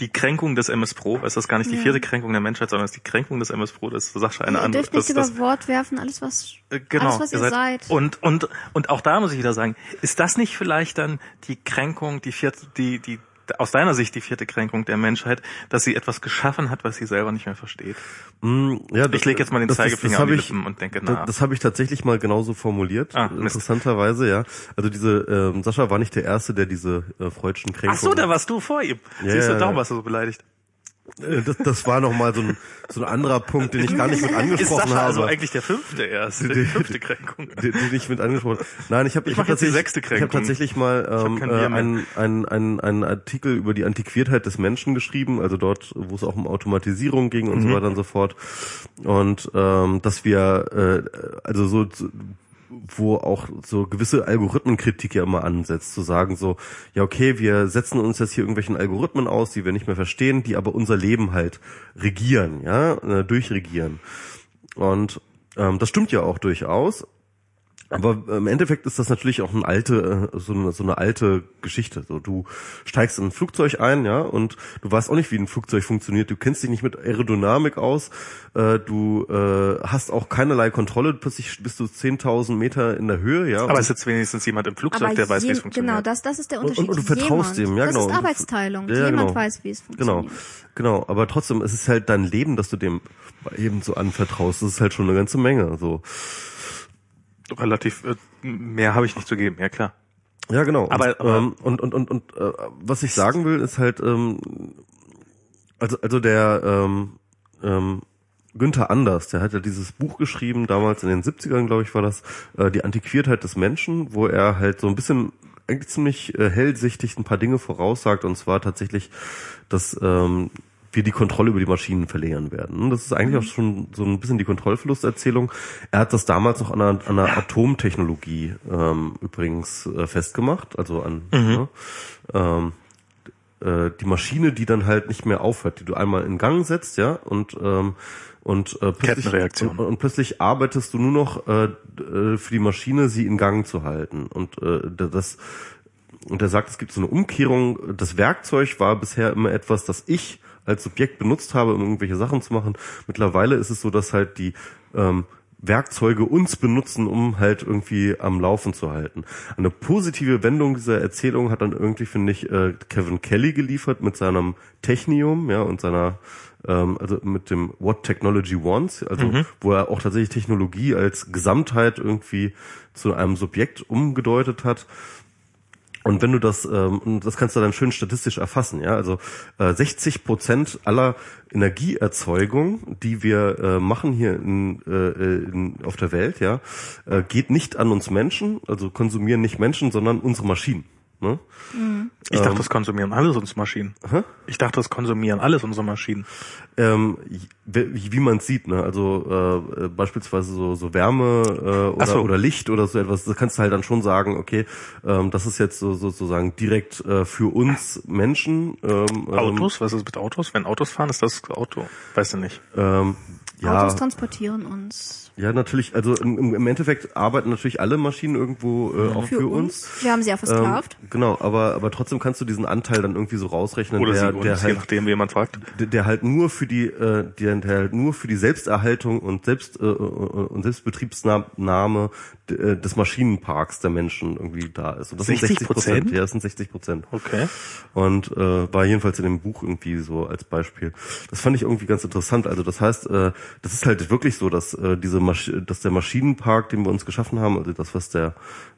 die Kränkung des MS Pro. Es ist gar nicht die Ja. vierte Kränkung der Menschheit, sondern es ist die Kränkung des MS Pro. Das ist Sascha eine ihr andere. dürft nicht Das, über Wort werfen, alles was, äh, genau. alles was ihr, seid. Und, und, und auch da muss ich wieder sagen, ist das nicht vielleicht dann die Kränkung, die vierte, die, die, aus deiner Sicht die vierte Kränkung der Menschheit, dass sie etwas geschaffen hat, was sie selber nicht mehr versteht? Mm, ja, Ich lege jetzt mal den das- das- Zeigefinger das an hab die ich- Lippen und denke Das, nach. das habe ich tatsächlich mal genauso formuliert, Ah, interessanterweise, ja. Also diese ähm, Sascha war nicht der Erste, der diese äh, freudschen Kränkungen... Ach so, da warst du vor ihm. Ja, Siehst du, ja, darum warst du so beleidigt. Äh, das, das war nochmal so ein, so ein anderer Punkt, den ich gar nicht mit Ist angesprochen Sascha habe. also eigentlich der fünfte erst, die fünfte Kränkung? den, den ich mit angesprochen Nein, ich habe ich mach hab die tatsächlich, ich habe Kränkung. tatsächlich mal hab ähm, äh, einen einen einen einen Artikel über die Antiquiertheit des Menschen geschrieben, also dort, wo es auch um Automatisierung ging und so Mhm. weiter und so fort. Und ähm, dass wir äh, also so so- wo auch so gewisse Algorithmenkritik ja immer ansetzt, zu sagen so, ja okay, wir setzen uns jetzt hier irgendwelchen Algorithmen aus, die wir nicht mehr verstehen, die aber unser Leben halt regieren, ja, äh, durchregieren. Und ähm, das stimmt ja auch durchaus. Aber im Endeffekt ist das natürlich auch eine alte, äh, so eine, so eine alte Geschichte. So, du steigst in ein Flugzeug ein, ja, und du weißt auch nicht, wie ein Flugzeug funktioniert. Du kennst dich nicht mit Aerodynamik aus. Äh, du äh, hast auch keinerlei Kontrolle. Plötzlich bist du 10.000 Meter in der Höhe, ja. Aber und- es sitzt wenigstens jemand im Flugzeug, der weiß, wie es funktioniert. Genau, das, das ist der Und- Unterschied. und du vertraust Jemand. dem, ja, das genau. ist Arbeitsteilung. Ja, Jemand genau. weiß, wie es Genau, funktioniert. genau. Aber trotzdem, es ist halt dein Leben, das du dem eben so anvertraust. Das ist halt schon eine ganze Menge. So. Relativ, äh, mehr habe ich nicht zu geben, ja klar. Ja, genau. Aber- und, aber- ähm, und und und, und äh, was ich sagen will, ist halt, ähm, also also der ähm, ähm, Günther Anders, der hat ja dieses Buch geschrieben, damals in den 70ern, glaube ich, war das, äh, die Antiquiertheit des Menschen, wo er halt so ein bisschen eigentlich ziemlich äh, hellsichtig ein paar Dinge voraussagt, und zwar tatsächlich, dass ähm, wir die Kontrolle über die Maschinen verlieren werden. Das ist eigentlich auch schon so ein bisschen die Kontrollverlusterzählung. Er hat das damals noch an einer, an einer Atomtechnologie ähm, übrigens äh, festgemacht, also an ne, ähm, äh, die Maschine, die dann halt nicht mehr aufhört, die du einmal in Gang setzt, ja, und ähm, und äh, plötzlich. Und, und plötzlich arbeitest du nur noch äh, äh, für die Maschine, sie in Gang zu halten. Und äh, das und er sagt, es gibt so eine Umkehrung. Das Werkzeug war bisher immer etwas, das ich als Subjekt benutzt habe, um irgendwelche Sachen zu machen. Mittlerweile ist es so, dass halt die ähm, Werkzeuge uns benutzen, um halt irgendwie am Laufen zu halten. Eine positive Wendung dieser Erzählung hat dann irgendwie, finde ich, äh, Kevin Kelly geliefert mit seinem Technium, ja, und seiner ähm, also mit dem What Technology Wants, also wo er auch tatsächlich Technologie als Gesamtheit irgendwie zu einem Subjekt umgedeutet hat. Und wenn du das, ähm, das kannst du dann schön statistisch erfassen, ja, also äh, 60 Prozent aller Energieerzeugung, die wir äh, machen hier in, äh, in, auf der Welt, ja, äh, geht nicht an uns Menschen, also konsumieren nicht Menschen, sondern unsere Maschinen. Ne? Ich dachte, das konsumieren alles unsere Maschinen. Hä? Ich dachte, das konsumieren alles unsere Maschinen. Ähm, wie, wie man sieht, ne? Also äh, äh, beispielsweise so, so Wärme äh, oder, so. oder Licht oder so etwas, da kannst du halt dann schon sagen, okay, ähm, das ist jetzt so, sozusagen direkt äh, für uns Menschen. Ähm, Autos? Was ist mit Autos? Wenn Autos fahren, ist das Auto. Weißt du nicht. Ähm, ja, Autos transportieren uns ja, natürlich. Also im, im Endeffekt arbeiten natürlich alle Maschinen irgendwo äh, auch für, uns. Wir haben sie auch versklavt. Ähm, genau, aber aber trotzdem kannst du diesen Anteil dann irgendwie so rausrechnen, Oder der, sie uns, der je halt nachdem, wie jemand fragt. der, der halt nur für die äh, der, der halt nur für die Selbsterhaltung und Selbst äh, und Selbstbetriebsnahme äh, des Maschinenparks der Menschen irgendwie da ist. Und das 60%? sind 60 Prozent. Ja, das sind 60 Prozent. Okay. Und äh, war jedenfalls in dem Buch irgendwie so als Beispiel. Das fand ich irgendwie ganz interessant. Also das heißt, äh, das ist halt wirklich so, dass äh, diese Dass der Maschinenpark, den wir uns geschaffen haben, also das, was der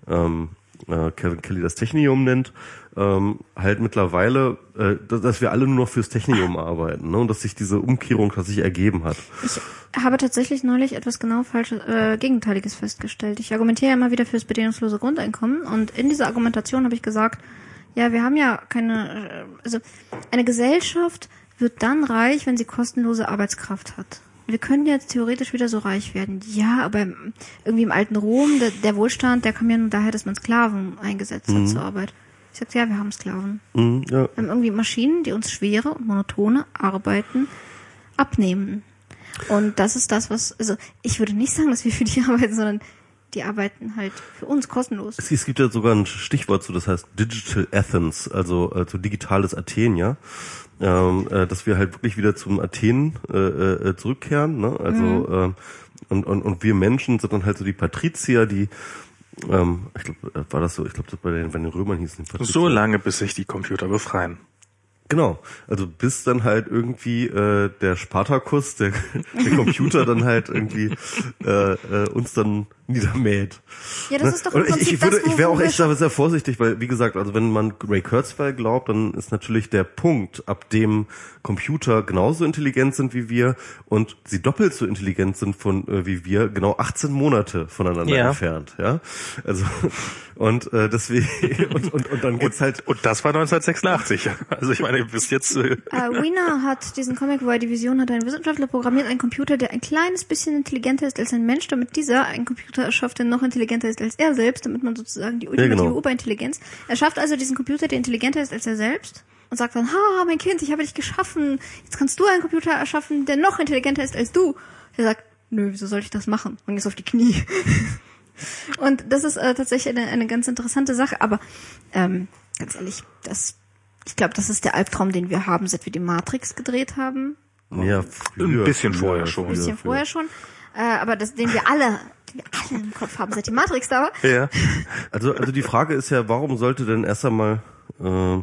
ähm, äh, Kevin Kelly das Technium nennt, ähm, halt mittlerweile, äh, dass, dass wir alle nur noch fürs Technium arbeiten, ne? Und dass sich diese Umkehrung tatsächlich ergeben hat. Ich habe tatsächlich neulich etwas genau falsches, äh, Gegenteiliges festgestellt. Ich argumentiere immer wieder fürs bedingungslose Grundeinkommen und in dieser Argumentation habe ich gesagt, ja, wir haben ja keine, äh, also eine Gesellschaft wird dann reich, wenn sie kostenlose Arbeitskraft hat. Wir können jetzt theoretisch wieder so reich werden. Ja, aber irgendwie im alten Rom, der, der Wohlstand, der kam ja nur daher, dass man Sklaven eingesetzt hat zur Arbeit. Ich sagte, ja, wir haben Sklaven. Mhm, ja. Wir haben irgendwie Maschinen, die uns schwere und monotone Arbeiten abnehmen. Und das ist das, was, also ich würde nicht sagen, dass wir für die arbeiten, sondern die arbeiten halt für uns kostenlos. Es, gibt ja sogar ein Stichwort zu, das heißt Digital Athens, also zu digitales Athen, ja. Ähm, äh, dass wir halt wirklich wieder zum Athen äh, äh, zurückkehren, ne? Also ähm, und, und, und wir Menschen sind dann halt so die Patrizier, die ähm, ich glaube, war das so, ich glaube, bei den, bei den Römern hießen die Patrizier. So lange, bis sich die Computer befreien. Genau, also bis dann halt irgendwie äh, der Spartakus, der, der Computer dann halt irgendwie äh, äh, uns dann niedermäht. Ja, das ist doch im ich, Prinzip ich, würde, das, wo- ich wäre auch echt sehr, sehr vorsichtig, weil wie gesagt, also wenn man Ray Kurzweil glaubt, dann ist natürlich der Punkt, ab dem Computer genauso intelligent sind wie wir und sie doppelt so intelligent sind von äh, wie wir, genau 18 Monate voneinander Ja. entfernt, ja. Also und äh, deswegen und, und, und dann geht's halt Und das war 1986. Also ich meine, bis jetzt äh, Äh, Wiener hat diesen Comic, wo er die Vision hat, ein Wissenschaftler programmiert einen Computer, der ein kleines bisschen intelligenter ist als ein Mensch, damit dieser einen Computer erschafft, der noch intelligenter ist als er selbst, damit man sozusagen die ultimative genau. Überintelligenz. Er schafft also diesen Computer, der intelligenter ist als er selbst und sagt dann, ha, mein Kind, ich habe dich geschaffen, jetzt kannst du einen Computer erschaffen, der noch intelligenter ist als du. Er sagt, nö, wieso soll ich das machen? Und jetzt auf die Knie. Und das ist äh, tatsächlich eine, eine ganz interessante Sache, aber ähm, ganz ehrlich, das, ich glaube, das ist der Albtraum, den wir haben, seit wir die Matrix gedreht haben. ja, früher, Ein bisschen früher, vorher schon. Ein bisschen vorher schon. Äh, aber das, den wir alle, den wir alle im Kopf haben, seit die Matrix da war. ja. Also, also die Frage ist ja, warum sollte denn erst einmal äh,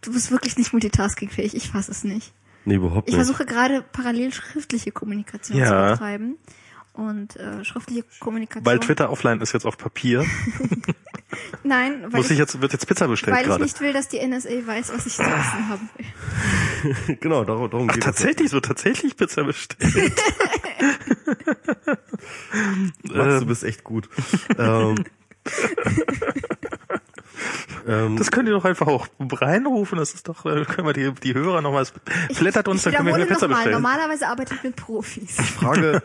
Du bist wirklich nicht multitaskingfähig, ich fasse es nicht. nee, überhaupt Ich nicht. versuche gerade parallel schriftliche Kommunikation Ja. zu betreiben. Und äh, schriftliche Kommunikation. Weil Twitter offline ist jetzt auf Papier. Nein, weil Muss ich ich, jetzt, wird jetzt Pizza bestellt weil ich gerade. nicht will, dass die NSA weiß, was ich zu essen haben will. genau, darum, darum Ach, geht tatsächlich, es wird tatsächlich Pizza bestellt. es. Max, du bist echt gut. ähm, ähm, Das könnt ihr doch einfach auch reinrufen. Das ist doch, äh, können wir die, die Hörer nochmal, flattert uns, ich dann können wir eine Pizza nochmal, bestellen. normalerweise arbeite ich mit Profis. frage,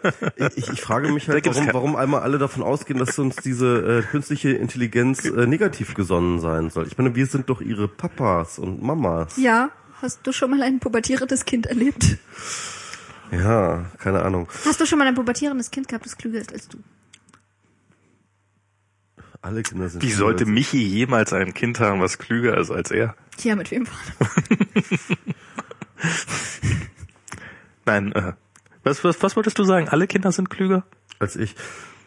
ich, ich frage mich halt, warum, warum einmal alle davon ausgehen, dass uns diese äh, künstliche Intelligenz äh, negativ gesonnen sein soll. Ich meine, wir sind doch ihre Papas und Mamas. Ja, hast du schon mal ein pubertierendes Kind erlebt? Ja, keine Ahnung. Hast du schon mal ein pubertierendes Kind gehabt, das klüger ist als du? Alle Kinder sind. Wie sollte Michi jemals ein Kind haben, was klüger ist als er? Tja, mit wem war Nein, äh, was, was, was wolltest du sagen? Alle Kinder sind klüger? als ich?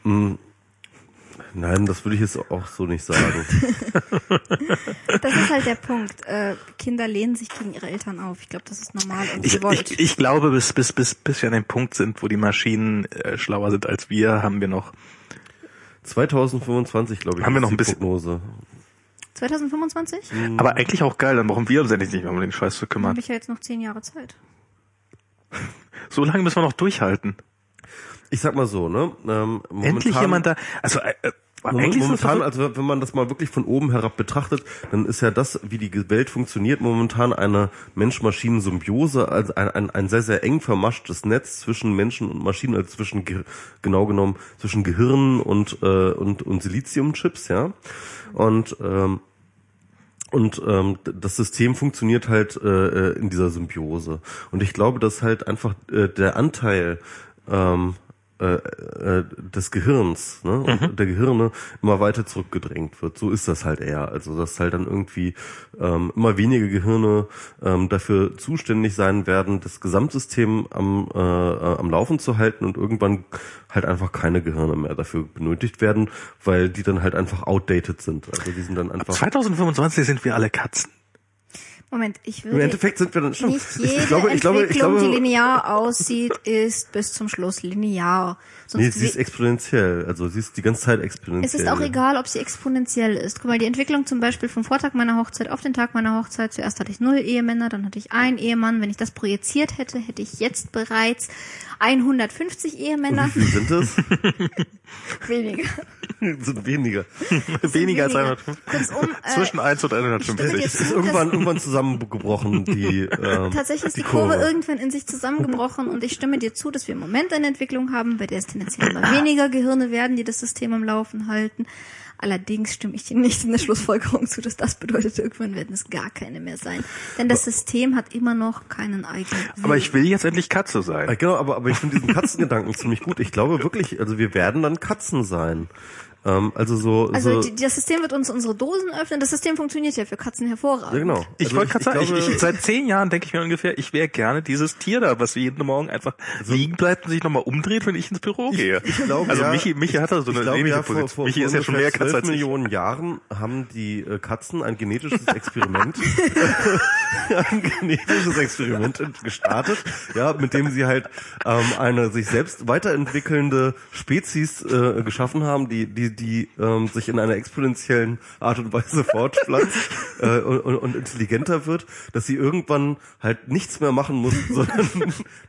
Hm, nein, das würde ich jetzt auch so nicht sagen. Das ist halt der Punkt. Äh, Kinder lehnen sich gegen ihre Eltern auf. Ich glaube, das ist normal und Ich, gewollt. ich, ich glaube, bis, bis, bis, bis wir an dem Punkt sind, wo die Maschinen äh, schlauer sind als wir, haben wir noch 2025, glaube ich, Haben wir ist noch ein die bisschen- Prognose. 2025? Hm. Aber eigentlich auch geil, dann brauchen wir uns endlich nicht mehr um den Scheiß zu Dann kümmern. habe ich ja jetzt noch zehn Jahre Zeit. So lange müssen wir noch durchhalten. Ich sag mal so, ne? Ähm, Endlich jemand da. Also äh, äh, eigentlich momentan, also wenn man das mal wirklich von oben herab betrachtet, dann ist ja das, wie die Welt funktioniert, momentan eine Mensch-Maschinen-Symbiose, also ein, ein, ein sehr, sehr eng vermaschtes Netz zwischen Menschen und Maschinen, also zwischen, Ge- genau genommen, zwischen Gehirn und, äh, und, und Siliziumchips, ja. Und, ähm, und ähm, das System funktioniert halt äh, äh, in dieser Symbiose. Und ich glaube, dass halt einfach äh, der Anteil ähm, äh, äh, des Gehirns, ne, und der Gehirne immer weiter zurückgedrängt wird. So ist das halt eher. Also dass halt dann irgendwie ähm, immer weniger Gehirne ähm, dafür zuständig sein werden, das Gesamtsystem am, äh, äh, am Laufen zu halten und irgendwann halt einfach keine Gehirne mehr dafür benötigt werden, weil die dann halt einfach outdated sind. Also die sind dann einfach 2025 sind wir alle Katzen. Moment, ich will im Endeffekt sind wir dann schon. nicht jede ich, glaube, ich glaube, ich Entwicklung, glaube, die linear aussieht, ist bis zum Schluss linear. Sonst nee, sie ist exponentiell. Also sie ist die ganze Zeit exponentiell. es ist auch egal, ob sie exponentiell ist. Guck mal, die Entwicklung zum Beispiel vom Vortag meiner Hochzeit auf den Tag meiner Hochzeit. Zuerst hatte ich null Ehemänner, dann hatte ich einen Ehemann. Wenn ich das projiziert hätte, hätte ich jetzt bereits 150 Ehemänner. Wie viel sind es? Weniger. sind weniger. Weniger als weniger. 150. Kurzum, äh, Zwischen 1 und stimme 150. dir Es ist irgendwann, irgendwann zusammengebrochen, die, ähm, Tatsächlich ist die, die Kurve. Kurve. irgendwann in sich zusammengebrochen und ich stimme dir zu, dass wir im Moment eine Entwicklung haben, bei der es tendenziell immer weniger Gehirne werden, die das System am Laufen halten. Allerdings stimme ich dir nicht in der Schlussfolgerung zu, dass das bedeutet, irgendwann werden es gar keine mehr sein. Denn das System hat immer noch keinen eigenen Willen. Aber ich will jetzt endlich Katze sein. Äh, Genau, aber, aber ich finde diesen Katzengedanken ziemlich gut. Ich glaube wirklich, also wir werden dann Katzen sein. Ähm, also so, Also so die, das System wird uns unsere Dosen öffnen. Das System funktioniert ja für Katzen hervorragend. ja, genau. Ich Also wollte gerade sagen, ich, glaube- ich, seit zehn Jahren denke ich mir ungefähr, ich wäre gerne dieses Tier da, was jeden Morgen einfach liegen bleibt und sich nochmal umdreht, wenn ich ins Büro gehe. Ich glaube, also ja, Michi, Michi hat da so ich eine glaube, ähnliche ja, vor, Position. vor, Michi vor ist ja schon mehr Katze 12 als ich. Millionen Jahren haben die äh, Katzen ein genetisches Experiment, ein genetisches Experiment gestartet, ja, mit dem sie halt ähm, eine sich selbst weiterentwickelnde Spezies äh, geschaffen haben, die die die ähm, sich in einer exponentiellen Art und Weise fortpflanzt äh, und, und, intelligenter wird, dass sie irgendwann halt nichts mehr machen muss, sondern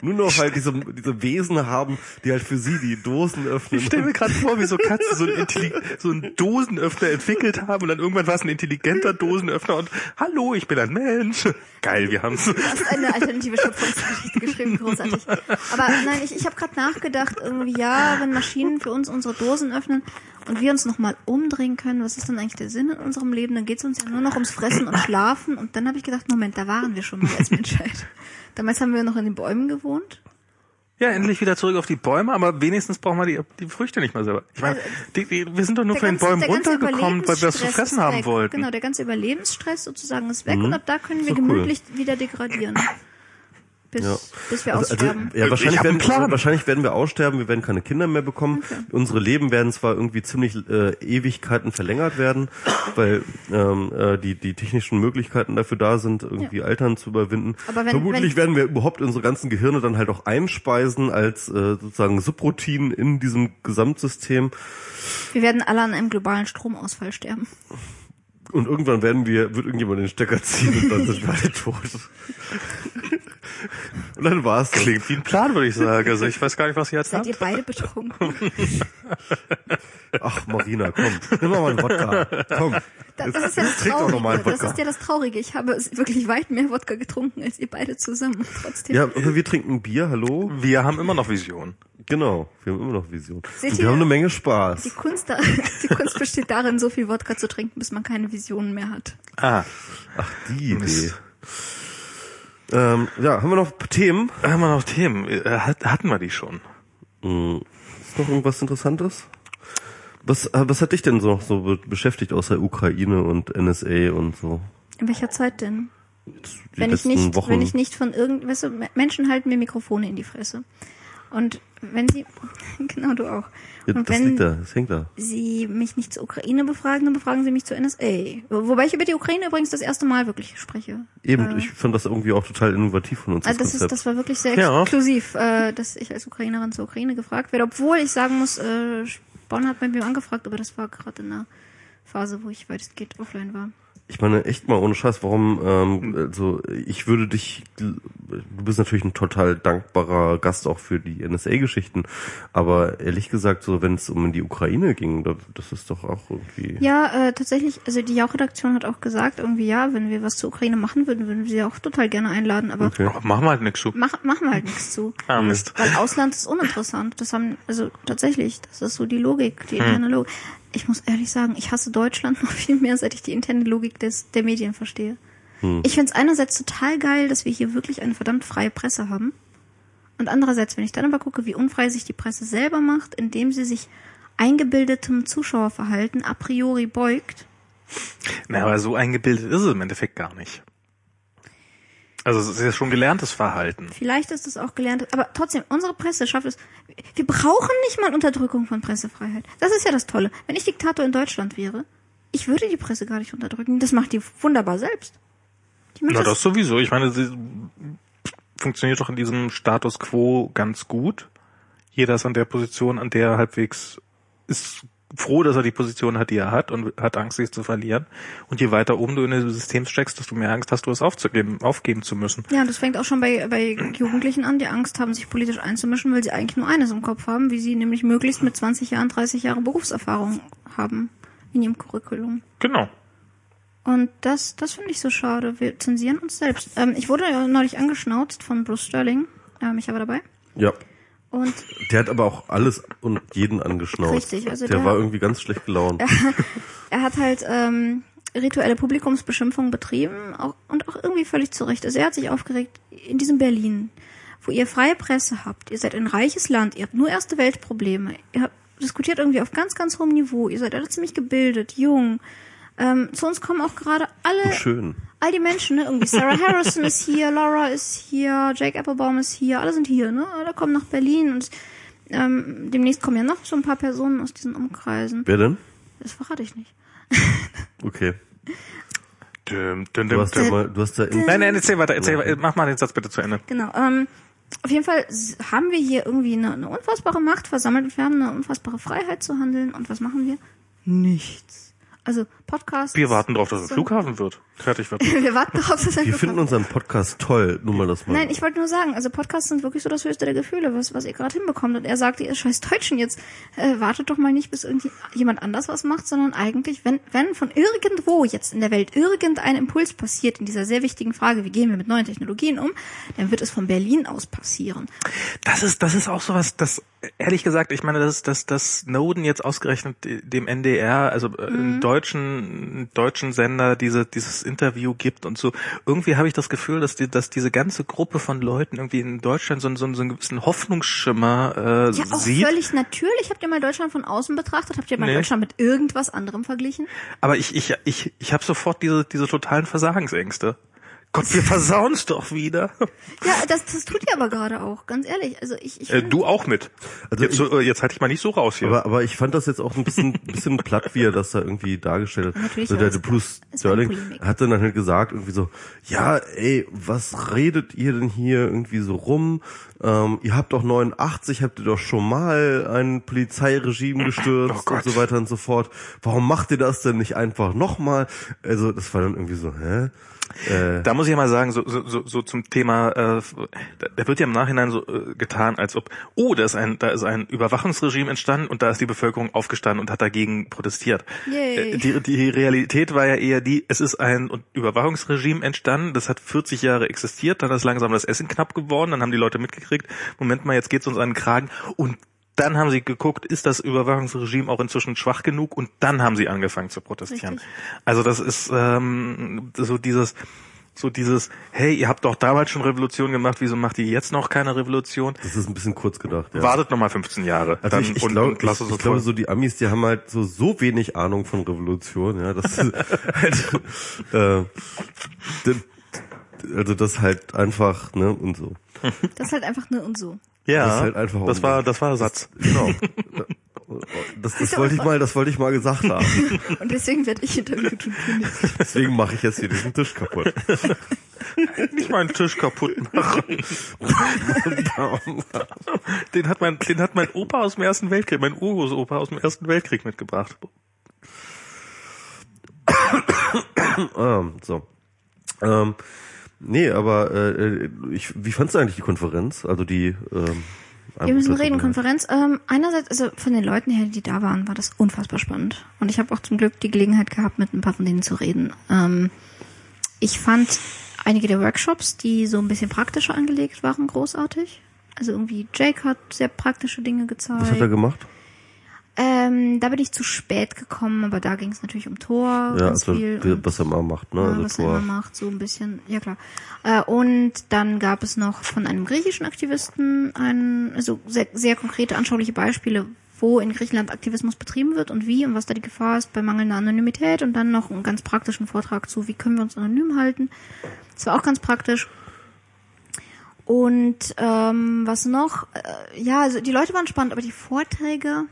nur noch halt diese diese Wesen haben, die halt für sie die Dosen öffnen. Ich stelle mir gerade vor, wie so Katzen so, ein Intelli- so einen Dosenöffner entwickelt haben und dann irgendwann war es ein intelligenter Dosenöffner und hallo, ich bin ein Mensch. Geil, wir haben's. Du hast eine alternative Schöpfungsgeschichte geschrieben, großartig. Aber nein, ich, ich habe gerade nachgedacht, irgendwie, ja, wenn Maschinen für uns unsere Dosen öffnen und wir uns nochmal umdrehen können, was ist dann eigentlich der Sinn in unserem Leben? Dann geht es uns ja nur noch ums Fressen und Schlafen. Und dann habe ich gedacht, Moment, da waren wir schon mal als Menschheit. Damals haben wir noch in den Bäumen gewohnt. Ja, endlich wieder zurück auf die Bäume, aber wenigstens brauchen wir die, die Früchte nicht mehr selber. Ich meine, die, die, wir sind doch nur von den Bäumen runtergekommen, weil wir was zu fressen haben wollten. Genau, der ganze Überlebensstress sozusagen ist weg Mhm. und ab da können wir Ist doch cool. gemütlich wieder degradieren. Bis, Ja. bis wir Also, also, aussterben. ja, Ich wahrscheinlich werden, Plan. wahrscheinlich werden wir aussterben, wir werden keine Kinder mehr bekommen. Unsere Leben werden zwar irgendwie ziemlich äh, Ewigkeiten verlängert werden, weil ähm, äh, die, die technischen Möglichkeiten dafür da sind, irgendwie Altern zu überwinden. Aber wenn- Vermutlich wenn- werden wir überhaupt unsere ganzen Gehirne dann halt auch einspeisen als äh, sozusagen Subroutinen in diesem Gesamtsystem. wir werden alle an einem globalen Stromausfall sterben. Und irgendwann werden wir, wird irgendjemand den Stecker ziehen und dann sind wir alle tot. Und dann war's das. Klingt wie ein Plan, würde ich sagen. Also ich weiß gar nicht, was ihr jetzt Seid habt. ihr beide betrunken? Ach, Marina, komm, nimm mal einen Wodka. Komm. Das, das ist ja das Traurige. Das ist ja das Traurige. Ich habe wirklich weit mehr Wodka getrunken als ihr beide zusammen. Trotzdem. Ja, aber wir trinken Bier, hallo? Wir haben immer noch Visionen. Genau, wir haben immer noch Vision. Seht Und ihr? wir haben eine Menge Die Spaß. Kunst, da, die Kunst besteht darin, so viel Wodka zu trinken, bis man keine Visionen mehr hat. Ah, Ach, die Idee. Mist. Ähm, ja, haben wir noch Themen? haben wir noch Themen? Äh, hat- Hatten wir die schon? Ist noch irgendwas Interessantes? Was, äh, was hat dich denn so, so be- beschäftigt außer Ukraine und NSA und so? In welcher Zeit denn? Die wenn ich nicht, Wochen? wenn ich nicht von irgend, weißt du, Menschen halten mir Mikrofone in die Fresse. Und wenn sie, genau du auch. ja, Und das wenn liegt da, das hängt da. sie mich nicht zur Ukraine befragen, dann befragen sie mich zur NSA. Wo- Wobei ich über die Ukraine übrigens das erste Mal wirklich spreche. Eben, Äh, ich fand das irgendwie auch total innovativ von uns, Also das das ist, das war wirklich sehr Ja. exklusiv, äh, dass ich als Ukrainerin zur Ukraine gefragt werde. Obwohl ich sagen muss, äh, Bonn hat bei mir angefragt, aber das war gerade in einer Phase, wo ich weitestgehend offline war. Ich meine, echt mal ohne Scheiß, warum, ähm, also ich würde dich, du bist natürlich ein total dankbarer Gast auch für die NSA-Geschichten, aber ehrlich gesagt, so wenn es um die Ukraine ging, da- das ist doch auch irgendwie. Ja, äh, tatsächlich, also die Jauch-Redaktion hat auch gesagt, irgendwie ja, wenn wir was zur Ukraine machen würden, würden wir sie auch total gerne einladen, aber Okay. Oh, machen wir halt nichts zu. mach, machen wir halt nichts zu. Ah, Mist. Weil Ausland ist uninteressant. Das haben, also tatsächlich, das ist so die Logik, die interne Logik. Ich muss ehrlich sagen, ich hasse Deutschland noch viel mehr, seit ich die interne Logik des, der Medien verstehe. Ich finde es einerseits total geil, dass wir hier wirklich eine verdammt freie Presse haben. Und andererseits, wenn ich dann aber gucke, wie unfrei sich die Presse selber macht, indem sie sich eingebildetem Zuschauerverhalten a priori beugt, Na, aber so eingebildet ist es im Endeffekt gar nicht. Also es ist ja schon gelerntes Verhalten. Vielleicht ist es auch gelernt, aber trotzdem, unsere Presse schafft es. Wir brauchen nicht mal Unterdrückung von Pressefreiheit. Das ist ja das Tolle. Wenn ich Diktator in Deutschland wäre, ich würde die Presse gar nicht unterdrücken. Das macht die wunderbar selbst. Die Na, das sowieso. Ich meine, sie funktioniert doch in diesem Status quo ganz gut. Jeder ist an der Position, an der er halbwegs ist froh, dass er die Position hat, die er hat und hat Angst, sich zu verlieren. Und je weiter oben du in das System steckst, desto mehr Angst hast du, es aufzugeben, aufgeben zu müssen. ja, und das fängt auch schon bei, bei Jugendlichen an, die Angst haben, sich politisch einzumischen, weil sie eigentlich nur eines im Kopf haben, wie sie nämlich möglichst mit 20 Jahren, 30 Jahre Berufserfahrung haben in ihrem Curriculum. Genau. Und das, das finde ich so schade. Wir zensieren uns selbst. Ähm, ich wurde ja neulich angeschnauzt von Bruce Sterling. Ähm, ich war dabei. Ja. Und Der hat aber auch alles und jeden angeschnauzt. Richtig, also der, der- war irgendwie ganz schlecht gelaunt. er hat halt ähm, rituelle Publikumsbeschimpfung betrieben auch, und auch irgendwie völlig zu Recht. Also er hat sich aufgeregt in diesem Berlin, wo ihr freie Presse habt. Ihr seid ein reiches Land, ihr habt nur erste Weltprobleme. Ihr habt diskutiert irgendwie auf ganz, ganz hohem Niveau. Ihr seid alle ziemlich gebildet, jung. Ähm, zu uns kommen auch gerade alle, Schön. all die Menschen, ne? Irgendwie Sarah Harrison ist hier, Laura ist hier, Jake Applebaum ist hier, alle sind hier, ne? Alle kommen nach Berlin und ähm, demnächst kommen ja noch so ein paar Personen aus diesen Umkreisen. Wer denn? Das verrate ich nicht. Okay. Düm, düm, Du düm, hast ja düm. mal, du hast in, Nein, nein, erzähl weiter, erzähl weiter. Mach mal den Satz bitte zu Ende. Genau. Ähm, auf jeden Fall haben wir hier irgendwie eine, eine unfassbare Macht versammelt und wir haben eine unfassbare Freiheit zu handeln. Und was machen wir? Nichts. Also Podcasts. Wir warten drauf, dass es so- Flughafen wird. Fertig wird. wir warten darauf, dass ein wir finden unseren Podcast toll, nur mal das mal. Nein, ich wollte nur sagen, also Podcasts sind wirklich so das höchste der Gefühle, was, was ihr gerade hinbekommt. Und er sagte, ihr scheiß Deutschen jetzt, äh, wartet doch mal nicht, bis irgendjemand anders was macht, sondern eigentlich, wenn, wenn von irgendwo jetzt in der Welt irgendein Impuls passiert in dieser sehr wichtigen Frage, wie gehen wir mit neuen Technologien um, dann wird es von Berlin aus passieren. Das ist, das ist auch sowas, das, ehrlich gesagt, ich meine, dass, dass, dass Snowden jetzt ausgerechnet dem NDR, also äh, einem deutschen, Sender, diese, dieses Interview gibt und so. Irgendwie habe ich das Gefühl, dass die, dass diese ganze Gruppe von Leuten irgendwie in Deutschland so, einen- so, so einen gewissen Hoffnungsschimmer äh, Ja, auch sieht. völlig natürlich. Habt ihr mal Deutschland von außen betrachtet? Habt ihr mal Nee. Deutschland mit irgendwas anderem verglichen? Aber ich, ich, ich, ich habe sofort diese, diese totalen Versagensängste. Gott, wir versauen's doch wieder. Ja, das, das tut ihr aber gerade auch, ganz ehrlich. Also ich, ich Äh, du auch mit. Also jetzt, so, äh, jetzt halte ich mal nicht so raus hier. Aber, aber ich fand das jetzt auch ein bisschen, bisschen platt, wie er das da irgendwie dargestellt hat. Natürlich so war der, der Bruce Sterling hat dann halt gesagt, irgendwie so, ja, ey, was redet ihr denn hier irgendwie so rum? Ähm, ihr habt doch 89, habt ihr doch schon mal ein Polizeiregime gestürzt Oh und so weiter und so fort. Warum macht ihr das denn nicht einfach nochmal? Also das war dann irgendwie so, hä? Äh, Da muss ich ja mal sagen, so, so, so, so zum Thema, äh, da, da wird ja im Nachhinein so äh, getan, als ob, oh, da ist ein, da ist ein Überwachungsregime entstanden und da ist die Bevölkerung aufgestanden und hat dagegen protestiert. Yay. Äh, Die, die Realität war ja eher die, es ist ein Überwachungsregime entstanden, das hat 40 Jahre existiert, dann ist langsam das Essen knapp geworden, dann haben die Leute mitgekriegt, Moment mal, jetzt geht's uns an den Kragen und dann haben sie geguckt, ist das Überwachungsregime auch inzwischen schwach genug und dann haben sie angefangen zu protestieren. Richtig. Also das ist ähm, so dieses so dieses, hey, ihr habt doch damals schon Revolution gemacht, wieso macht ihr jetzt noch keine Revolution? das ist ein bisschen kurz gedacht. Ja. Wartet noch mal 15 Jahre. Also dann, ich, ich, und, glaub, und lass ich, ich glaube, so die Amis, die haben halt so so wenig Ahnung von Revolution, ja, das ist halt, äh, also das halt einfach, ne, und so. das ist halt einfach ne und so. Ja, das ist halt einfach das war, das war der Satz. Genau. Das, das wollte ich mal, das wollte ich mal gesagt haben. Und deswegen werde ich interviewt und du nicht. Deswegen mache ich jetzt hier diesen Tisch kaputt. Nicht meinen Tisch kaputt machen. den hat mein, den hat mein Opa aus dem Ersten Weltkrieg, mein Urgroßopa aus dem Ersten Weltkrieg mitgebracht. ähm, so. Ähm, nee, aber äh, ich, wie fandst du eigentlich die Konferenz? Also die ähm, Wir müssen reden, Konferenz. Ähm, einerseits, also von den Leuten her, die da waren, war das unfassbar spannend. Und ich habe auch zum Glück die Gelegenheit gehabt, mit ein paar von denen zu reden. Ähm, ich fand einige der Workshops, die so ein bisschen praktischer angelegt waren, großartig. Also irgendwie Jake hat sehr praktische Dinge gezeigt. Was hat er gemacht? Ähm, da bin ich zu spät gekommen, aber da ging es natürlich um Tor Ja, also viel. was er mal macht, ne? ja, also was er immer macht, so ein bisschen, ja klar. Äh, und dann gab es noch von einem griechischen Aktivisten ein, also sehr, sehr konkrete, anschauliche Beispiele, wo in Griechenland Aktivismus betrieben wird und wie und was da die Gefahr ist bei mangelnder Anonymität und dann noch einen ganz praktischen Vortrag zu, wie können wir uns anonym halten. Das war auch ganz praktisch. Und ähm, was noch? Äh, ja, also die Leute waren spannend, aber die Vorträge,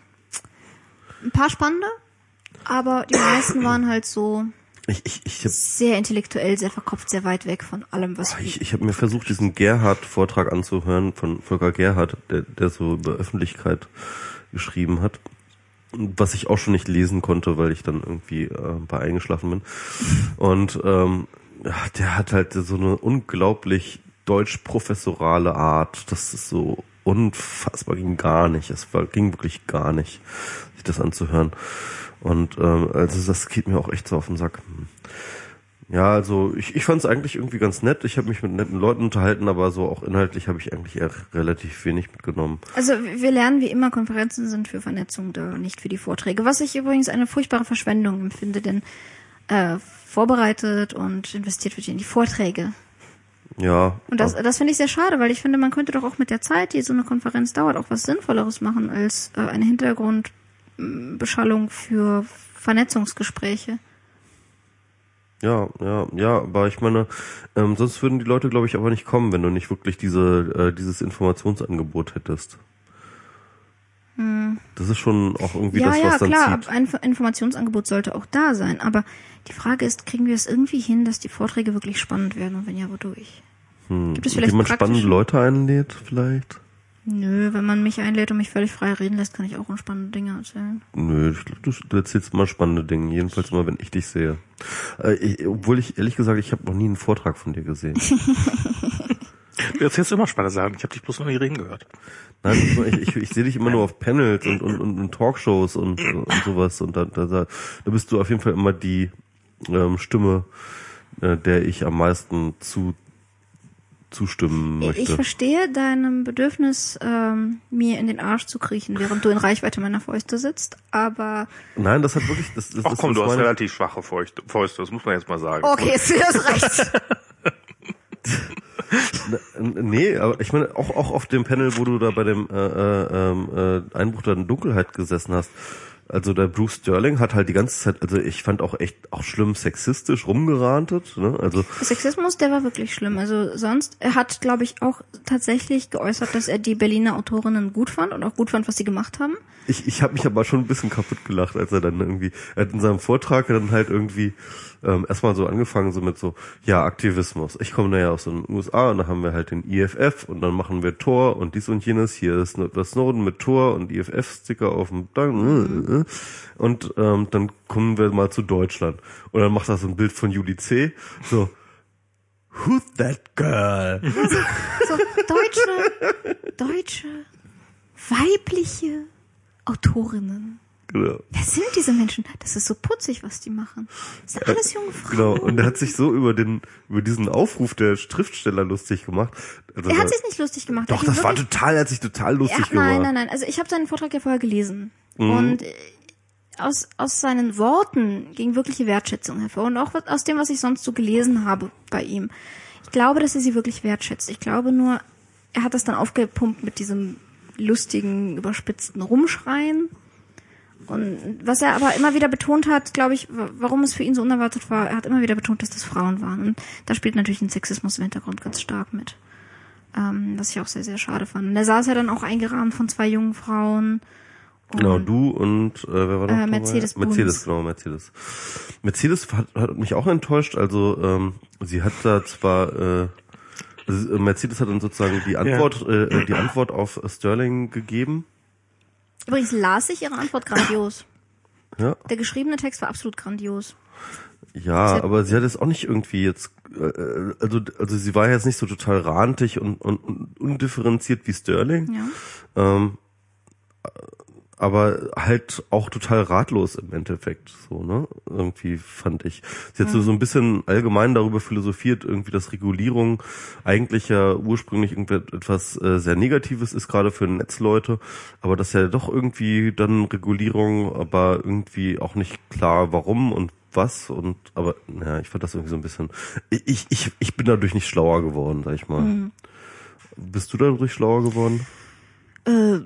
ein paar spannende, aber die meisten waren halt so Ich, ich, ich habe sehr intellektuell, sehr verkopft, sehr weit weg von allem, was wir. ich, ich hab mir versucht, diesen Gerhard-Vortrag anzuhören von Volker Gerhard, der, der so über Öffentlichkeit geschrieben hat. Was ich auch schon nicht lesen konnte, weil ich dann irgendwie äh, bei eingeschlafen bin. Und ähm, der hat halt so eine unglaublich deutsch-professorale Art. Das ist so unfassbar, ging gar nicht. Es war, ging wirklich gar nicht, sich das anzuhören. Und ähm, also das geht mir auch echt so auf den Sack. Ja, also ich, ich fand es eigentlich irgendwie ganz nett. Ich habe mich mit netten Leuten unterhalten, aber so auch inhaltlich habe ich eigentlich eher relativ wenig mitgenommen. Also wir lernen wie immer, Konferenzen sind für Vernetzung da, nicht für die Vorträge. Was ich übrigens eine furchtbare Verschwendung empfinde, denn äh, vorbereitet und investiert wird in die Vorträge. Ja. Und das, das finde ich sehr schade, weil ich finde, man könnte doch auch mit der Zeit, die so eine Konferenz dauert, auch was Sinnvolleres machen, als äh, eine mm, Beschallung für Vernetzungsgespräche. Ja, ja, ja, aber ich meine, ähm, sonst würden die Leute, glaube ich, aber nicht kommen, wenn du nicht wirklich diese, äh, dieses Informationsangebot hättest. Das ist schon auch irgendwie Hm. ja, das, ja, was dann klar, zieht. ein Inf- Informationsangebot sollte auch da sein. Aber die Frage ist, kriegen wir es irgendwie hin, dass die Vorträge wirklich spannend werden und wenn ja, wodurch? Hm. Gibt es vielleicht praktische- spannende Leute einlädt, vielleicht? Nö, wenn man mich einlädt und mich völlig frei reden lässt, kann ich auch unspannende Dinge erzählen. Nö, ich glaube, du, erzählst immer spannende Dinge, jedenfalls immer, wenn ich dich sehe. Äh, ich, obwohl ich, ehrlich gesagt, ich habe noch nie einen Vortrag von dir gesehen. Du erzählst immer spannende Sachen. Ich habe dich bloß noch nie reden gehört. Nein, ich, ich, ich sehe dich immer nur auf Panels und, und, und, und Talkshows und, und sowas. Und da, da, da da bist du auf jeden Fall immer die ähm, Stimme, äh, der ich am meisten zu zustimmen möchte. Ich verstehe deinem Bedürfnis, ähm, mir in den Arsch zu kriechen, während du in Reichweite meiner Fäuste sitzt, aber Nein, das hat wirklich, das, das Ach komm, das du hast relativ schwache Fäuste, Fäuste, das muss man jetzt mal sagen. okay, ist das recht. Nee, aber ich meine, auch, auch auf dem Panel, wo du da bei dem äh, äh, ähm, äh, Einbruch der Dunkelheit gesessen hast, also der Bruce Sterling hat halt die ganze Zeit, also ich fand auch echt auch schlimm sexistisch rumgerantet, ne? Also Sexismus, der war wirklich schlimm. Also sonst, er hat, glaube ich, auch tatsächlich geäußert, dass er die Berliner Autorinnen gut fand und auch gut fand, was sie gemacht haben. ich, ich habe mich aber schon ein bisschen kaputt gelacht, als er dann irgendwie, er hat in seinem Vortrag dann halt irgendwie ähm, erstmal so angefangen, so mit so, ja, Aktivismus. Ich komme ja aus den USA und da haben wir halt den IFF und dann machen wir Tor und dies und jenes. Hier ist das Snowden mit Tor und IFF-Sticker auf dem Dank. Und ähm, dann kommen wir mal zu Deutschland. Und dann macht er so ein Bild von Julie C. So, who's that girl? So, deutsche, deutsche, weibliche Autorinnen. Genau. Wer sind diese Menschen? Das ist so putzig, was die machen. Das sind alles junge Frauen. Genau, und er hat sich so über den über diesen Aufruf der Schriftsteller lustig gemacht. Also Er hat sich nicht lustig gemacht. Doch, das war total, er hat sich total lustig Ach, nein, gemacht. nein, nein. Also ich habe seinen Vortrag ja vorher gelesen. Mhm. Und äh, aus, aus seinen Worten ging wirkliche Wertschätzung hervor. Und auch aus dem, was ich sonst so gelesen habe bei ihm. Ich glaube, dass er sie wirklich wertschätzt. Ich glaube nur, er hat das dann aufgepumpt mit diesem lustigen, überspitzten Rumschreien. Und was er aber immer wieder betont hat, glaube ich, wa- warum es für ihn so unerwartet war, er hat immer wieder betont, dass das Frauen waren. Und da spielt natürlich ein Sexismus im Hintergrund ganz stark mit. Ähm, was ich auch sehr, sehr schade fand. Und er saß ja dann auch eingerahmt von zwei jungen Frauen. Und Genau, du und äh, wer war noch Äh? Mercedes. Mercedes, genau, Mercedes. Mercedes hat, hat mich auch enttäuscht. Also ähm, sie hat da zwar äh, äh, Mercedes hat dann sozusagen die Antwort äh, die Antwort auf Sterling gegeben. Übrigens las ich ihre Antwort grandios. Ja, Der geschriebene Text war absolut grandios. ja, Sie- aber sie hat es auch nicht irgendwie jetzt, äh, also also sie war jetzt nicht so total rantig und, und, und undifferenziert wie Sterling. Ja. Ähm, aber halt auch total ratlos im Endeffekt, so, ne? Irgendwie fand ich. Sie hat so, so ein bisschen allgemein darüber philosophiert, irgendwie, dass Regulierung eigentlich ja ursprünglich irgendetwas äh, sehr Negatives ist, gerade für Netzleute, aber dass ja doch irgendwie dann Regulierung, aber irgendwie auch nicht klar warum und was und aber naja, ich fand das irgendwie so ein bisschen. Ich, ich, ich bin dadurch nicht schlauer geworden, sag ich mal. Bist du dadurch schlauer geworden? Äh,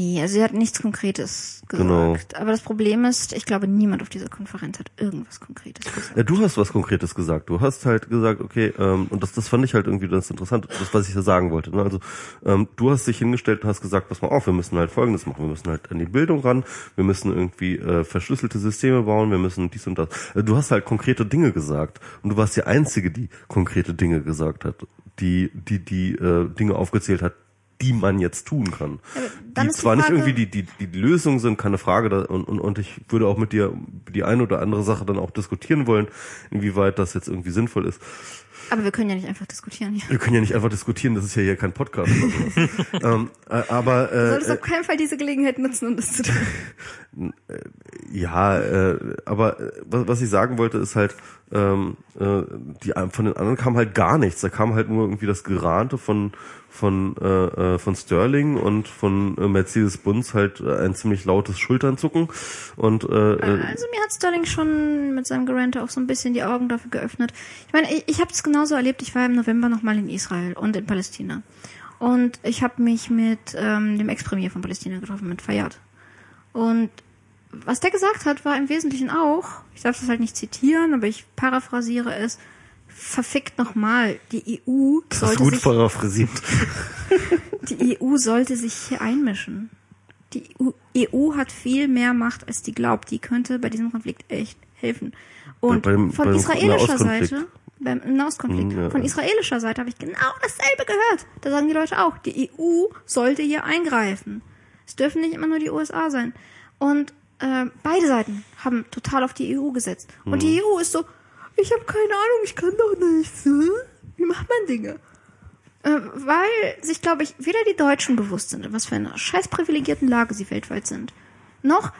nee, also sie hat nichts Konkretes gesagt. Genau. Aber das Problem ist, ich glaube, niemand auf dieser Konferenz hat irgendwas Konkretes gesagt. Ja, du hast was Konkretes gesagt. Du hast halt gesagt, okay, ähm, und das, das fand ich halt irgendwie ganz interessant, das, was ich da sagen wollte. Ne? Also ähm, du hast dich hingestellt und hast gesagt, pass mal auf, wir müssen halt Folgendes machen. Wir müssen halt an die Bildung ran, wir müssen irgendwie äh, verschlüsselte Systeme bauen, wir müssen dies und das. Also, du hast halt konkrete Dinge gesagt. Und du warst die Einzige, die konkrete Dinge gesagt hat, die die, die äh, Dinge aufgezählt hat, die man jetzt tun kann. dann die ist die zwar nicht irgendwie die, die, die Lösung sind, keine Frage, da, und, und, und ich würde auch mit dir die eine oder andere Sache dann auch diskutieren wollen, inwieweit das jetzt irgendwie sinnvoll ist. Aber wir können ja nicht einfach diskutieren hier. Wir können ja nicht einfach diskutieren, das ist ja hier kein Podcast oder sowas. ähm, äh, aber Du äh, solltest auf keinen Fall diese Gelegenheit nutzen, um das zu tun. ja, äh, aber äh, was, was ich sagen wollte, ist halt, ähm, äh, die von den anderen kam halt gar nichts. Da kam halt nur irgendwie das Gerante von von äh, äh, von Sterling und von äh, Mercedes Bunz halt äh, ein ziemlich lautes Schulternzucken und äh, Also mir hat Sterling schon mit seinem Gerante auch so ein bisschen die Augen dafür geöffnet. Ich meine, ich, ich habe es genauso erlebt. Ich war im November nochmal in Israel und in Palästina. Und ich habe mich mit ähm, dem Ex-Premier von Palästina getroffen, mit Fayyad. Und was der gesagt hat, war im Wesentlichen auch, ich darf das halt nicht zitieren, aber ich paraphrasiere es, verfickt nochmal, die EU Das ist sollte gut sich, paraphrasiert. die EU sollte sich hier einmischen. Die EU, EU hat viel mehr Macht, als die glaubt. Die könnte bei diesem Konflikt echt helfen. Und Bei- beim- von beim israelischer. Seite, beim Nahostkonflikt, Mhm, ja. von israelischer Seite habe ich genau dasselbe gehört. Da sagen die Leute auch, die EU sollte hier eingreifen. Es dürfen nicht immer nur die USA sein. Und äh, beide Seiten haben total auf die EU gesetzt. Und die EU ist so, ich habe keine Ahnung, ich kann doch nichts. Hm? Wie macht man Dinge? Äh, weil sich, glaube ich, weder die Deutschen bewusst sind, in was für einer scheiß privilegierten Lage sie weltweit sind, noch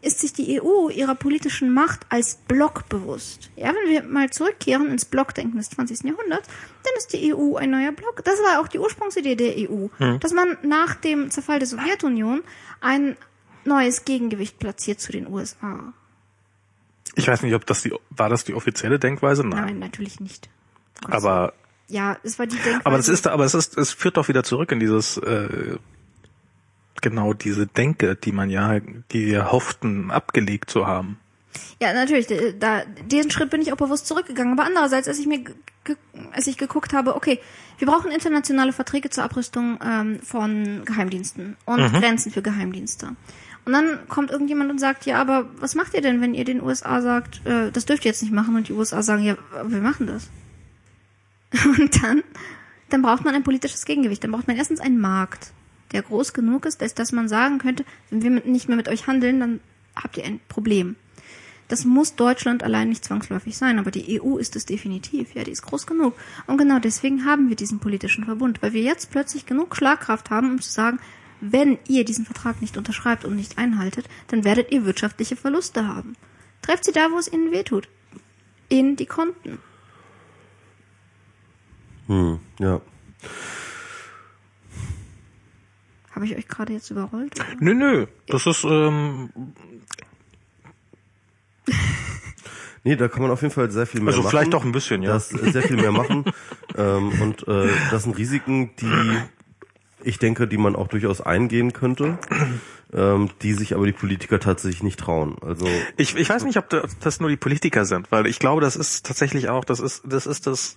ist sich die EU ihrer politischen Macht als Block bewusst. Ja, wenn wir mal zurückkehren ins Blockdenken des 20. Jahrhunderts, dann ist die EU ein neuer Block. Das war auch die Ursprungsidee der EU, dass man nach dem Zerfall der Sowjetunion ein neues Gegengewicht platziert zu den USA. Ich weiß nicht, ob das die, war das die offizielle Denkweise? Nein. Nein, natürlich nicht. Aber, ja, es war die Denkweise. aber das ist, aber es ist, es führt doch wieder zurück in dieses, äh, genau diese Denke, die man ja, die wir hofften, abgelegt zu haben. Ja, natürlich. Da, diesen Schritt bin ich auch bewusst zurückgegangen. Aber andererseits, als ich mir, als ich geguckt habe, okay, wir brauchen internationale Verträge zur Abrüstung ähm, von Geheimdiensten und Grenzen für Geheimdienste. Und dann kommt irgendjemand und sagt, ja, aber was macht ihr denn, wenn ihr den USA sagt, äh, das dürft ihr jetzt nicht machen und die USA sagen, ja, wir machen das. Und dann, dann braucht man ein politisches Gegengewicht. Dann braucht man erstens einen Markt, der groß genug ist, dass, dass man sagen könnte, wenn wir mit, nicht mehr mit euch handeln, dann habt ihr ein Problem. Das muss Deutschland allein nicht zwangsläufig sein, aber die EU ist es definitiv. Ja, die ist groß genug. Und genau deswegen haben wir diesen politischen Verbund, weil wir jetzt plötzlich genug Schlagkraft haben, um zu sagen, wenn ihr diesen Vertrag nicht unterschreibt und nicht einhaltet, dann werdet ihr wirtschaftliche Verluste haben. Trefft sie da, wo es ihnen wehtut. In die Konten. Hm, ja. Habe ich euch gerade jetzt überrollt? oder? Nö, nö. Das ist, ähm, Nee, da kann man auf jeden Fall sehr viel mehr also machen. vielleicht auch ein bisschen, ja. Das äh, sehr viel mehr machen. ähm, und äh, das sind Risiken, die ich denke, die man auch durchaus eingehen könnte, ähm, die sich aber die Politiker tatsächlich nicht trauen. Also Ich, ich weiß nicht, ob das nur die Politiker sind, weil ich glaube, das ist tatsächlich auch, das ist, das ist das,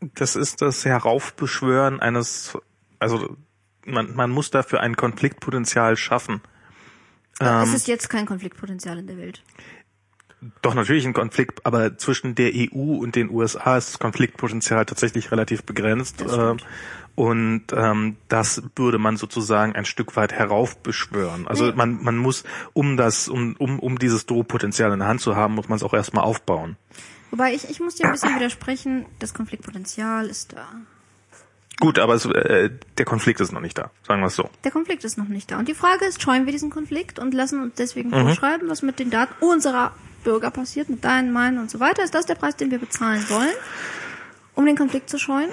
das ist das Heraufbeschwören eines, also man, man muss dafür ein Konfliktpotenzial schaffen. Ähm. es ist jetzt kein Konfliktpotenzial in der Welt. Doch natürlich ein Konflikt, aber zwischen der EU und den USA ist das Konfliktpotenzial tatsächlich relativ begrenzt. Das. Und ähm, das würde man sozusagen ein Stück weit heraufbeschwören. Also man, man muss, um das, um, um, um dieses Drohpotenzial in der Hand zu haben, muss man es auch erstmal aufbauen. Wobei ich, ich muss dir ein bisschen widersprechen, das Konfliktpotenzial ist da. Gut, aber es, äh, der Konflikt ist noch nicht da, sagen wir es so. Der Konflikt ist noch nicht da. Und die Frage ist, scheuen wir diesen Konflikt und lassen uns deswegen Mhm. vorschreiben, was mit den Daten unserer Bürger passiert, mit deinen, meinen und so weiter? Ist das der Preis, den wir bezahlen wollen, um den Konflikt zu scheuen?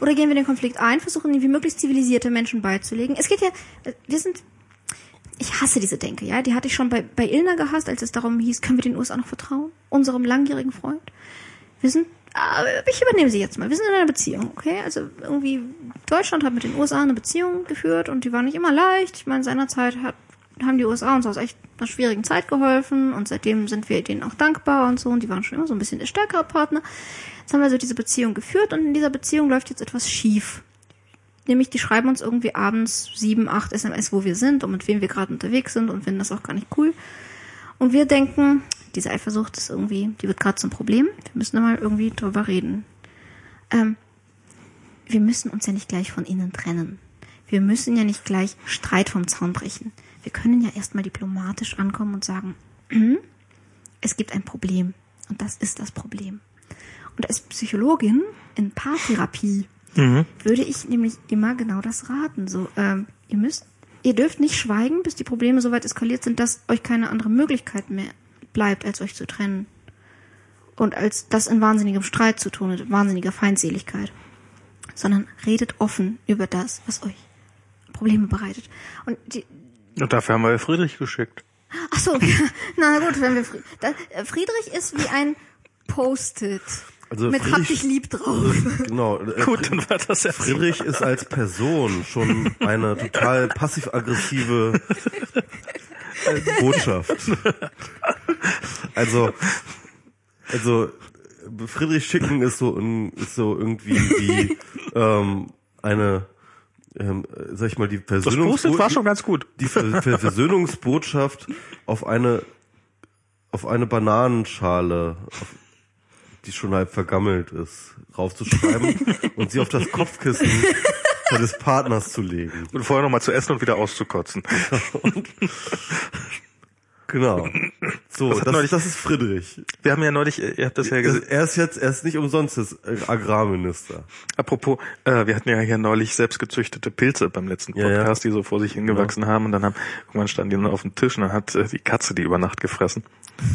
Oder gehen wir den Konflikt ein, versuchen ihn wie möglichst zivilisierte Menschen beizulegen? Es geht ja, äh, wir sind, ich hasse diese Denke, ja, die hatte ich schon bei, bei Ilna gehasst, als es darum hieß, können wir den USA noch vertrauen? Unserem langjährigen Freund? Wir sind, äh, ich übernehme sie jetzt mal. Wir sind in einer Beziehung, okay? Also irgendwie, Deutschland hat mit den USA eine Beziehung geführt und die war nicht immer leicht. Ich meine, seinerzeit hat, haben die USA uns aus echt einer schwierigen Zeit geholfen und seitdem sind wir denen auch dankbar und so und die waren schon immer so ein bisschen der stärkere Partner. Jetzt haben wir so diese Beziehung geführt und in dieser Beziehung läuft jetzt etwas schief. Nämlich, die schreiben uns irgendwie abends sieben, acht SMS, wo wir sind und mit wem wir gerade unterwegs sind und finden das auch gar nicht cool. Und wir denken, diese Eifersucht ist irgendwie, die wird gerade zum Problem. Wir müssen da mal irgendwie drüber reden. Ähm, wir müssen uns ja nicht gleich von ihnen trennen. Wir müssen ja nicht gleich Streit vom Zaun brechen. Wir können ja erstmal diplomatisch ankommen und sagen, "Mhm, es gibt ein Problem. Und das ist das Problem. Und als Psychologin in Paartherapie würde ich nämlich immer genau das raten. So, ähm, ihr müsst, ihr dürft nicht schweigen, bis die Probleme so weit eskaliert sind, dass euch keine andere Möglichkeit mehr bleibt, als euch zu trennen. Und als das in wahnsinnigem Streit zu tun und in wahnsinniger Feindseligkeit. Sondern redet offen über das, was euch Probleme bereitet. Und die, Und dafür haben wir Friedrich geschickt. Ach so, na gut, wenn wir Fried da, äh, Friedrich ist wie ein Post-it. Also Mit hab dich lieb drauf. Genau. Gut, dann war das ja Friedrich ist als Person schon eine total passiv-aggressive Botschaft. Also, also Friedrich Schicken ist so ist so irgendwie wie ähm, eine, ähm, sag ich mal, die Versöhnungsbotschaft, war schon ganz gut. die Ver Ver Versöhnungsbotschaft auf eine auf eine Bananenschale, auf, die schon halb vergammelt ist, raufzuschreiben und sie auf das Kopfkissen seines Partners zu legen. Und vorher nochmal zu essen und wieder auszukotzen. Genau. So, Das das, neulich- das ist Friedrich. Wir haben ja neulich, ihr habt das ja Das, gesehen. er ist jetzt, er ist nicht umsonst äh, Agrarminister. Apropos, äh, wir hatten ja hier neulich selbstgezüchtete Pilze beim letzten Ja, ja. Podcast, die so vor sich hingewachsen haben und dann haben irgendwann standen die dann auf dem Tisch und dann hat äh, die Katze die über Nacht gefressen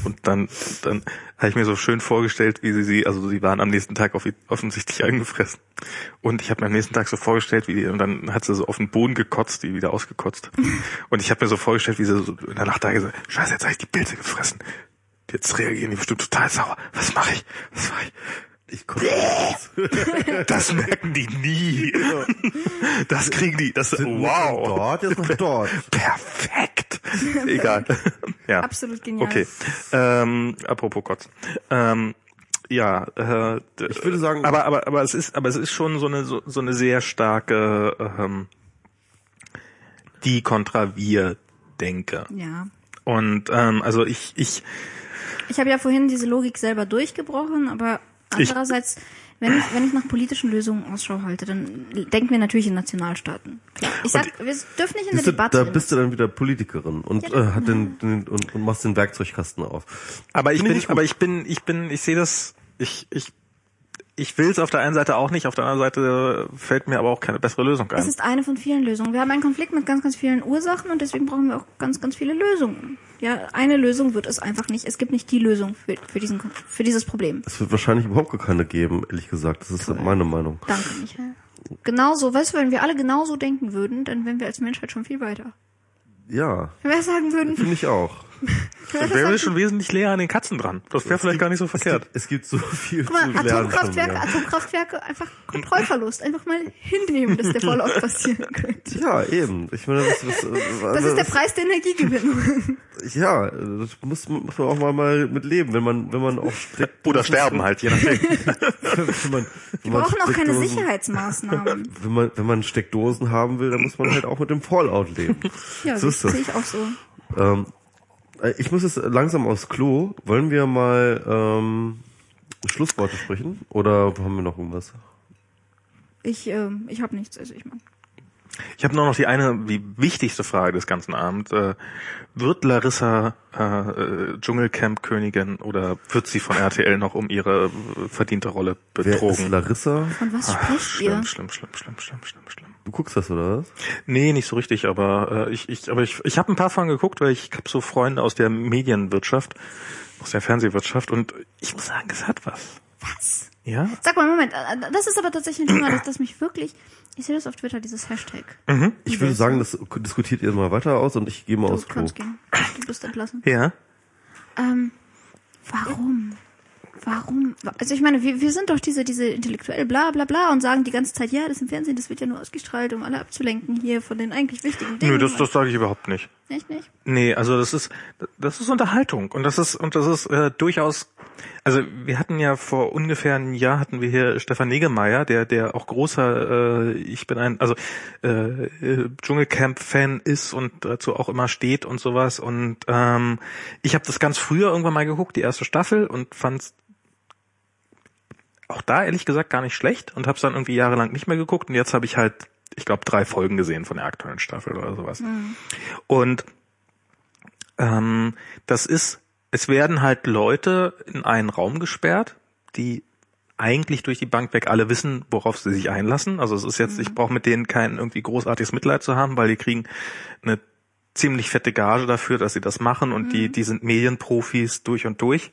und dann dann habe ich mir so schön vorgestellt, wie sie sie, also sie waren am nächsten Tag auf, offensichtlich angefressen und ich habe mir am nächsten Tag so vorgestellt, wie die und dann hat sie so auf den Boden gekotzt, die wieder ausgekotzt und ich habe mir so vorgestellt, wie sie so in der Nacht da gesagt, Scheiße, jetzt habe ich die Pilze gefressen. Jetzt reagieren die bestimmt total sauer. Was mache ich? Was mache ich? Ich konnte das. Das merken die nie. Das kriegen die. Das wow. Dort, jetzt nach dort. Perfekt. Egal. Ja. Absolut genial. Okay. Ähm, apropos Kotzen. Ähm, ja, äh, Ich würde sagen- aber aber aber es ist aber es ist schon so eine so, so eine sehr starke ähm, die kontra wir denke. Ja. Und ähm, also ich ich Ich habe ja vorhin diese Logik selber durchgebrochen, aber Ich- andererseits, wenn ich, wenn ich nach politischen Lösungen Ausschau halte, dann denken wir natürlich in Nationalstaaten. Klar. Ich sag, wir dürfen nicht in der Debatte. da bist du dann wieder Politikerin und Ja, äh, hat den, den und, und machst den Werkzeugkasten auf. Aber ich bin, ich aber ich bin, ich bin, ich sehe das, ich, ich, ich will es auf der einen Seite auch nicht, auf der anderen Seite fällt mir aber auch keine bessere Lösung es ein. ist eine von vielen Lösungen. Wir haben einen Konflikt mit ganz, ganz vielen Ursachen und deswegen brauchen wir auch ganz, ganz viele Lösungen. Ja, eine Lösung wird es einfach nicht. Es gibt nicht die Lösung für, für, diesen, für dieses Problem. Es wird wahrscheinlich überhaupt gar keine geben, ehrlich gesagt. Das ist meine Meinung. Danke, Michael. Genauso, weißt du, wenn wir alle genauso denken würden, dann wären wir als Menschheit schon viel weiter. Ja, Wenn wir sagen würden, finde ich auch. Dann wären wir schon wesentlich näher an den Katzen dran. Das wäre vielleicht gar nicht so verkehrt. Es gibt so viel guck mal, zu lernen. von Atomkraftwerke, mir. Atomkraftwerke, einfach Kontrollverlust. Einfach mal hinnehmen, dass der Vorlauf passieren könnte. Ja, eben. Ich meine, das, das, Das ist der Preis der Energiegewinnung. Ja, das muss, muss man auch mal, mal mit leben, wenn man, wenn man auch steckt. Oder sterben halt, je nachdem. wenn man, wenn Wir man brauchen auch keine Sicherheitsmaßnahmen. Wenn man, wenn man Steckdosen haben will, dann muss man halt auch mit dem Fallout leben. Ja, so das das. sehe ich auch so. Ähm, äh, ich muss jetzt langsam aufs Klo. Wollen wir mal ähm, Schlussworte sprechen? Oder haben wir noch irgendwas? Ich, ähm, ich habe nichts, also ich meine. Ich habe nur noch die eine, die wichtigste Frage des ganzen Abends. Äh, wird Larissa äh, äh, Dschungelcamp-Königin oder wird sie von RTL noch um ihre äh, verdiente Rolle Wer ist betrogen? Larissa? Von was Ach, spricht schlimm, ihr? schlimm, schlimm, schlimm, schlimm, schlimm, schlimm. Du guckst das, oder was? Nee, nicht so richtig, aber äh, ich, ich, aber ich, ich habe ein paar Folgen geguckt, weil ich habe so Freunde aus der Medienwirtschaft, aus der Fernsehwirtschaft und ich muss sagen, es hat was. Was? Ja? Sag mal, Moment, äh, das ist aber tatsächlich ein Thema, das, das mich wirklich, ich sehe das auf Twitter, dieses Hashtag. Ich würde sagen, das diskutiert ihr mal weiter aus und ich gehe mal Du Klo. kannst gehen. Du bist entlassen. Ja. Ähm, warum? Warum? Also ich meine, wir, wir sind doch diese, diese intellektuell bla bla bla und sagen die ganze Zeit, ja, das im Fernsehen, das wird ja nur ausgestrahlt, um alle abzulenken hier von den eigentlich wichtigen Dingen. Nö, das, das sage ich überhaupt nicht. Echt nicht? Nee, also das ist das ist Unterhaltung und das ist und das ist äh, durchaus also wir hatten ja vor ungefähr einem Jahr hatten wir hier Stefan Negemeyer, der der auch großer äh, ich bin ein also äh, äh, Dschungelcamp Fan ist und dazu auch immer steht und sowas und ähm, ich habe das ganz früher irgendwann mal geguckt, die erste Staffel und fand's auch da ehrlich gesagt gar nicht schlecht und habe es dann irgendwie jahrelang nicht mehr geguckt und jetzt habe ich halt ich glaube drei Folgen gesehen von der aktuellen Staffel oder sowas. Und ähm, das ist, es werden halt Leute in einen Raum gesperrt, die eigentlich durch die Bank weg alle wissen, worauf sie sich einlassen. Also es ist jetzt, ich brauche mit denen kein irgendwie großartiges Mitleid zu haben, weil die kriegen eine ziemlich fette Gage dafür, dass sie das machen und die, die sind Medienprofis durch und durch.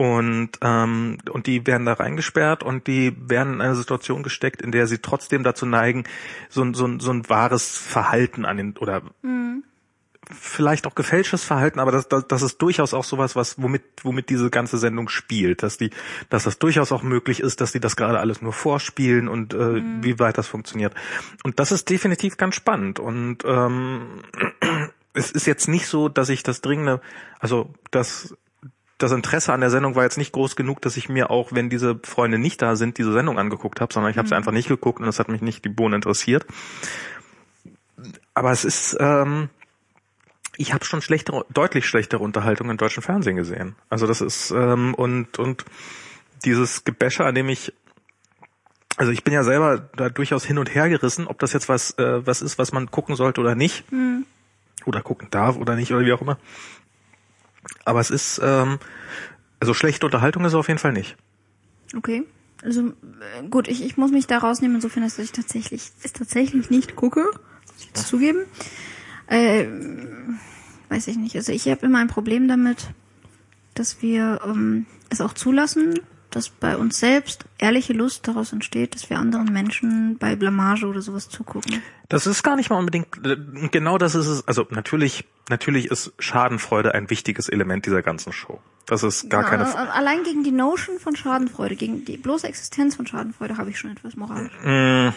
Und, ähm, und die werden da reingesperrt und die werden in eine Situation gesteckt, in der sie trotzdem dazu neigen, so, ein so, ein so ein wahres Verhalten an den oder vielleicht auch gefälschtes Verhalten, aber das, das, das ist durchaus auch sowas, was womit womit diese ganze Sendung spielt, dass die, dass das durchaus auch möglich ist, dass die das gerade alles nur vorspielen und äh, mhm. wie weit das funktioniert. Und das ist definitiv ganz spannend und ähm, es ist jetzt nicht so, dass ich das dringende, also das das Interesse an der Sendung war jetzt nicht groß genug, dass ich mir auch, wenn diese Freunde nicht da sind, diese Sendung angeguckt habe, sondern ich habe sie mhm. einfach nicht geguckt und es hat mich nicht die Bohnen interessiert. Aber es ist, ähm, ich habe schon schlechtere, deutlich schlechtere Unterhaltung im deutschen Fernsehen gesehen. Also das ist ähm, und und dieses Gebäsche, an dem ich also ich bin ja selber da durchaus hin und her gerissen, ob das jetzt was äh, was ist, was man gucken sollte oder nicht. Mhm. Oder gucken darf oder nicht oder wie auch immer. Aber es ist, ähm, also schlechte Unterhaltung ist es auf jeden Fall nicht. Okay. Also äh, gut, ich, ich muss mich da rausnehmen, insofern, dass ich tatsächlich es tatsächlich nicht gucke, jetzt zugeben. Äh, weiß ich nicht. Also ich habe immer ein Problem damit, dass wir ähm, es auch zulassen, dass bei uns selbst ehrliche Lust daraus entsteht, dass wir anderen Menschen bei Blamage oder sowas zugucken. Das ist gar nicht mal unbedingt, genau das ist es, also natürlich, natürlich ist Schadenfreude ein wichtiges Element dieser ganzen Show. Das ist gar ja, keine Frage. Allein gegen die Notion von Schadenfreude, gegen die bloße Existenz von Schadenfreude habe ich schon etwas moralisch. Mm.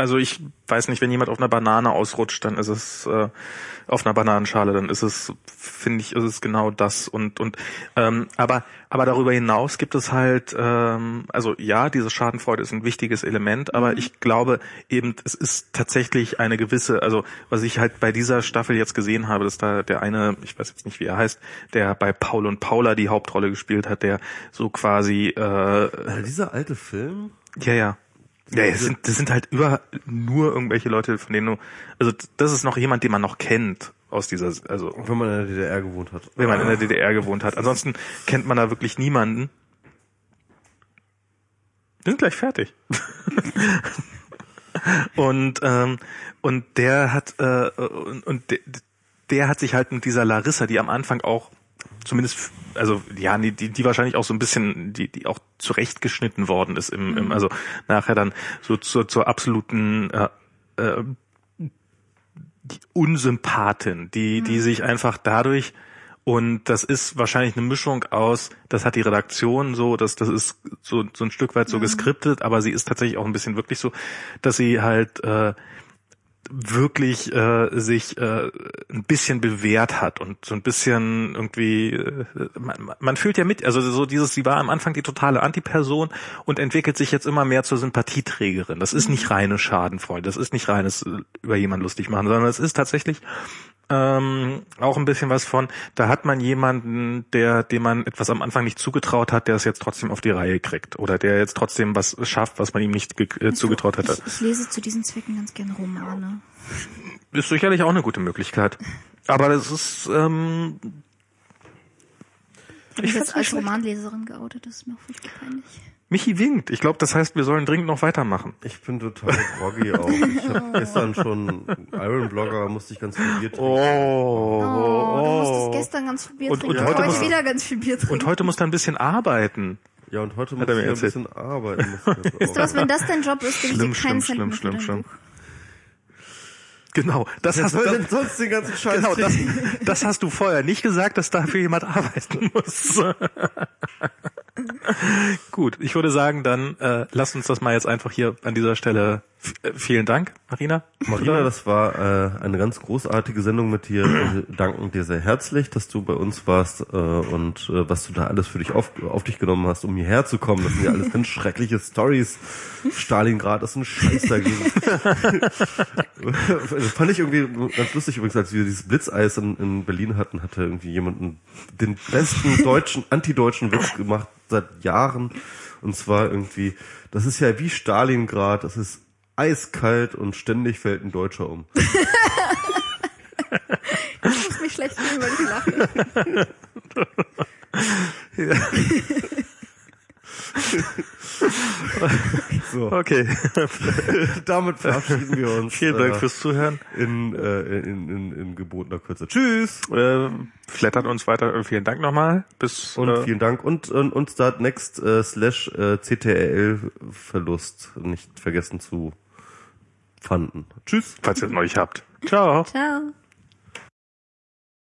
Also ich weiß nicht, wenn jemand auf einer Banane ausrutscht, dann ist es äh, auf einer Bananenschale, dann ist es, finde ich, ist es genau das. Und und ähm, aber aber darüber hinaus gibt es halt, ähm, also ja, diese Schadenfreude ist ein wichtiges Element, aber mhm. ich glaube eben, es ist tatsächlich eine gewisse, also was ich halt bei dieser Staffel jetzt gesehen habe, dass da der eine, ich weiß jetzt nicht, wie er heißt, der bei Paul und Paula die Hauptrolle gespielt hat, der so quasi äh, dieser alte Film. Ja, ja. Ja, das sind, das sind halt über nur irgendwelche Leute, von denen du, also das ist noch jemand, den man noch kennt aus dieser, also. Wenn man in der DDR gewohnt hat. Wenn man in der DDR gewohnt hat. Ansonsten kennt man da wirklich niemanden. Wir sind gleich fertig. und, ähm, und der hat, äh, und, und der, der hat sich halt mit dieser Larissa, die am Anfang auch zumindest, also ja, die, die wahrscheinlich auch so ein bisschen, die, die auch zurechtgeschnitten worden ist im, im mhm. also nachher dann so zur, zur absoluten äh, äh, die Unsympathin, die, die mhm. sich einfach dadurch und das ist wahrscheinlich eine Mischung aus, das hat die Redaktion so, dass das ist so, so ein Stück weit so mhm. geskriptet, aber sie ist tatsächlich auch ein bisschen wirklich so, dass sie halt äh, wirklich äh, sich äh, ein bisschen bewährt hat und so ein bisschen irgendwie äh, man, man fühlt ja mit also so dieses sie war am Anfang die totale Antiperson und entwickelt sich jetzt immer mehr zur Sympathieträgerin das ist nicht mhm. reine Schadenfreude das ist nicht reines äh, über jemanden lustig machen sondern es ist tatsächlich ähm, auch ein bisschen was von, da hat man jemanden, der, dem man etwas am Anfang nicht zugetraut hat, der es jetzt trotzdem auf die Reihe kriegt. Oder der jetzt trotzdem was schafft, was man ihm nicht äh, zugetraut hätte. Ich, ich lese zu diesen Zwecken ganz gerne Romane. Ist sicherlich auch eine gute Möglichkeit. Aber das ist, ähm, ich, ich jetzt als Romanleserin geoutet, das ist mir auch furchtbar peinlich. Michi winkt. Ich glaube, das heißt, wir sollen dringend noch weitermachen. Ich bin total groggy auch. Ich habe gestern schon Iron Blogger, musste ich ganz viel Bier trinken. Oh, oh, du musstest gestern ganz viel Bier und, trinken. Und, heute, heute wieder ganz viel Bier trinken. Und heute musst du ein bisschen arbeiten. Ja, und heute muss ich ein bisschen arbeiten. Weißt du was, wenn das dein Job ist, gebe ich dir keinen schlimm, schlimm, schlimm, schlimm. Genau, das Wer hast du denn sonst den ganzen Scheiß genau, das, das, hast du vorher nicht gesagt, dass dafür jemand arbeiten muss. Gut, ich würde sagen, dann äh, lass uns das mal jetzt einfach hier an dieser Stelle. Äh, vielen Dank, Marina. Marina, das war äh, eine ganz großartige Sendung mit dir. Wir danken dir sehr herzlich, dass du bei uns warst äh, und äh, was du da alles für dich auf, auf dich genommen hast, um hierher zu kommen. Das sind ja alles ganz schreckliche Stories. Stalingrad ist ein Scheiß dagegen. fand ich irgendwie ganz lustig übrigens, als wir dieses Blitzeis in, in Berlin hatten, hatte irgendwie jemanden den besten deutschen, antideutschen Witz gemacht seit Jahren. Und zwar irgendwie, das ist ja wie Stalingrad, das ist eiskalt und ständig fällt ein Deutscher um. ich muss mich schlecht fühlen, weil ich lache. ja. so. Okay. Damit verabschieden wir uns. Vielen Dank äh, fürs Zuhören. In, äh, in, in, in gebotener Kürze. Tschüss. Äh, flattert uns weiter. Vielen Dank nochmal. Bis und äh, vielen Dank und und, und Start Next äh, slash äh, CTRL Verlust nicht vergessen zu fanden. Tschüss. Falls ihr es noch nicht habt. Ciao. Ciao.